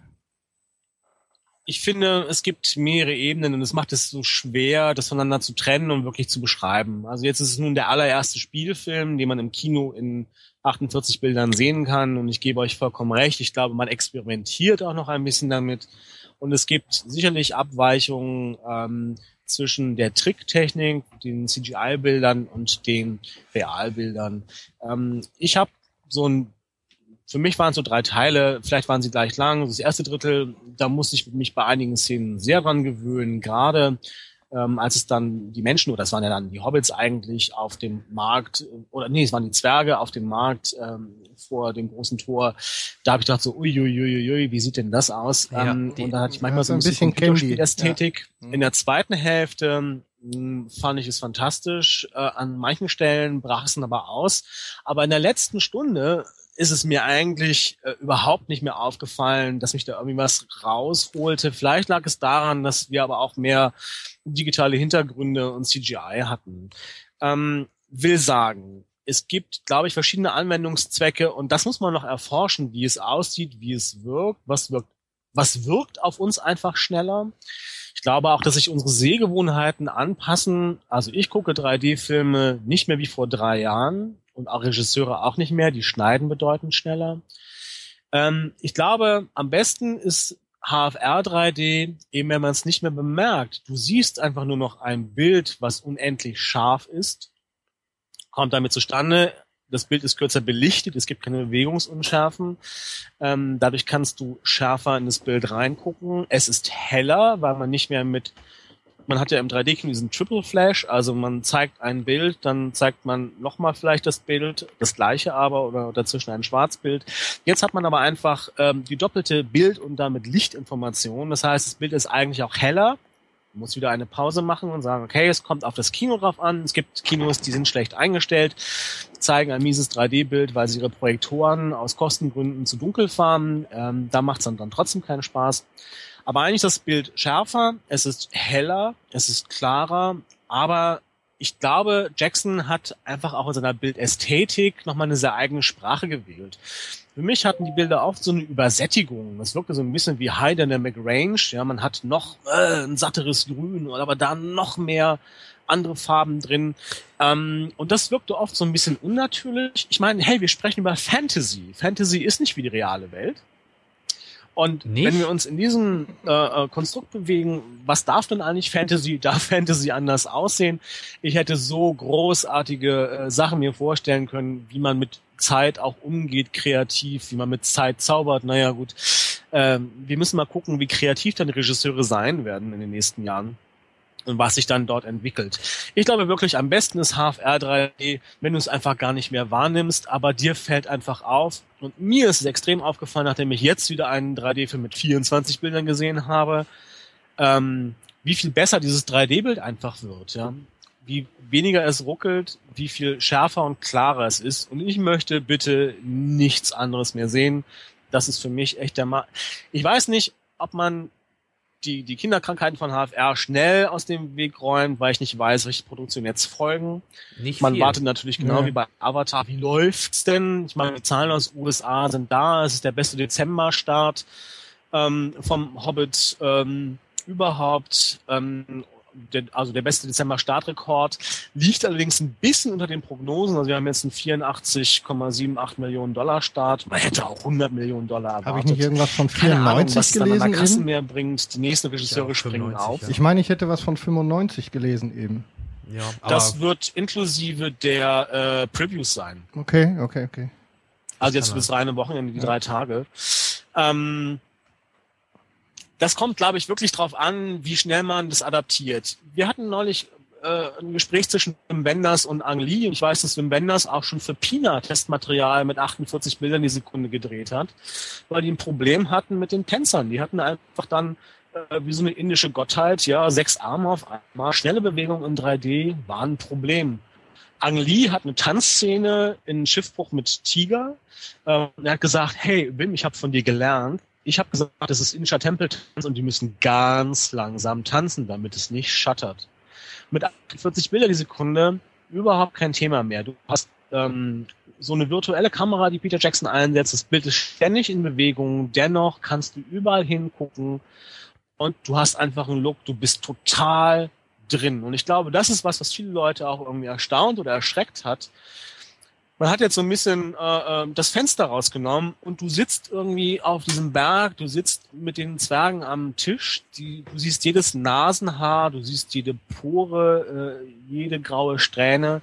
Ich finde, es gibt mehrere Ebenen und es macht es so schwer, das voneinander zu trennen und wirklich zu beschreiben. Also jetzt ist es nun der allererste Spielfilm, den man im Kino in 48 Bildern sehen kann und ich gebe euch vollkommen recht. Ich glaube, man experimentiert auch noch ein bisschen damit und es gibt sicherlich Abweichungen ähm, zwischen der Tricktechnik, den CGI-Bildern und den Realbildern. Ähm, ich habe so ein für mich waren es so drei Teile, vielleicht waren sie gleich lang. Das erste Drittel, da musste ich mich bei einigen Szenen sehr dran gewöhnen, gerade ähm, als es dann die Menschen, oder das waren ja dann die Hobbits eigentlich auf dem Markt, oder nee, es waren die Zwerge auf dem Markt ähm, vor dem großen Tor, da habe ich gedacht so, uiuiuiui, wie sieht denn das aus? Ja, ähm, die- und da hatte ich manchmal ja, so ein bisschen, Candy. Computerspielästhetik. In der zweiten Hälfte mh, fand ich es fantastisch. Äh, an manchen Stellen brach es dann aber aus. Aber in der letzten Stunde ist es mir eigentlich äh, überhaupt nicht mehr aufgefallen, dass mich da irgendwie was rausholte. Vielleicht lag es daran, dass wir aber auch mehr digitale Hintergründe und CGI hatten. Ähm, will sagen, es gibt, glaube ich, verschiedene Anwendungszwecke und das muss man noch erforschen, wie es aussieht, wie es wirkt, was wirkt, was wirkt auf uns einfach schneller. Ich glaube auch, dass sich unsere Sehgewohnheiten anpassen. Also ich gucke 3D-Filme nicht mehr wie vor drei Jahren und auch Regisseure auch nicht mehr. Die schneiden bedeutend schneller. Ähm, ich glaube, am besten ist HFR 3D, eben wenn man es nicht mehr bemerkt. Du siehst einfach nur noch ein Bild, was unendlich scharf ist, kommt damit zustande. Das Bild ist kürzer belichtet, es gibt keine Bewegungsunschärfen. Ähm, dadurch kannst du schärfer in das Bild reingucken. Es ist heller, weil man nicht mehr mit man hat ja im 3D-Kino diesen Triple Flash, also man zeigt ein Bild, dann zeigt man nochmal vielleicht das Bild, das gleiche aber oder dazwischen ein Schwarzbild. Jetzt hat man aber einfach ähm, die doppelte Bild- und damit Lichtinformation. Das heißt, das Bild ist eigentlich auch heller. Man muss wieder eine Pause machen und sagen, okay, es kommt auf das Kino drauf an. Es gibt Kinos, die sind schlecht eingestellt, zeigen ein mieses 3D-Bild, weil sie ihre Projektoren aus Kostengründen zu dunkel fahren. Ähm, da macht es dann, dann trotzdem keinen Spaß. Aber eigentlich ist das Bild schärfer, es ist heller, es ist klarer, aber ich glaube, Jackson hat einfach auch in seiner Bildästhetik nochmal eine sehr eigene Sprache gewählt. Für mich hatten die Bilder oft so eine Übersättigung. Das wirkte so ein bisschen wie High Dynamic Range. Ja, man hat noch äh, ein satteres Grün, aber da noch mehr andere Farben drin. Ähm, und das wirkte oft so ein bisschen unnatürlich. Ich meine, hey, wir sprechen über Fantasy. Fantasy ist nicht wie die reale Welt. Und Nicht? wenn wir uns in diesem äh, äh, Konstrukt bewegen, was darf denn eigentlich Fantasy? Darf Fantasy anders aussehen? Ich hätte so großartige äh, Sachen mir vorstellen können, wie man mit Zeit auch umgeht, kreativ, wie man mit Zeit zaubert. Naja, gut. Ähm, wir müssen mal gucken, wie kreativ dann Regisseure sein werden in den nächsten Jahren und was sich dann dort entwickelt. Ich glaube wirklich, am besten ist HFR 3D, wenn du es einfach gar nicht mehr wahrnimmst, aber dir fällt einfach auf. Und mir ist es extrem aufgefallen, nachdem ich jetzt wieder einen 3D-Film mit 24 Bildern gesehen habe, ähm, wie viel besser dieses 3D-Bild einfach wird, ja. Wie weniger es ruckelt, wie viel schärfer und klarer es ist. Und ich möchte bitte nichts anderes mehr sehen. Das ist für mich echt der Ma Ich weiß nicht, ob man die, die Kinderkrankheiten von HFR schnell aus dem Weg räumt, weil ich nicht weiß, welche Produktion jetzt folgen. Nicht Man viel. wartet natürlich genau Ja. wie bei Avatar. Wie läuft's denn? Ich meine, die Zahlen aus USA sind da. Es ist der beste Dezember-Start ähm, vom Hobbit ähm, überhaupt. Ähm, der, also der beste Dezember-Startrekord liegt allerdings ein bisschen unter den Prognosen. Also wir haben jetzt einen 84,78 Millionen Dollar Start. Man hätte auch 100 Millionen Dollar erwartet. Habe ich nicht irgendwas von Keine Ahnung, 94 was dann gelesen eben? mehr bringt. Die nächsten Regisseure Ja, springen 95, auf. ja. Ich meine, ich hätte was von 95 gelesen eben. Ja, Das wird inklusive der äh, Previews sein. Okay, okay, okay. Also jetzt bis reine Wochenende, die drei Tage. Ähm, das kommt, glaube ich, wirklich drauf an, wie schnell man das adaptiert. Wir hatten neulich äh, ein Gespräch zwischen Wim Wenders und Ang Lee. Und ich weiß, dass Wim Wenders auch schon für Pina Testmaterial mit 48 Bildern die Sekunde gedreht hat, weil die ein Problem hatten mit den Tänzern. Die hatten einfach dann äh, wie so eine indische Gottheit, ja, sechs Arme auf einmal, schnelle Bewegung in 3D war ein Problem. Ang Lee hat eine Tanzszene in Schiffbruch mit Tiger. Äh, er hat gesagt, hey Wim, ich habe von dir gelernt. Ich habe gesagt, das ist indischer Tempeltanz und die müssen ganz langsam tanzen, damit es nicht schattert. Mit 48 Bilder die Sekunde überhaupt kein Thema mehr. Du hast ähm, so eine virtuelle Kamera, die Peter Jackson einsetzt. Das Bild ist ständig in Bewegung. Dennoch kannst du überall hingucken und du hast einfach einen Look. Du bist total drin. Und ich glaube, das ist was, was viele Leute auch irgendwie erstaunt oder erschreckt hat. Man hat jetzt so ein bisschen äh, äh, das Fenster rausgenommen und du sitzt irgendwie auf diesem Berg, du sitzt mit den Zwergen am Tisch, die, du siehst jedes Nasenhaar, du siehst jede Pore, äh, jede graue Strähne.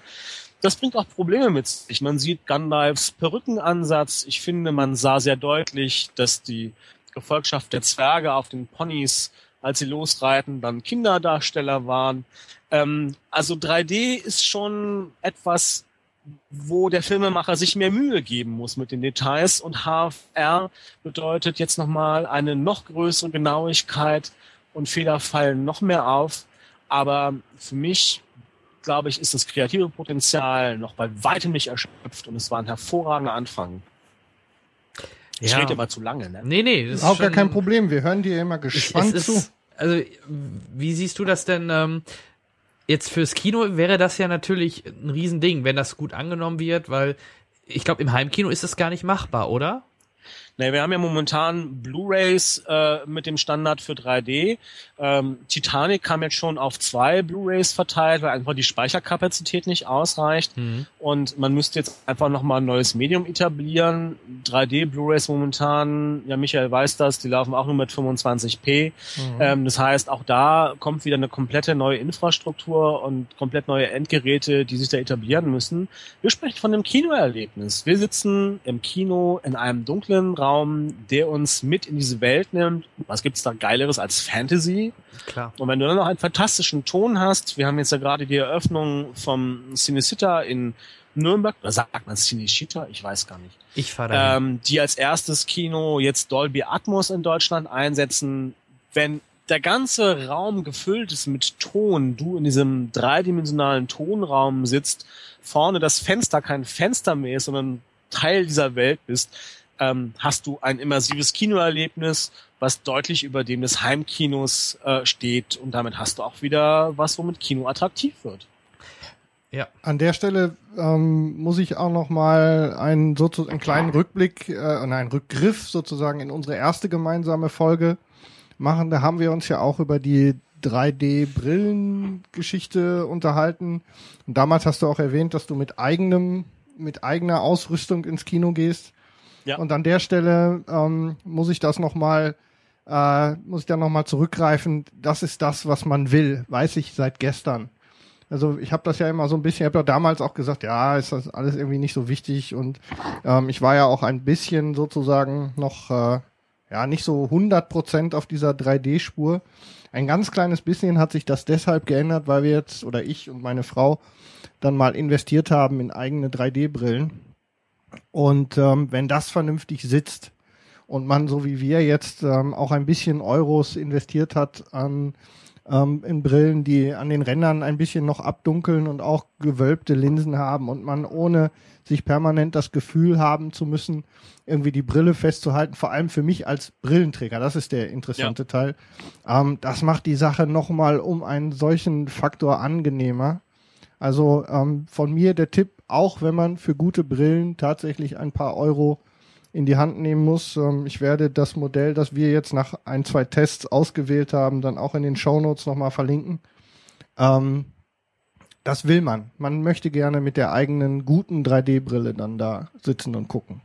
Das bringt auch Probleme mit sich. Man sieht Gandalfs Perückenansatz. Ich finde, man sah sehr deutlich, dass die Gefolgschaft der Zwerge auf den Ponys als sie losreiten, dann Kinderdarsteller waren. Ähm, also 3D ist schon etwas, wo der Filmemacher sich mehr Mühe geben muss mit den Details und HFR bedeutet jetzt nochmal eine noch größere Genauigkeit und Fehler fallen noch mehr auf. Aber für mich, glaube ich, ist das kreative Potenzial noch bei weitem nicht erschöpft und es war ein hervorragender Anfang. Ich Ja. rede immer zu lange, ne? nee, nee, das ist Auch gar kein Problem. Wir hören dir immer gespannt es zu. ist, also, wie siehst du das denn? Ähm, jetzt fürs Kino wäre das ja natürlich ein Riesending, wenn das gut angenommen wird, weil ich glaube, im Heimkino ist das gar nicht machbar, oder? Nee, wir haben ja momentan Blu-rays äh, mit dem Standard für 3D. Ähm, Titanic kam jetzt schon auf zwei Blu-rays verteilt, weil einfach die Speicherkapazität nicht ausreicht. Und man müsste jetzt einfach nochmal ein neues Medium etablieren. 3D Blu-rays momentan, ja Michael weiß das, die laufen auch nur mit 25p. Ähm, das heißt, auch da kommt wieder eine komplette neue Infrastruktur und komplett neue Endgeräte, die sich da etablieren müssen. Wir sprechen von einem Kinoerlebnis. Wir sitzen im Kino in einem dunklen Raum, der uns mit in diese Welt nimmt. Was gibt's da Geileres als Fantasy? Klar. Und wenn du dann noch einen fantastischen Ton hast, wir haben jetzt ja gerade die Eröffnung vom Cinecitta in Nürnberg, oder sagt man Cinecitta? Ich weiß gar nicht. Ich fahre. Ähm, die als erstes Kino jetzt Dolby Atmos in Deutschland einsetzen. Wenn der ganze Raum gefüllt ist mit Ton, du in diesem dreidimensionalen Tonraum sitzt, vorne das Fenster kein Fenster mehr ist, sondern Teil dieser Welt bist, ähm, hast du ein immersives Kinoerlebnis, was deutlich über dem des Heimkinos äh, steht und damit hast du auch wieder was, womit Kino attraktiv wird. ja. An der Stelle ähm, muss ich auch noch mal einen, sozu- einen kleinen Rückblick, äh, nein, Rückgriff sozusagen in unsere erste gemeinsame Folge machen. Da haben wir uns ja auch über die 3D-Brillengeschichte unterhalten. Und damals hast du auch erwähnt, dass du mit eigenem, mit eigener Ausrüstung ins Kino gehst. Ja. Und an der Stelle ähm, muss ich das noch mal, äh, muss ich da noch mal zurückgreifen. Das ist das, was man will, weiß ich seit gestern. Also ich habe das ja immer so ein bisschen, ich habe ja damals auch gesagt, ja, ist das alles irgendwie nicht so wichtig und ähm, ich war ja auch ein bisschen sozusagen noch, äh, ja, nicht so 100 Prozent auf dieser 3D-Spur. Ein ganz kleines bisschen hat sich das deshalb geändert, weil wir jetzt, oder ich und meine Frau, dann mal investiert haben in eigene 3D-Brillen. Und ähm, wenn das vernünftig sitzt und man so wie wir jetzt ähm, auch ein bisschen Euros investiert hat an ähm, in Brillen, die an den Rändern ein bisschen noch abdunkeln und auch gewölbte Linsen haben und man ohne sich permanent das Gefühl haben zu müssen, irgendwie die Brille festzuhalten, vor allem für mich als Brillenträger, das ist der interessante Teil. Ähm, das macht die Sache nochmal um einen solchen Faktor angenehmer. Also ähm, von mir der Tipp, auch wenn man für gute Brillen tatsächlich ein paar Euro in die Hand nehmen muss. Ähm, ich werde das Modell, das wir jetzt nach ein, zwei Tests ausgewählt haben, dann auch in den Shownotes nochmal verlinken. Ähm, das will man. Man möchte gerne mit der eigenen guten 3D-Brille dann da sitzen und gucken.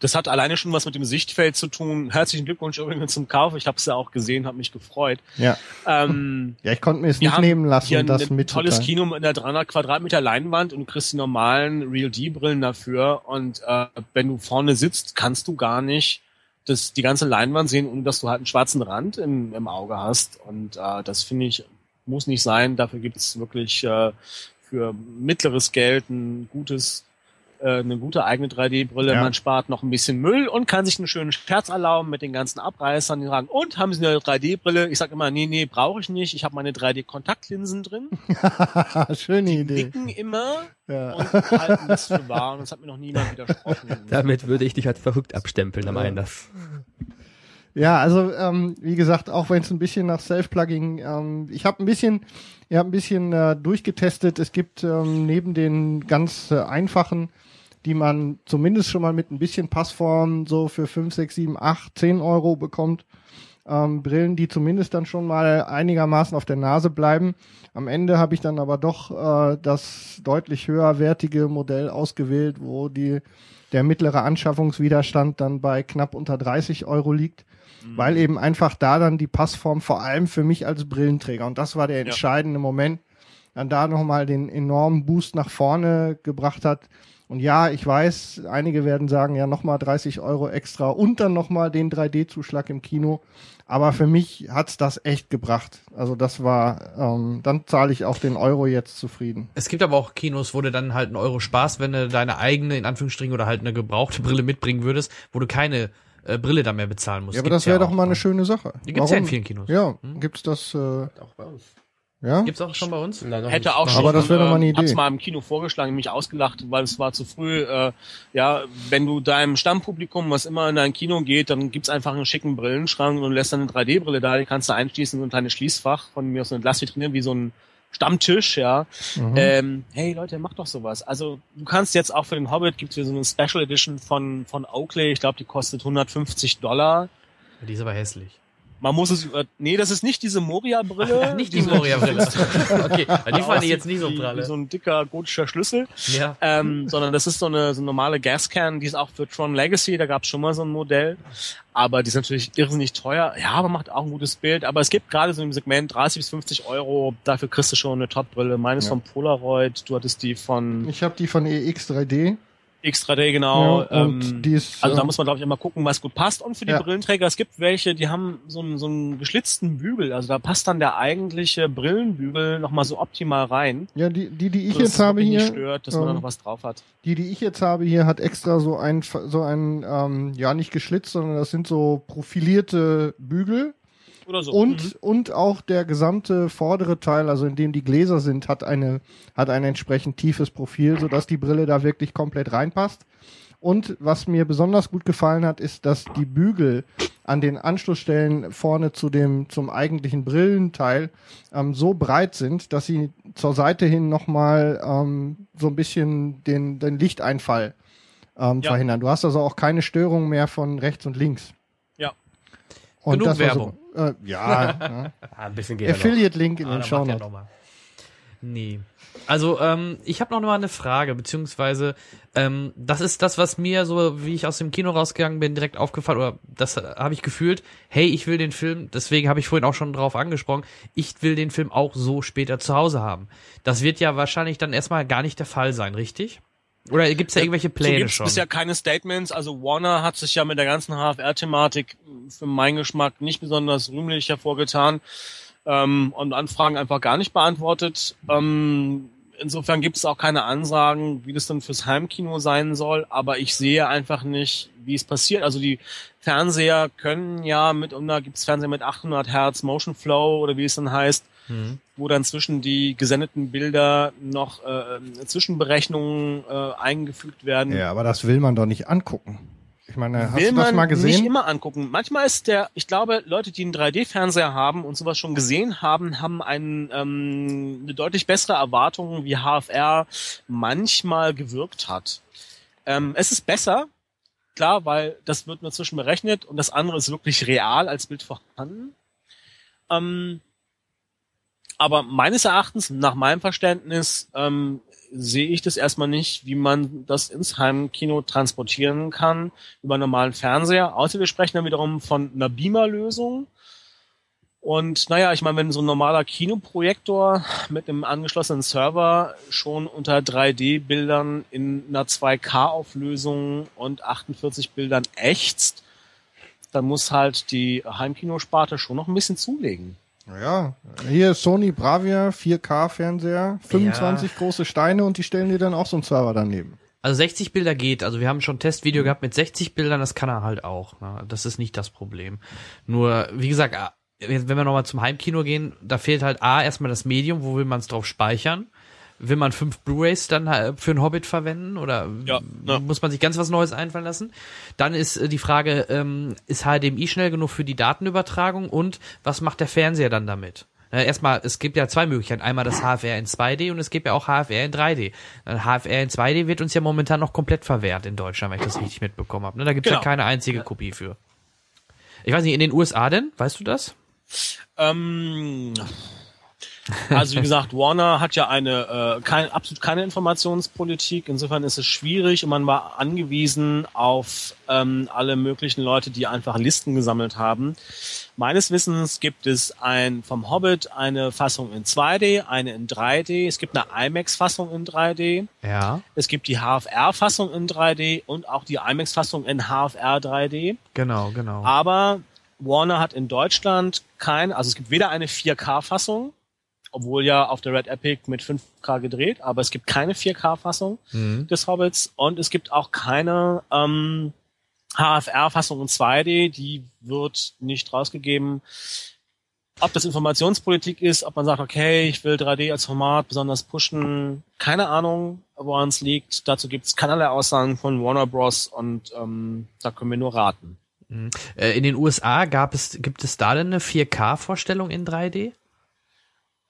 Das hat alleine schon was mit dem Sichtfeld zu tun. Herzlichen Glückwunsch übrigens zum Kauf. Ich habe es ja auch gesehen, habe mich gefreut. Ja. Ähm, Ja, ich konnte mir es nicht nehmen lassen, hier das ein mit tolles Kino mit einer 300 Quadratmeter Leinwand und du kriegst die normalen Real D-Brillen dafür. Und äh, wenn du vorne sitzt, kannst du gar nicht das, die ganze Leinwand sehen, ohne dass du halt einen schwarzen Rand im, im Auge hast. Und äh, das finde ich, muss nicht sein. Dafür gibt es wirklich äh, für mittleres Geld ein gutes eine gute eigene 3D-Brille, Ja. man spart noch ein bisschen Müll und kann sich einen schönen Scherz erlauben mit den ganzen Abreißern, die sagen, und haben Sie eine 3D-Brille? Ich sage immer, nee, nee, brauche ich nicht. Ich habe meine 3D-Kontaktlinsen drin, Schöne Idee. nicken immer Ja. und halten das für wahr. Und das hat mir noch niemand widersprochen. Damit würde ich dich als verrückt abstempeln am Einlass. Ja, also ähm, wie gesagt, auch wenn es ein bisschen nach Self-Plugging, ähm, ich habe ein bisschen, ich habe ein bisschen äh, durchgetestet. Es gibt ähm, neben den ganz äh, einfachen, die man zumindest schon mal mit ein bisschen Passform so für 5, 6, 7, 8, 10 Euro bekommt, ähm, Brillen, die zumindest dann schon mal einigermaßen auf der Nase bleiben. Am Ende habe ich dann aber doch äh, das deutlich höherwertige Modell ausgewählt, wo die der mittlere Anschaffungswiderstand dann bei knapp unter 30 Euro liegt, weil eben einfach da dann die Passform vor allem für mich als Brillenträger und das war der entscheidende Moment, dann da nochmal den enormen Boost nach vorne gebracht hat. Und ja, ich weiß, einige werden sagen, ja, nochmal 30 Euro extra und dann nochmal den 3D-Zuschlag im Kino. Aber für mich hat's das echt gebracht. Also das war, ähm, dann zahle ich auch den Euro jetzt zufrieden. Es gibt aber auch Kinos, wo du dann halt einen Euro sparst, wenn du deine eigene, in Anführungsstrichen, oder halt eine gebrauchte Brille mitbringen würdest, wo du keine äh, Brille da mehr bezahlen musst. Ja, aber Gibt's das wäre ja doch mal eine schöne Sache. Die gibt's ja in Warum? vielen Kinos. Ja, Hm? gibt's das, äh, Auch bei uns. ja? Gibt's auch schon bei uns? Hätte auch schon. Aber das wäre doch mal eine äh, Hab's Idee. mal im Kino vorgeschlagen, mich ausgelacht, weil es war zu früh. Äh, ja, wenn du deinem Stammpublikum, was immer in dein Kino geht, dann gibt's einfach einen schicken Brillenschrank und lässt dann eine 3D-Brille da, die kannst du einschließen in so ein kleines Schließfach von mir aus so eine Glasvitrine, wie so ein Stammtisch, ja. Mhm. Ähm, hey Leute, macht doch sowas. Also du kannst jetzt auch für den Hobbit, gibt's hier so eine Special Edition von, von Oakley, ich glaube, die kostet 150 Dollar. Die ist aber hässlich. Man muss es über. Nee, das ist nicht diese Moria-Brille. Ja, nicht die Moria-Brille. okay, die fand ich jetzt nicht so pralle. Wie so ein dicker gotischer Schlüssel. Ja. Ähm, sondern das ist so eine, so eine normale Gascan, die ist auch für Tron Legacy, da gab es schon mal so ein Modell. Aber die ist natürlich irrsinnig teuer. Ja, aber macht auch ein gutes Bild. Aber es gibt gerade so im Segment 30 bis 50 Euro, dafür kriegst du schon eine Top-Brille. Meines ja. von Polaroid, du hattest die von. Ich habe die von EX3D. Extra Day, genau. Ja, ähm, ist, also da muss man, glaube ich, immer gucken, was gut passt. Und für die ja. Brillenträger, es gibt welche, die haben so einen, so einen geschlitzten Bügel. Also da passt dann der eigentliche Brillenbügel nochmal so optimal rein. Ja, die, die, die ich so, jetzt habe hier. stört, dass ähm, man da ähm, noch was drauf hat. Die, die ich jetzt habe hier, hat extra so ein, so ein ähm, ja, nicht geschlitzt, sondern das sind so profilierte Bügel. Oder so. Und, Mhm. und auch der gesamte vordere Teil, also in dem die Gläser sind, hat eine, hat ein entsprechend tiefes Profil, sodass die Brille da wirklich komplett reinpasst. Und was mir besonders gut gefallen hat, ist, dass die Bügel an den Anschlussstellen vorne zu dem, zum eigentlichen Brillenteil ähm, so breit sind, dass sie zur Seite hin nochmal ähm, so ein bisschen den, den Lichteinfall ähm, Ja. verhindern. Du hast also auch keine Störung mehr von rechts und links. Und Genug Werbung. So, äh, ja, ja. Ah, ein bisschen geht. Affiliate-Link in Ah, den Show Notes. Nee. Also, ähm, ich habe noch mal eine Frage, beziehungsweise ähm, das ist das, was mir so, wie ich aus dem Kino rausgegangen bin, direkt aufgefallen, oder das äh, habe ich gefühlt, hey, ich will den Film, deswegen habe ich vorhin auch schon drauf angesprochen, ich will den Film auch so später zu Hause haben. Das wird ja wahrscheinlich dann erstmal gar nicht der Fall sein, richtig? Oder gibt's da irgendwelche so Pläne gibt's schon? bisher keine Statements. Also Warner hat sich ja mit der ganzen HFR-Thematik für meinen Geschmack nicht besonders rühmlich hervorgetan ähm, und Anfragen einfach gar nicht beantwortet. Ähm, insofern gibt es auch keine Ansagen, wie das dann fürs Heimkino sein soll. Aber ich sehe einfach nicht, wie es passiert. Also die Fernseher können ja mit, und da gibt's Fernseher mit 800 Hertz Motion Flow oder wie es dann heißt, Hm. wo dann zwischen die gesendeten Bilder noch äh, Zwischenberechnungen äh, eingefügt werden. Ja, aber das will man doch nicht angucken. Ich meine, hast Will du das man mal nicht gesehen? immer angucken. Manchmal ist der, ich glaube, Leute, die einen 3D-Fernseher haben und sowas schon gesehen haben, haben einen, ähm, eine deutlich bessere Erwartung, wie HFR manchmal gewirkt hat. Ähm, es ist besser, klar, weil das wird nur zwischen berechnet und das andere ist wirklich real als Bild vorhanden. Ähm, aber meines Erachtens, nach meinem Verständnis, ähm, sehe ich das erstmal nicht, wie man das ins Heimkino transportieren kann über normalen Fernseher. Außer wir sprechen dann wiederum von einer Beamer-Lösung. Und naja, ich meine, wenn so ein normaler Kinoprojektor mit einem angeschlossenen Server schon unter 3D-Bildern in einer 2K-Auflösung und 48 Bildern ächzt, dann muss halt die Heimkinosparte schon noch ein bisschen zulegen. Ja, hier Sony Bravia 4K-Fernseher, 25 große Steine und die stellen dir dann auch so einen Server daneben. Also 60 Bilder geht. Also wir haben schon ein Testvideo gehabt mit 60 Bildern, das kann er halt auch. Ne? Das ist nicht das Problem. Nur, wie gesagt, wenn wir nochmal zum Heimkino gehen, da fehlt halt A, erstmal das Medium, wo will man es drauf speichern? Will man fünf Blu-rays dann äh, für einen Hobbit verwenden oder Ja, ja. muss man sich ganz was Neues einfallen lassen? Dann ist äh, die Frage, ähm, ist HDMI schnell genug für die Datenübertragung und was macht der Fernseher dann damit? Äh, Erstmal, es gibt ja zwei Möglichkeiten. Einmal das HFR in 2D und es gibt ja auch HFR in 3D. Äh, HFR in 2D wird uns ja momentan noch komplett verwehrt in Deutschland, wenn ich das richtig mitbekommen habe. Ne? Da gibt es Genau. ja keine einzige Kopie für. Ich weiß nicht, in den USA denn? Weißt du das? Ähm, also wie gesagt, Warner hat ja eine äh, kein, absolut keine Informationspolitik. Insofern ist es schwierig und man war angewiesen auf ähm, alle möglichen Leute, die einfach Listen gesammelt haben. Meines Wissens gibt es ein vom Hobbit eine Fassung in 2D, eine in 3D. Es gibt eine IMAX-Fassung in 3D. Ja. Es gibt die HFR-Fassung in 3D und auch die IMAX-Fassung in HFR 3D. Genau, genau. Aber Warner hat in Deutschland kein, also es gibt weder eine 4K-Fassung, obwohl ja auf der Red Epic mit 5K gedreht, aber es gibt keine 4K-Fassung Mhm. des Hobbits und es gibt auch keine ähm, HFR-Fassung in 2D, die wird nicht rausgegeben. Ob das Informationspolitik ist, ob man sagt, okay, ich will 3D als Format besonders pushen, keine Ahnung, woran es liegt. Dazu gibt es keinerlei Aussagen von Warner Bros. und ähm, da können wir nur raten. Äh, in den USA gab es, gibt es da denn eine 4K-Vorstellung in 3D?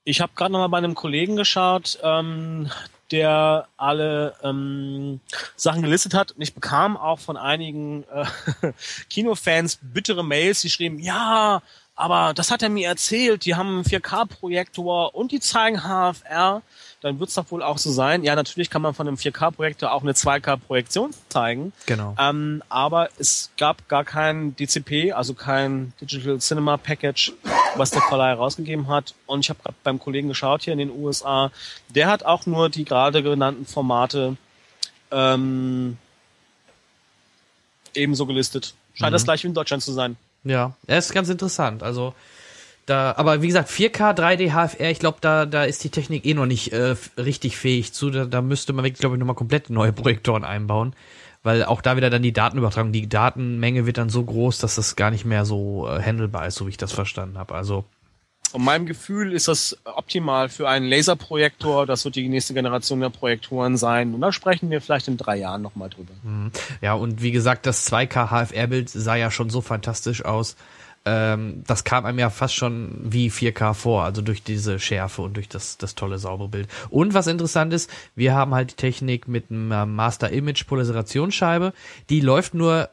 Ich habe gerade noch mal bei einem Kollegen geschaut, ähm, der alle ähm, Sachen gelistet hat. Und ich bekam auch von einigen äh, Kinofans bittere Mails, die schrieben, ja, aber das hat er mir erzählt, die haben einen 4K-Projektor und die zeigen HFR. Dann wird's doch wohl auch so sein. Ja, natürlich kann man von einem 4K-Projektor auch eine 2K-Projektion zeigen. Genau. Ähm, aber es gab gar kein DCP, also kein Digital Cinema Package, was der Verleih rausgegeben hat. Und ich habe gerade beim Kollegen geschaut hier in den USA. Der hat auch nur die gerade genannten Formate ähm, ebenso gelistet. Scheint das gleich wie in Deutschland zu sein. Ja, das ist ganz interessant. Also da, aber wie gesagt, 4K, 3D, HFR, ich glaube, da, da ist die Technik eh noch nicht äh, richtig fähig zu. Da, da müsste man wirklich, glaube ich, nochmal komplett neue Projektoren einbauen. Weil auch da wieder dann die Datenübertragung, die Datenmenge wird dann so groß, dass das gar nicht mehr so äh, handelbar ist, so wie ich das verstanden habe. Also Von meinem Gefühl ist das optimal für einen Laserprojektor. Das wird die nächste Generation der Projektoren sein. Und da sprechen wir vielleicht in drei Jahren nochmal drüber. Ja, und wie gesagt, das 2K HFR-Bild sah ja schon so fantastisch aus. Ähm, das kam einem ja fast schon wie 4K vor, also durch diese Schärfe und durch das, das tolle saubere Bild. Und was interessant ist, wir haben halt die Technik mit einer Master Image Polarisationsscheibe, die läuft nur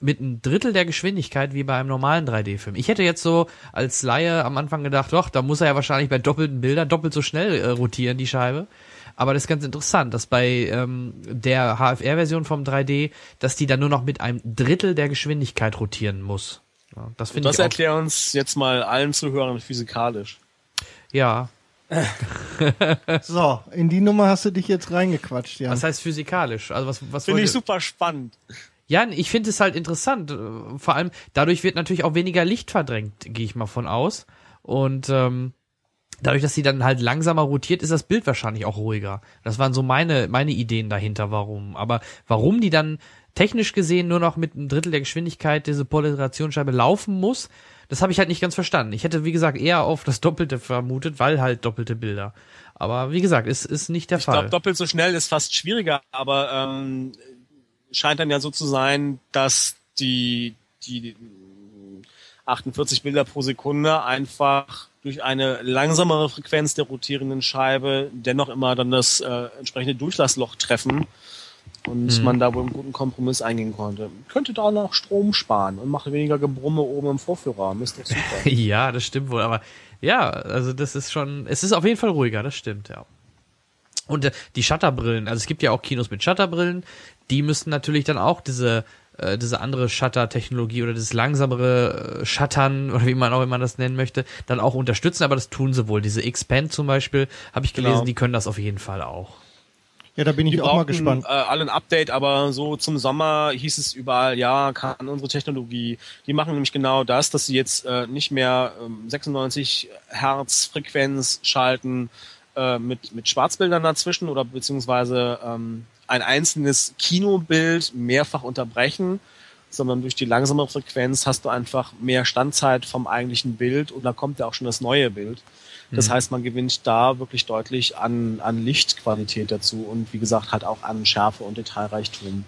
mit einem Drittel der Geschwindigkeit wie bei einem normalen 3D-Film. Ich hätte jetzt so als Laie am Anfang gedacht, doch, da muss er ja wahrscheinlich bei doppelten Bildern doppelt so schnell äh, rotieren, die Scheibe. Aber das ist ganz interessant, dass bei ähm, der HFR-Version vom 3D, dass die dann nur noch mit einem Drittel der Geschwindigkeit rotieren muss. Ja, das finde Das ich erklär uns jetzt mal allen Zuhörern physikalisch. Ja, So, in die Nummer hast du dich jetzt reingequatscht, ja. was heißt physikalisch? Also was, was Finde ich super spannend. Ja, ich finde es halt interessant. äh, Vor allem dadurch wird natürlich auch weniger Licht verdrängt, gehe ich mal von aus. Und ähm, dadurch, dass sie dann halt langsamer rotiert, ist das Bild wahrscheinlich auch ruhiger. Das waren so meine meine Ideen dahinter, warum. Aber warum die dann technisch gesehen nur noch mit einem Drittel der Geschwindigkeit diese Polarisationsscheibe laufen muss, das habe ich halt nicht ganz verstanden. Ich hätte, wie gesagt, eher auf das Doppelte vermutet, weil halt doppelte Bilder. Aber wie gesagt, ist, ist nicht der Ich Fall. glaube, doppelt so schnell ist fast schwieriger, aber ähm, scheint dann ja so zu sein, dass die, die 48 Bilder pro Sekunde einfach durch eine langsamere Frequenz der rotierenden Scheibe dennoch immer dann das äh, entsprechende Durchlassloch treffen und man da wohl einen guten Kompromiss eingehen konnte. Könnte da noch Strom sparen und macht weniger Gebrumme oben im Vorführraum. Ist doch super. Ja, das stimmt wohl, aber ja, also das ist schon, es ist auf jeden Fall ruhiger, das stimmt, ja. Und äh, die Shutterbrillen, also es gibt ja auch Kinos mit Shutterbrillen, die müssten natürlich dann auch diese äh, diese andere Shutter-Technologie oder das langsamere äh, Shuttern oder wie man auch immer das nennen möchte, dann auch unterstützen, aber das tun sie wohl. Diese X-Pen zum Beispiel, habe ich gelesen, Genau. die können das auf jeden Fall auch. Ja, da bin ich Die auch mal gespannt. äh, alle ein Update, aber so zum Sommer hieß es überall, ja, kann unsere Technologie. Die machen nämlich genau das, dass sie jetzt äh, nicht mehr ähm, 96 Hertz Frequenz schalten äh, mit, mit Schwarzbildern dazwischen oder beziehungsweise ähm, ein einzelnes Kinobild mehrfach unterbrechen, sondern durch die langsame Frequenz hast du einfach mehr Standzeit vom eigentlichen Bild und da kommt ja auch schon das neue Bild. Das heißt, man gewinnt da wirklich deutlich an, an Lichtqualität dazu und wie gesagt halt auch an Schärfe und Detailreichtum.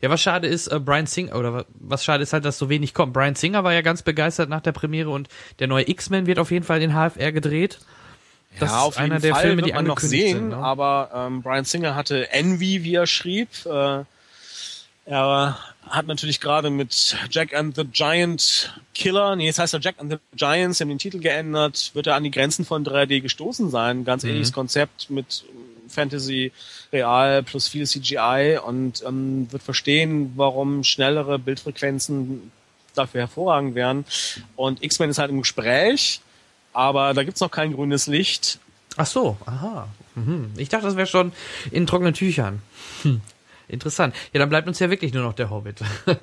Ja, was schade ist, äh, Brian Singer, oder wa- was schade ist halt, dass so wenig kommt. Brian Singer war ja ganz begeistert nach der Premiere und der neue X-Men wird auf jeden Fall in HFR gedreht. Das ja, auf ist einer der Fall Filme, die man noch sehen, sind. Ne? aber ähm, Brian Singer hatte Envy, wie er schrieb. Äh, er hat natürlich gerade mit Jack and the Giant Killer, nee, jetzt heißt er Jack and the Giants, haben den Titel geändert, wird er an die Grenzen von 3D gestoßen sein. Ganz Mhm. ähnliches Konzept mit Fantasy Real plus viel CGI und ähm, wird verstehen, warum schnellere Bildfrequenzen dafür hervorragend wären. Und X-Men ist halt im Gespräch, aber da gibt's noch kein grünes Licht. Ach so, aha. Mhm. Ich dachte, das wäre schon in trockenen Tüchern. Hm. Interessant. Ja, dann bleibt uns ja wirklich nur noch der Hobbit.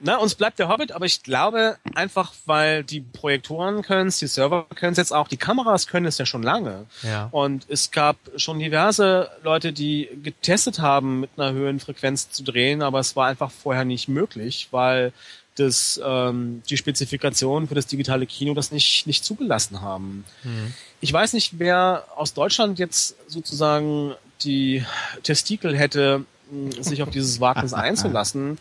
Na, uns bleibt der Hobbit, aber ich glaube einfach, weil die Projektoren können es, die Server können es jetzt auch, die Kameras können es ja schon lange. Ja. Und es gab schon diverse Leute, die getestet haben, mit einer höheren Frequenz zu drehen, aber es war einfach vorher nicht möglich, weil das, ähm, die Spezifikationen für das digitale Kino das nicht, nicht zugelassen haben. Ich weiß nicht, wer aus Deutschland jetzt sozusagen die Testikel hätte, sich auf dieses Wagnis einzulassen.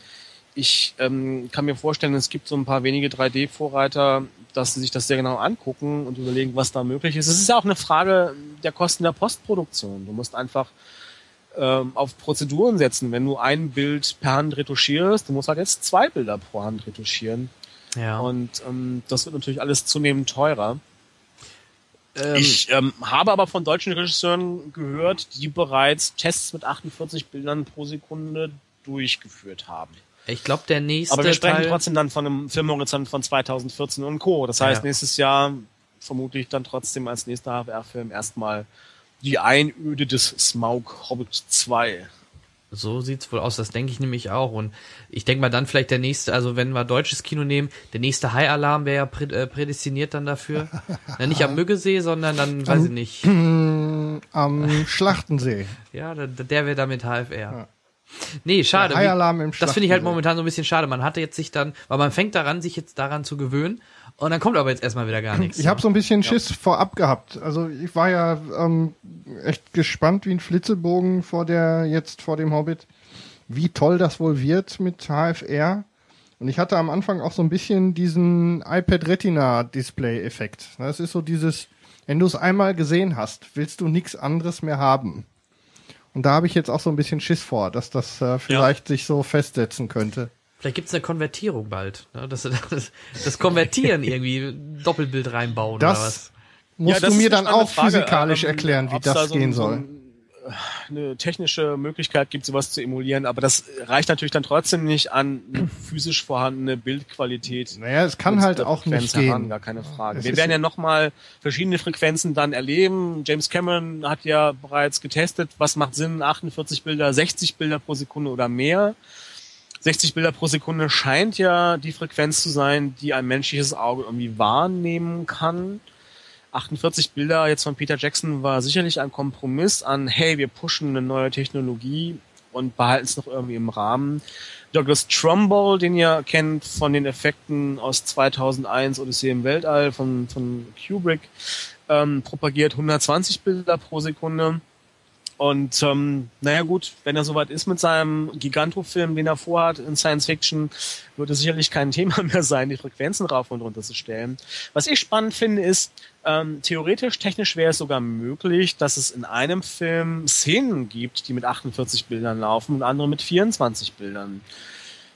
Ich ähm, kann mir vorstellen, es gibt so ein paar wenige 3D-Vorreiter, dass sie sich das sehr genau angucken und überlegen, was da möglich ist. Es ist ja auch eine Frage der Kosten der Postproduktion. Du musst einfach ähm, auf Prozeduren setzen. Wenn du ein Bild per Hand retuschierst, du musst halt jetzt zwei Bilder pro Hand retuschieren. Ja. Und ähm, das wird natürlich alles zunehmend teurer. Ähm, Ich ähm, habe aber von deutschen Regisseuren gehört, die bereits Tests mit 48 Bildern pro Sekunde durchgeführt haben. ich glaube, der nächste Aber wir sprechen Teil, trotzdem dann von einem Filmhorizont von 2014 und Co. Das heißt, Ja. nächstes Jahr vermutlich dann trotzdem als nächster HFR-Film erstmal die Einöde des Smaug Hobbit 2. So sieht's wohl aus, das denke ich nämlich auch. Und ich denke mal dann vielleicht der nächste, also wenn wir deutsches Kino nehmen, der nächste High-Alarm wäre ja prä äh, prädestiniert dann dafür. Na, nicht am Müggesee, sondern dann, weiß ich nicht. Am Schlachtensee. Ja, der, der wäre dann mit HFR. Nee, schade. Der High-Alarm im das finde ich halt Schlachtensee. momentan so ein bisschen schade. Man hatte jetzt sich dann, weil man fängt daran, sich jetzt daran zu gewöhnen. Und dann kommt aber jetzt erstmal wieder gar nichts. Ich habe so ein bisschen Schiss vorab gehabt. Also ich war ja ähm, echt gespannt wie ein Flitzebogen vor der jetzt vor dem Hobbit, wie toll das wohl wird mit HFR. Und ich hatte am Anfang auch so ein bisschen diesen iPad Retina Display Effekt. Das ist so dieses, wenn du es einmal gesehen hast, willst du nichts anderes mehr haben. Und da habe ich jetzt auch so ein bisschen Schiss vor, dass das äh, vielleicht sich so festsetzen könnte. Vielleicht gibt's eine Konvertierung bald. Ne? Das, das, das Konvertieren irgendwie, Doppelbild reinbauen oder was. Das musst Ja, das du mir dann auch Frage, physikalisch ähm, erklären, wie das da so gehen so soll. ein, äh, eine technische Möglichkeit gibt, sowas zu emulieren, aber das reicht natürlich dann trotzdem nicht an eine physisch vorhandene Bildqualität. Naja, es kann halt auch Frequenz nicht heran, gehen. Gar keine Frage. Es Wir werden ja nochmal verschiedene Frequenzen dann erleben. James Cameron hat ja bereits getestet, was macht Sinn, 48 Bilder, 60 Bilder pro Sekunde oder mehr. 60 Bilder pro Sekunde scheint ja die Frequenz zu sein, die ein menschliches Auge irgendwie wahrnehmen kann. 48 Bilder jetzt von Peter Jackson war sicherlich ein Kompromiss an, hey, wir pushen eine neue Technologie und behalten es noch irgendwie im Rahmen. Douglas Trumbull, den ihr kennt von den Effekten aus 2001 Odyssee im Weltall von, von Kubrick, ähm, propagiert 120 Bilder pro Sekunde. Und ähm, naja gut, wenn er soweit ist mit seinem Giganto-Film, den er vorhat in Science Fiction, wird es sicherlich kein Thema mehr sein, die Frequenzen rauf und runter zu stellen. Was ich spannend finde, ist, ähm, theoretisch, technisch wäre es sogar möglich, dass es in einem Film Szenen gibt, die mit 48 Bildern laufen und andere mit 24 Bildern.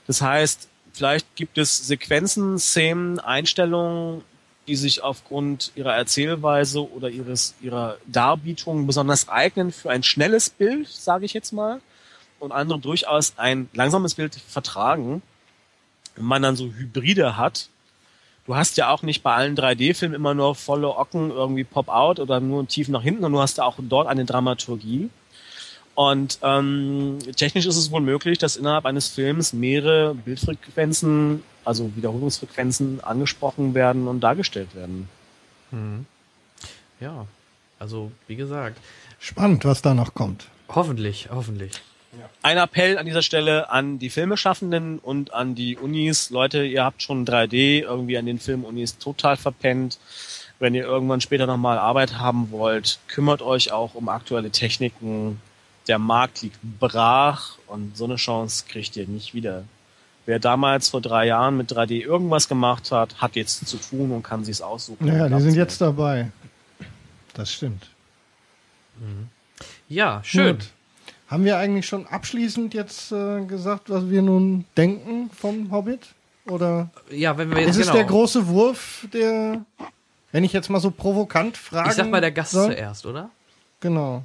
Das heißt, vielleicht gibt es Sequenzen, Szenen, Einstellungen, die sich aufgrund ihrer Erzählweise oder ihres ihrer Darbietung besonders eignen für ein schnelles Bild, sage ich jetzt mal, und andere durchaus ein langsames Bild vertragen. Wenn man dann so Hybride hat, du hast ja auch nicht bei allen 3D-Filmen immer nur volle Ocken irgendwie Pop-out oder nur tief nach hinten, und du hast ja auch dort eine Dramaturgie. Und ähm, technisch ist es wohl möglich, dass innerhalb eines Films mehrere Bildfrequenzen, also Wiederholungsfrequenzen angesprochen werden und dargestellt werden. Ja, also wie gesagt, Spannend, was da noch kommt. hoffentlich, hoffentlich. Ein Appell an dieser Stelle an die Filmeschaffenden und an die Unis. Leute, ihr habt schon 3D irgendwie an den Filmunis total verpennt. Wenn ihr irgendwann später nochmal Arbeit haben wollt, kümmert euch auch um aktuelle Techniken. Der Markt liegt brach und so eine Chance kriegt ihr nicht wieder. Wer damals vor drei Jahren mit 3D irgendwas gemacht hat, hat jetzt zu tun und kann sich's aussuchen. Naja, Und die sind jetzt dabei. Das stimmt. Ja, schön. Gut. Haben wir eigentlich schon abschließend jetzt äh, gesagt, was wir nun denken vom Hobbit? Oder Ja, wenn wir jetzt ist es genau. der große Wurf, der, wenn ich jetzt mal so provokant frage. ich sag mal der Gast soll? zuerst, oder? Genau.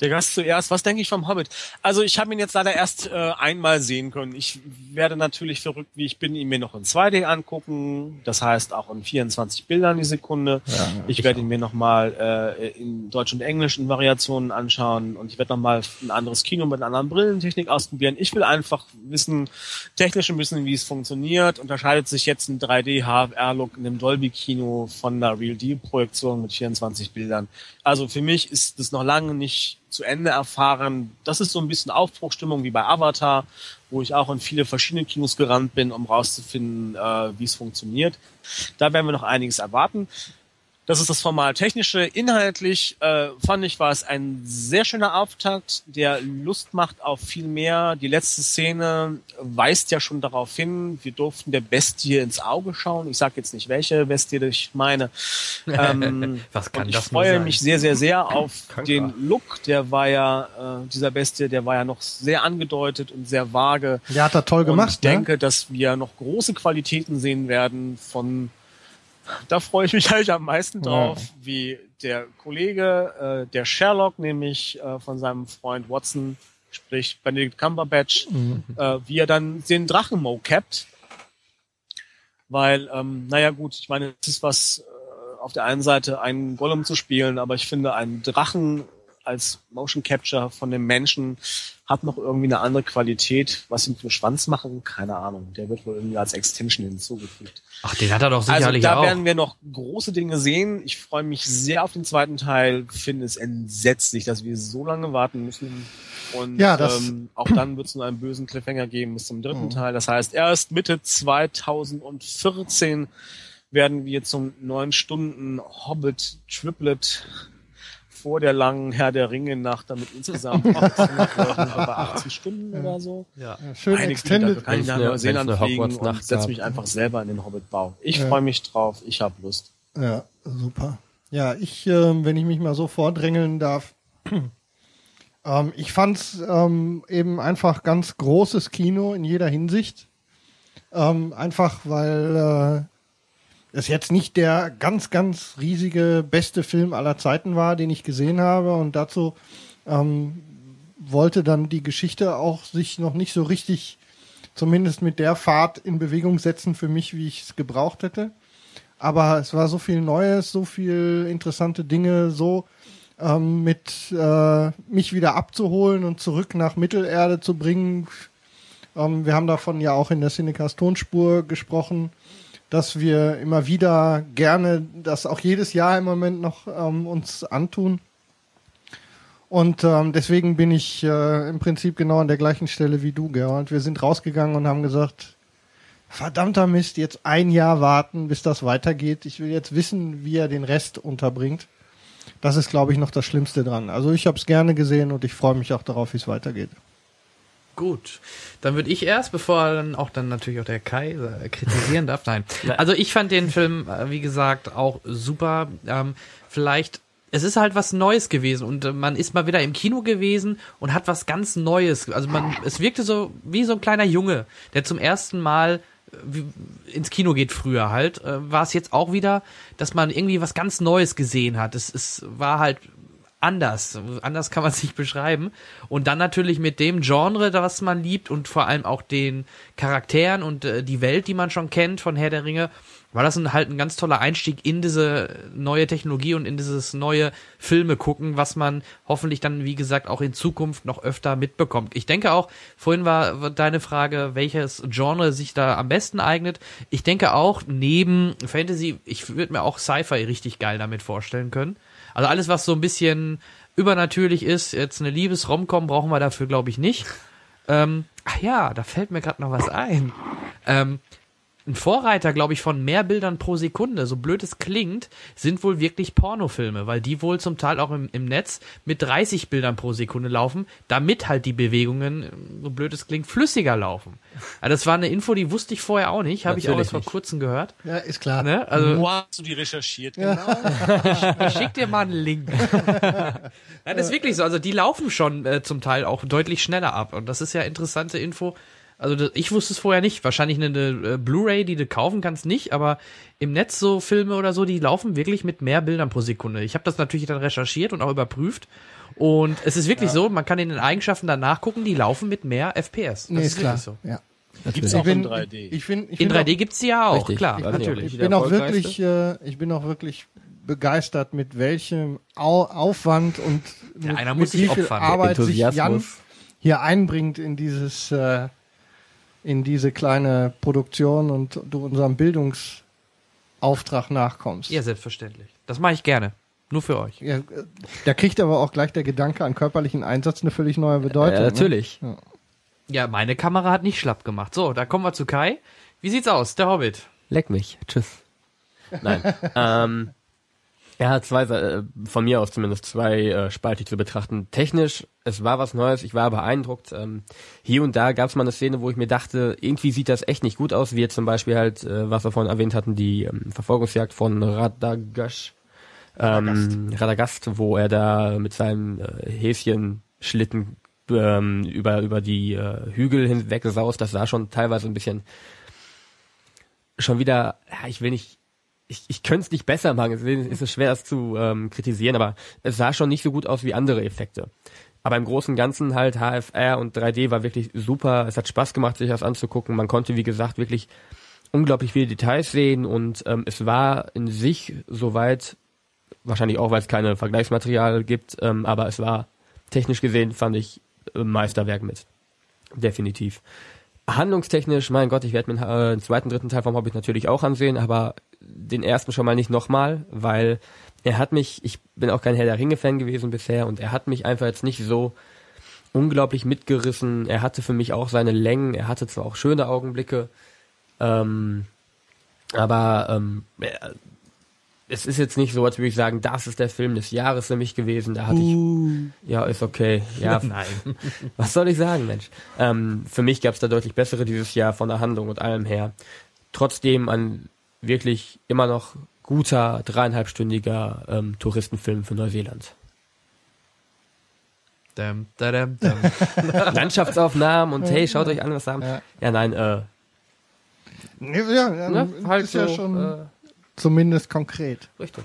Der Gast zuerst. Was denke ich vom Hobbit? Also ich habe ihn jetzt leider erst äh, einmal sehen können. Ich werde natürlich verrückt, wie ich bin, ihn mir noch in 2D angucken. Das heißt auch in 24 Bildern die Sekunde. ich werde ihn mir nochmal äh, in Deutsch und Englisch in Variationen anschauen und ich werde nochmal ein anderes Kino mit einer anderen Brillentechnik ausprobieren. Ich will einfach wissen, technisch wissen, wie es funktioniert. Unterscheidet sich jetzt ein 3D HFR-Look in einem Dolby-Kino von einer Real-D-Projektion mit 24 Bildern. Also für mich ist das noch lange nicht zu Ende erfahren. Das ist so ein bisschen Aufbruchstimmung wie bei Avatar, wo ich auch in viele verschiedene Kinos gerannt bin, um rauszufinden, äh, wie es funktioniert. Da werden wir noch einiges erwarten. Das ist das formal technische. Inhaltlich äh, fand ich war es ein sehr schöner Auftakt, der Lust macht auf viel mehr. Die letzte Szene weist ja schon darauf hin, wir durften der Bestie ins Auge schauen. Ich sage jetzt nicht, welche Bestie ich meine. Ähm, Was kann und ich freue sein? mich sehr, sehr, sehr auf Kanker. den Look. Der war ja, äh, dieser Bestie, der war ja noch sehr angedeutet und sehr vage. Der hat er toll Und gemacht. ich denke, dass wir noch große Qualitäten sehen werden von, da freue ich mich eigentlich am meisten drauf, wie der Kollege, äh, der Sherlock, nämlich äh, von seinem Freund Watson, sprich Benedict Cumberbatch, äh, wie er dann den Drachen mocapt. Weil, ähm, naja gut, ich meine, es ist was äh, auf der einen Seite einen Gollum zu spielen, aber ich finde einen Drachen als Motion Capture von dem Menschen hat noch irgendwie eine andere Qualität. Was sie mit dem Schwanz machen, keine Ahnung. Der wird wohl irgendwie als Extension hinzugefügt. Ach, den hat er doch Also sicherlich da auch. werden wir noch große Dinge sehen. Ich freue mich sehr auf den zweiten Teil. Finde es entsetzlich, dass wir so lange warten müssen. Und Ja, das- ähm, auch dann wird es nur einen bösen Cliffhanger geben bis zum dritten Teil. Das heißt, erst Mitte 2014 werden wir zum neun Stunden Hobbit Triplet vor der langen Herr der Ringe Nacht damit insgesamt 800 Leuten über 18 Stunden oder so. ja. Schön Meine Güte, extended. kann ich nach Wenn's eine- Neuseeland wenn's eine fliegen und setze mich einfach selber in den Hobbitbau. Ich Ja. freue mich drauf, ich habe Lust. Ja, super. Ja, ich, ähm, wenn ich mich mal so vordrängeln darf, ähm, ich fand's ähm, eben einfach ganz großes Kino in jeder Hinsicht. Ähm, einfach weil es jetzt nicht der ganz, ganz riesige beste Film aller Zeiten war, den ich gesehen habe. Und dazu ähm, wollte dann die Geschichte auch sich noch nicht so richtig, zumindest mit der Fahrt in Bewegung setzen für mich, wie ich es gebraucht hätte. Aber es war so viel Neues, so viel interessante Dinge, so ähm, mit äh, mich wieder abzuholen und zurück nach Mittelerde zu bringen. Ähm, wir haben davon ja auch in der Cinecast Tonspur gesprochen, dass wir immer wieder gerne das auch jedes Jahr im Moment noch ähm, uns antun. Und ähm, deswegen bin ich äh, im Prinzip genau an der gleichen Stelle wie du, Gerald. Wir sind rausgegangen und haben gesagt, verdammter Mist, jetzt ein Jahr warten, bis das weitergeht. Ich will jetzt wissen, wie er den Rest unterbringt. Das ist, glaube ich, noch das Schlimmste dran. Also ich habe es gerne gesehen und ich freue mich auch darauf, wie es weitergeht. Gut, dann würde ich erst, bevor dann auch dann natürlich auch der Kai äh, kritisieren darf. Nein, also ich fand den Film, äh, wie gesagt, auch super. Ähm, vielleicht, es ist halt was Neues gewesen und äh, man ist mal wieder im Kino gewesen und hat was ganz Neues. Also man, es wirkte so wie so ein kleiner Junge, der zum ersten Mal ins Kino geht früher halt, war es jetzt auch wieder, dass man irgendwie was ganz Neues gesehen hat. Es, es war halt anders. Anders kann man es nicht beschreiben. Und dann natürlich mit dem Genre, das man liebt und vor allem auch den Charakteren und äh, die Welt, die man schon kennt von Herr der Ringe, war das ein, halt ein ganz toller Einstieg in diese neue Technologie und in dieses neue Filme gucken, was man hoffentlich dann, wie gesagt, auch in Zukunft noch öfter mitbekommt. Ich denke auch, vorhin war deine Frage, welches Genre sich da am besten eignet. Ich denke auch, neben Fantasy, ich würde mir auch Sci-Fi richtig geil damit vorstellen können. Also alles, was so ein bisschen übernatürlich ist, jetzt eine Liebes-Romcom brauchen wir dafür, glaube ich, nicht. Ähm, ach ja, da fällt mir gerade noch was ein. Ähm, ein Vorreiter, glaube ich, von mehr Bildern pro Sekunde, so blöd es klingt, sind wohl wirklich Pornofilme, weil die wohl zum Teil auch im, im Netz mit 30 Bildern pro Sekunde laufen, damit halt die Bewegungen, so blöd es klingt, flüssiger laufen. Also das war eine Info, die wusste ich vorher auch nicht, habe ich auch erst vor kurzem gehört. Ja, ist klar. Ne? Also Wo hast du die recherchiert? Genau. ich schick dir mal einen Link. ja, das ist wirklich so. Also die laufen schon äh, zum Teil auch deutlich schneller ab. Und das ist ja interessante Info. Also das, ich wusste es vorher nicht. Wahrscheinlich eine, eine äh, Blu-ray, die du kaufen kannst, nicht. Aber im Netz so Filme oder so, die laufen wirklich mit mehr Bildern pro Sekunde. Ich habe das natürlich dann recherchiert und auch überprüft. Und es ist wirklich so, man kann in den Eigenschaften dann nachgucken, die laufen mit mehr FPS. Das Nee, ist klar. wirklich so. Ja. Gibt's Ich auch in bin, 3D. ich find, ich In find 3D gibt's die ja auch, Richtig. klar, Ich natürlich. Ich bin auch wirklich, äh, ich bin auch wirklich begeistert, mit welchem Au Aufwand und Ja, mit, einer mit muss sich wie viel opfern. Arbeit sich Jan hier einbringt in dieses, äh, in diese kleine Produktion und du unserem Bildungsauftrag nachkommst. Ja, selbstverständlich. Das mache ich gerne. Nur für euch. Ja, da kriegt aber auch gleich der Gedanke an körperlichen Einsatz eine völlig neue Bedeutung. Ja, natürlich. Ne? Ja, meine Kamera hat nicht schlapp gemacht. So, da kommen wir zu Kai. Wie sieht's aus, der Hobbit? Leck mich. Tschüss. Nein. ähm, hat zwei, äh, von mir aus zumindest zwei äh, spaltig zu betrachten. Technisch, es war was Neues, ich war beeindruckt. Ähm, hier und da gab es mal eine Szene, wo ich mir dachte, irgendwie sieht das echt nicht gut aus, wie jetzt zum Beispiel halt, äh, was wir vorhin erwähnt hatten, die ähm, Verfolgungsjagd von Radagash. Ähm, Radagast, wo er da mit seinem äh, Häschenschlitten ähm, über, über die äh, Hügel hinweg saust. Das sah schon teilweise ein bisschen schon wieder, ja, ich will nicht, ich, ich könnte es nicht besser machen, deswegen ist es schwer, das zu ähm, kritisieren, aber es sah schon nicht so gut aus wie andere Effekte. Aber im Großen und Ganzen halt HFR und 3D war wirklich super. Es hat Spaß gemacht, sich das anzugucken. Man konnte, wie gesagt, wirklich unglaublich viele Details sehen und ähm, es war in sich soweit, wahrscheinlich auch, weil es keine Vergleichsmaterial gibt, ähm, aber es war technisch gesehen, fand ich, äh, Meisterwerk mit. Definitiv. Handlungstechnisch, mein Gott, ich werde mir äh, den zweiten, dritten Teil vom Hobbit natürlich auch ansehen, aber den ersten schon mal nicht nochmal, weil er hat mich, ich bin auch kein Herr der Ringe-Fan gewesen bisher und er hat mich einfach jetzt nicht so unglaublich mitgerissen. Er hatte für mich auch seine Längen, er hatte zwar auch schöne Augenblicke, ähm, aber ähm, er- es ist jetzt nicht so, als würde ich sagen, das ist der Film des Jahres für mich gewesen. Da hatte ich, ja, ist okay. Ja, Nein. was soll ich sagen, Mensch? Ähm, für mich gab es da deutlich bessere dieses Jahr von der Handlung und allem her. Trotzdem ein wirklich immer noch guter dreieinhalbstündiger ähm, Touristenfilm für Neuseeland. Dum, dadum, dum. Landschaftsaufnahmen und hey, schaut euch an, was da haben. Ja. Ja, nein, äh, Ja, ja, ne, halt ist so, ja schon äh, zumindest konkret. richtig.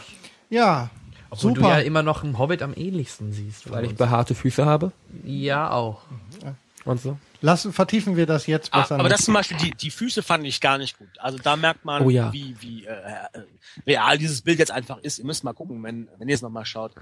Ja, Obwohl super. du ja immer noch einen Hobbit am ähnlichsten siehst. Weil ich behaarte Füße habe ja, auch. und so. Lassen, vertiefen wir das jetzt Ah, besser aber nicht. das zum Beispiel, die, die Füße fand ich gar nicht gut. Also da merkt man, Oh ja. wie, wie äh, äh, real dieses Bild jetzt einfach ist. Ihr müsst mal gucken, wenn, wenn ihr es nochmal schaut,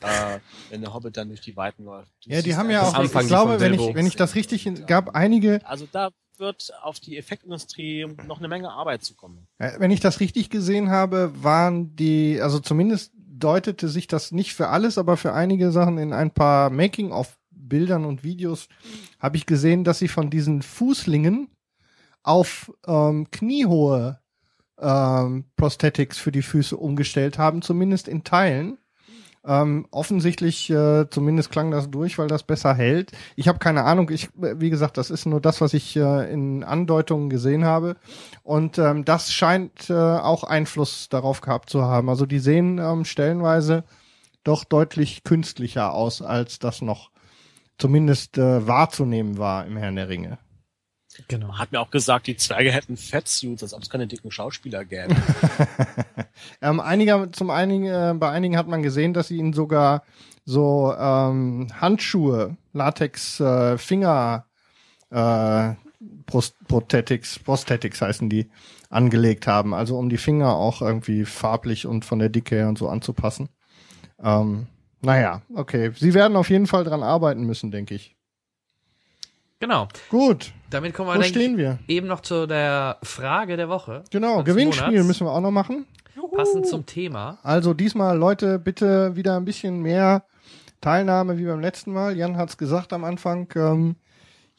äh, wenn der Hobbit dann durch die Weiten läuft. Du ja, die haben ja auch, Anfang ich glaube, wenn ich, wenn ich das richtig, gab einige, Also da wird auf die Effektindustrie noch eine Menge Arbeit zukommen. äh, wenn ich das richtig gesehen habe, waren die, also zumindest deutete sich das nicht für alles, aber für einige Sachen in ein paar Making-of-Bildern und Videos habe ich gesehen, dass sie von diesen Fußlingen auf ähm, kniehohe ähm, Prosthetics für die Füße umgestellt haben, zumindest in Teilen. Ähm, offensichtlich, äh, zumindest klang das durch, weil das besser hält. Ich habe keine Ahnung. Ich, äh, wie gesagt, das ist nur das, was ich äh, in Andeutungen gesehen habe. Und ähm, das scheint äh, auch Einfluss darauf gehabt zu haben. Also die sehen ähm, stellenweise doch deutlich künstlicher aus, als das noch zumindest äh, wahrzunehmen war im Herrn der Ringe. Genau. Hat mir auch gesagt, die Zwerge hätten Fettsuits, als ob es keine dicken Schauspieler gäbe. Ähm, einiger, zum einigen, äh, bei einigen hat man gesehen, dass sie ihnen sogar so ähm, Handschuhe, Latex, äh, Finger, äh, Prost Prosthetics, Prosthetics heißen die, angelegt haben. Also um die Finger auch irgendwie farblich und von der Dicke her und so anzupassen. Ähm, naja, okay. Sie werden auf jeden Fall dran arbeiten müssen, denke ich. Genau. Gut, Damit kommen wir, wo stehen wir? eben noch zu der Frage der Woche. Genau, Gewinnspiel Monats. müssen wir auch noch machen. Passend zum Thema. Also diesmal, Leute, bitte wieder ein bisschen mehr Teilnahme wie beim letzten Mal. Jan hat's gesagt am Anfang. Ähm,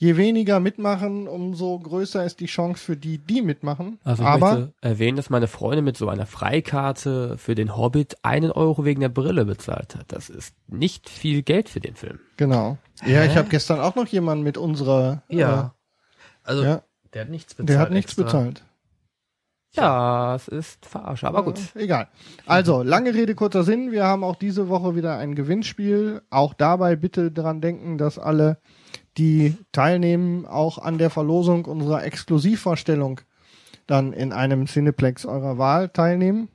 je weniger mitmachen, umso größer ist die Chance für die, die mitmachen. Also ich Aber möchte erwähnen, dass meine Freundin mit so einer Freikarte für den Hobbit einen Euro wegen der Brille bezahlt hat. Das ist nicht viel Geld für den Film. genau. Ja, ich habe gestern auch noch jemanden mit unserer. Ja. Also, Äh, ja, der hat nichts bezahlt. der hat nichts extra. bezahlt. Ja, es ist verarsche, aber gut. Äh, egal. Also, lange Rede, kurzer Sinn. Wir haben auch diese Woche wieder ein Gewinnspiel. Auch dabei bitte dran denken, dass alle, die teilnehmen, auch an der Verlosung unserer Exklusivvorstellung dann in einem Cineplex eurer Wahl teilnehmen.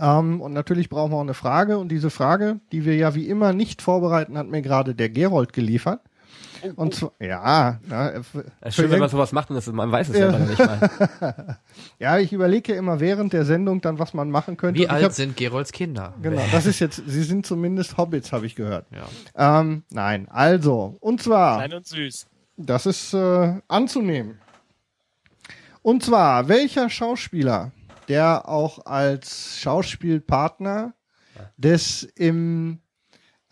Ähm, und natürlich brauchen wir auch eine Frage. Und diese Frage, die wir ja wie immer nicht vorbereiten, hat mir gerade der Gerold geliefert. Und zwar, ja, na, äh, Es ist schön, wenn man sowas macht und das, man weiß es ja. nicht mal. ja, ich überlege ja immer während der Sendung dann, was man machen könnte. Wie alt hab- sind Gerolds Kinder? Genau, das ist jetzt, sie sind zumindest Hobbits, habe ich gehört. Ja. Ähm, nein, also, und zwar, Klein und süß. das ist äh, anzunehmen. Und zwar, welcher Schauspieler, der auch als Schauspielpartner des im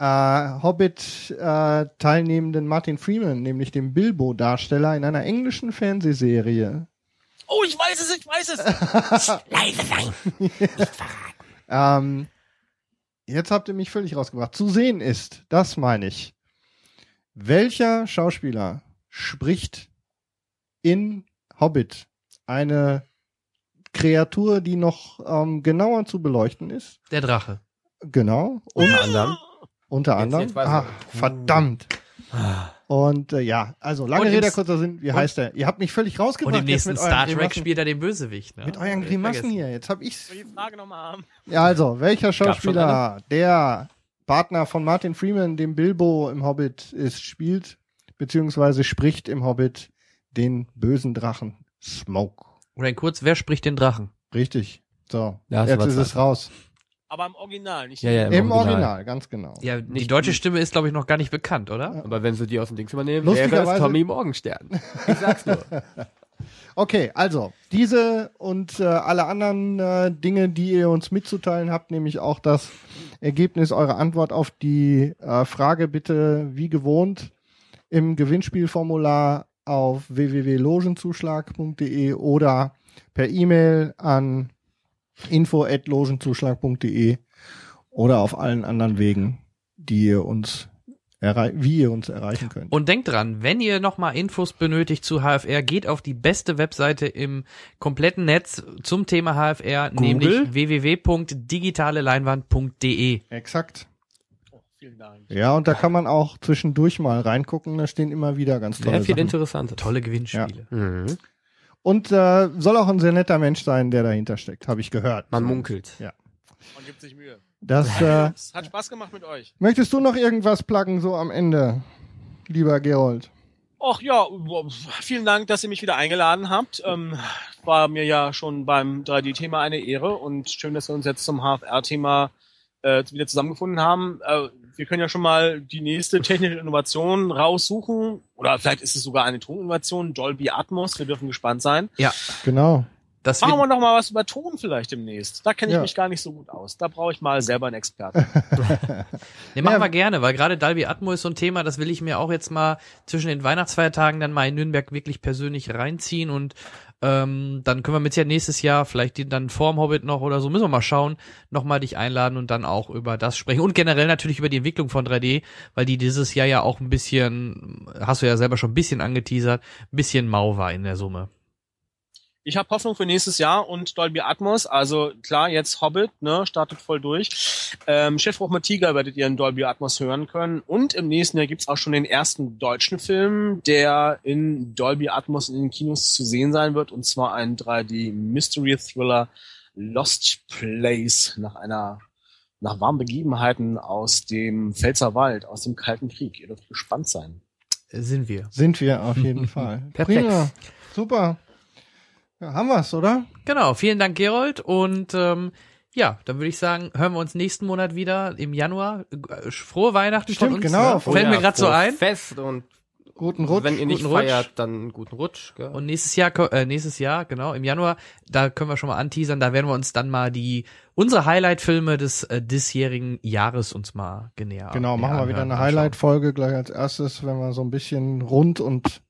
äh, Hobbit äh, teilnehmenden Martin Freeman, nämlich dem Bilbo-Darsteller in einer englischen Fernsehserie, Oh, ich weiß es, ich weiß es. Ähm, jetzt habt ihr mich völlig rausgebracht. Zu sehen ist, das meine ich. Welcher Schauspieler spricht in Hobbit eine Kreatur, die noch ähm, genauer zu beleuchten ist? Der Drache. Genau. Unter anderem. Unter Jetzt- anderem. jetzt ich. Ach, verdammt. Und äh, ja, also lange Und im Rede, kurzer Sinn. Wie heißt der? Ihr habt mich völlig Und rausgebracht. im jetzt nächsten Star Trek Grimassen. spielt er den Bösewicht. Ne? Mit euren Äh, Grimassen hier. Jetzt hab ich's. Die Frage nochmal haben. Ja, also, welcher Schauspieler, der Partner von Martin Freeman, dem Bilbo im Hobbit ist, spielt, beziehungsweise spricht im Hobbit den bösen Drachen Smoke. Oder kurz, wer spricht den Drachen? Richtig. So, Ja, jetzt ist es raus. Aber im Original, nicht Ja, ja, Im Original. ganz genau. Ja, die Nicht- deutsche Stimme ist, glaube ich, noch gar nicht bekannt, oder? Aber wenn sie die aus dem Dings übernehmen, wäre es Lustigerweise- Tommy Morgenstern. Ich sag's nur. Okay, also, diese und äh, alle anderen äh, Dinge, die ihr uns mitzuteilen habt, nämlich auch das Ergebnis eurer Antwort auf die äh, Frage bitte wie gewohnt im Gewinnspielformular auf www.logenzuschlag.de oder per E-Mail an info@logenzuschlag.de oder auf allen anderen Wegen, die ihr uns wie ihr uns erreichen könnt. Und denkt dran, wenn ihr nochmal Infos benötigt zu HFR, geht auf die beste Webseite im kompletten Netz zum Thema HFR, nämlich www.digitaleleinwand.de. Exakt. Oh, vielen Dank. Ja, und da kann man auch zwischendurch mal reingucken. Da stehen immer wieder ganz tolle Sehr viel Sachen. Interessantes. Tolle Gewinnspiele. Mhm. Und äh, soll auch ein sehr netter Mensch sein, der dahinter steckt, habe ich gehört. Man munkelt. Man gibt sich Mühe. Das, äh, Es hat Spaß gemacht mit euch. möchtest du noch irgendwas pluggen so am Ende, lieber Gerold? Ach ja, vielen Dank, dass ihr mich wieder eingeladen habt. Ähm, war mir ja schon beim 3D-Thema eine Ehre und schön, dass wir uns jetzt zum HFR-Thema äh, wieder zusammengefunden haben. Äh, wir können ja schon mal die nächste technische Innovation raussuchen. Oder vielleicht ist es sogar eine Toninnovation, Dolby Atmos. Wir dürfen gespannt sein. Genau. Das Machen wir noch mal was über Ton vielleicht demnächst. Da kenne ich Ja. mich gar nicht so gut aus. Da brauche ich mal selber einen Experten. ne, machen Ja. wir gerne, weil gerade Dolby Atmo ist so ein Thema, das will ich mir auch jetzt mal zwischen den Weihnachtsfeiertagen dann mal in Nürnberg wirklich persönlich reinziehen und ähm, dann können wir mit ja nächstes Jahr, vielleicht die, dann vorm Hobbit noch oder so, müssen wir mal schauen, nochmal dich einladen und dann auch über das sprechen und generell natürlich über die Entwicklung von 3D, weil die dieses Jahr ja auch ein bisschen, hast du ja selber schon ein bisschen angeteasert, ein bisschen mau war in der Summe. Ich habe Hoffnung für nächstes Jahr und Dolby Atmos. Also klar, jetzt Hobbit, ne, startet voll durch. Ähm, Chefbruch mit Tiger werdet ihr in Dolby Atmos hören können. Und im nächsten Jahr gibt's auch schon den ersten deutschen Film, der in Dolby Atmos in den Kinos zu sehen sein wird. Und zwar ein 3D Mystery Thriller Lost Place nach einer nach warmen Begebenheiten aus dem Pfälzerwald, aus dem Kalten Krieg. Ihr dürft gespannt sein. Sind wir. Sind wir auf jeden Fall. Perfekt. Prima. Super. Ja, haben wir's, oder? Genau, vielen Dank, Gerold. Und ähm, ja, dann würde ich sagen, hören wir uns nächsten Monat wieder im Januar. Äh, Frohe Weihnachten Stimmt, von uns. genau. Ne? Fällt mir gerade so ein. Fest und Guten Rutsch. wenn ihr nicht guten Rutsch. feiert, dann einen guten Rutsch. Gell? Und nächstes Jahr, äh, nächstes Jahr, genau, im Januar, da können wir schon mal anteasern, da werden wir uns dann mal die, unsere Highlight-Filme des äh, diesjährigen Jahres uns mal genäher Genau, machen wir wieder eine. Highlight-Folge gleich als erstes, wenn wir so ein bisschen rund und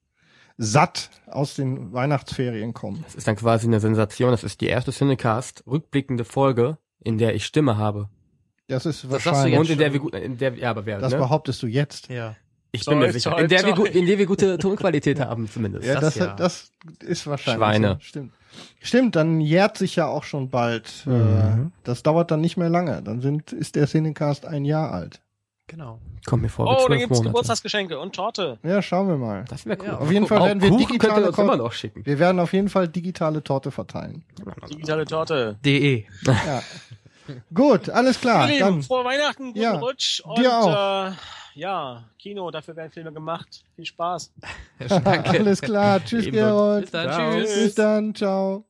satt aus den Weihnachtsferien kommen. Das ist dann quasi eine Sensation. Das ist die erste Cinecast rückblickende Folge, in der ich Stimme habe. Das ist sagst du wahrscheinlich. jetzt Und in der wir gut, in der ja, aber wer, das ne? behauptest du jetzt. Ja. Ich Toll, bin mir sicher. toll, in der wir toll. gut, in der wir gute Tonqualität haben zumindest. Ja, das das, ja. das ist wahrscheinlich. Schweine. So. Stimmt. Stimmt, dann jährt sich ja auch schon bald. Äh, Mhm. das dauert dann nicht mehr lange. Dann sind, ist der Cinecast ein Jahr alt. Genau. Kommt mir vor Oh, da gibt's Monate. Geburtstagsgeschenke und Torte. Ja, uns wir mal. Das wäre cool. Ja, Auf jeden Fall werden wir Kuchen digitale Ko- immer noch schicken. Wir werden auf jeden Fall digitale Torte verteilen. Digitale Torte. DE. Ja. Gut, alles klar. Lieben, Dann, frohe Weihnachten, guten Ja, Rutsch und dir auch. Äh, ja, Kino, dafür werden Filme gemacht. Viel Spaß. Danke. alles klar. Tschüss. Gerold. Bis dann. Ciao. Tschüss. Bis dann. Ciao.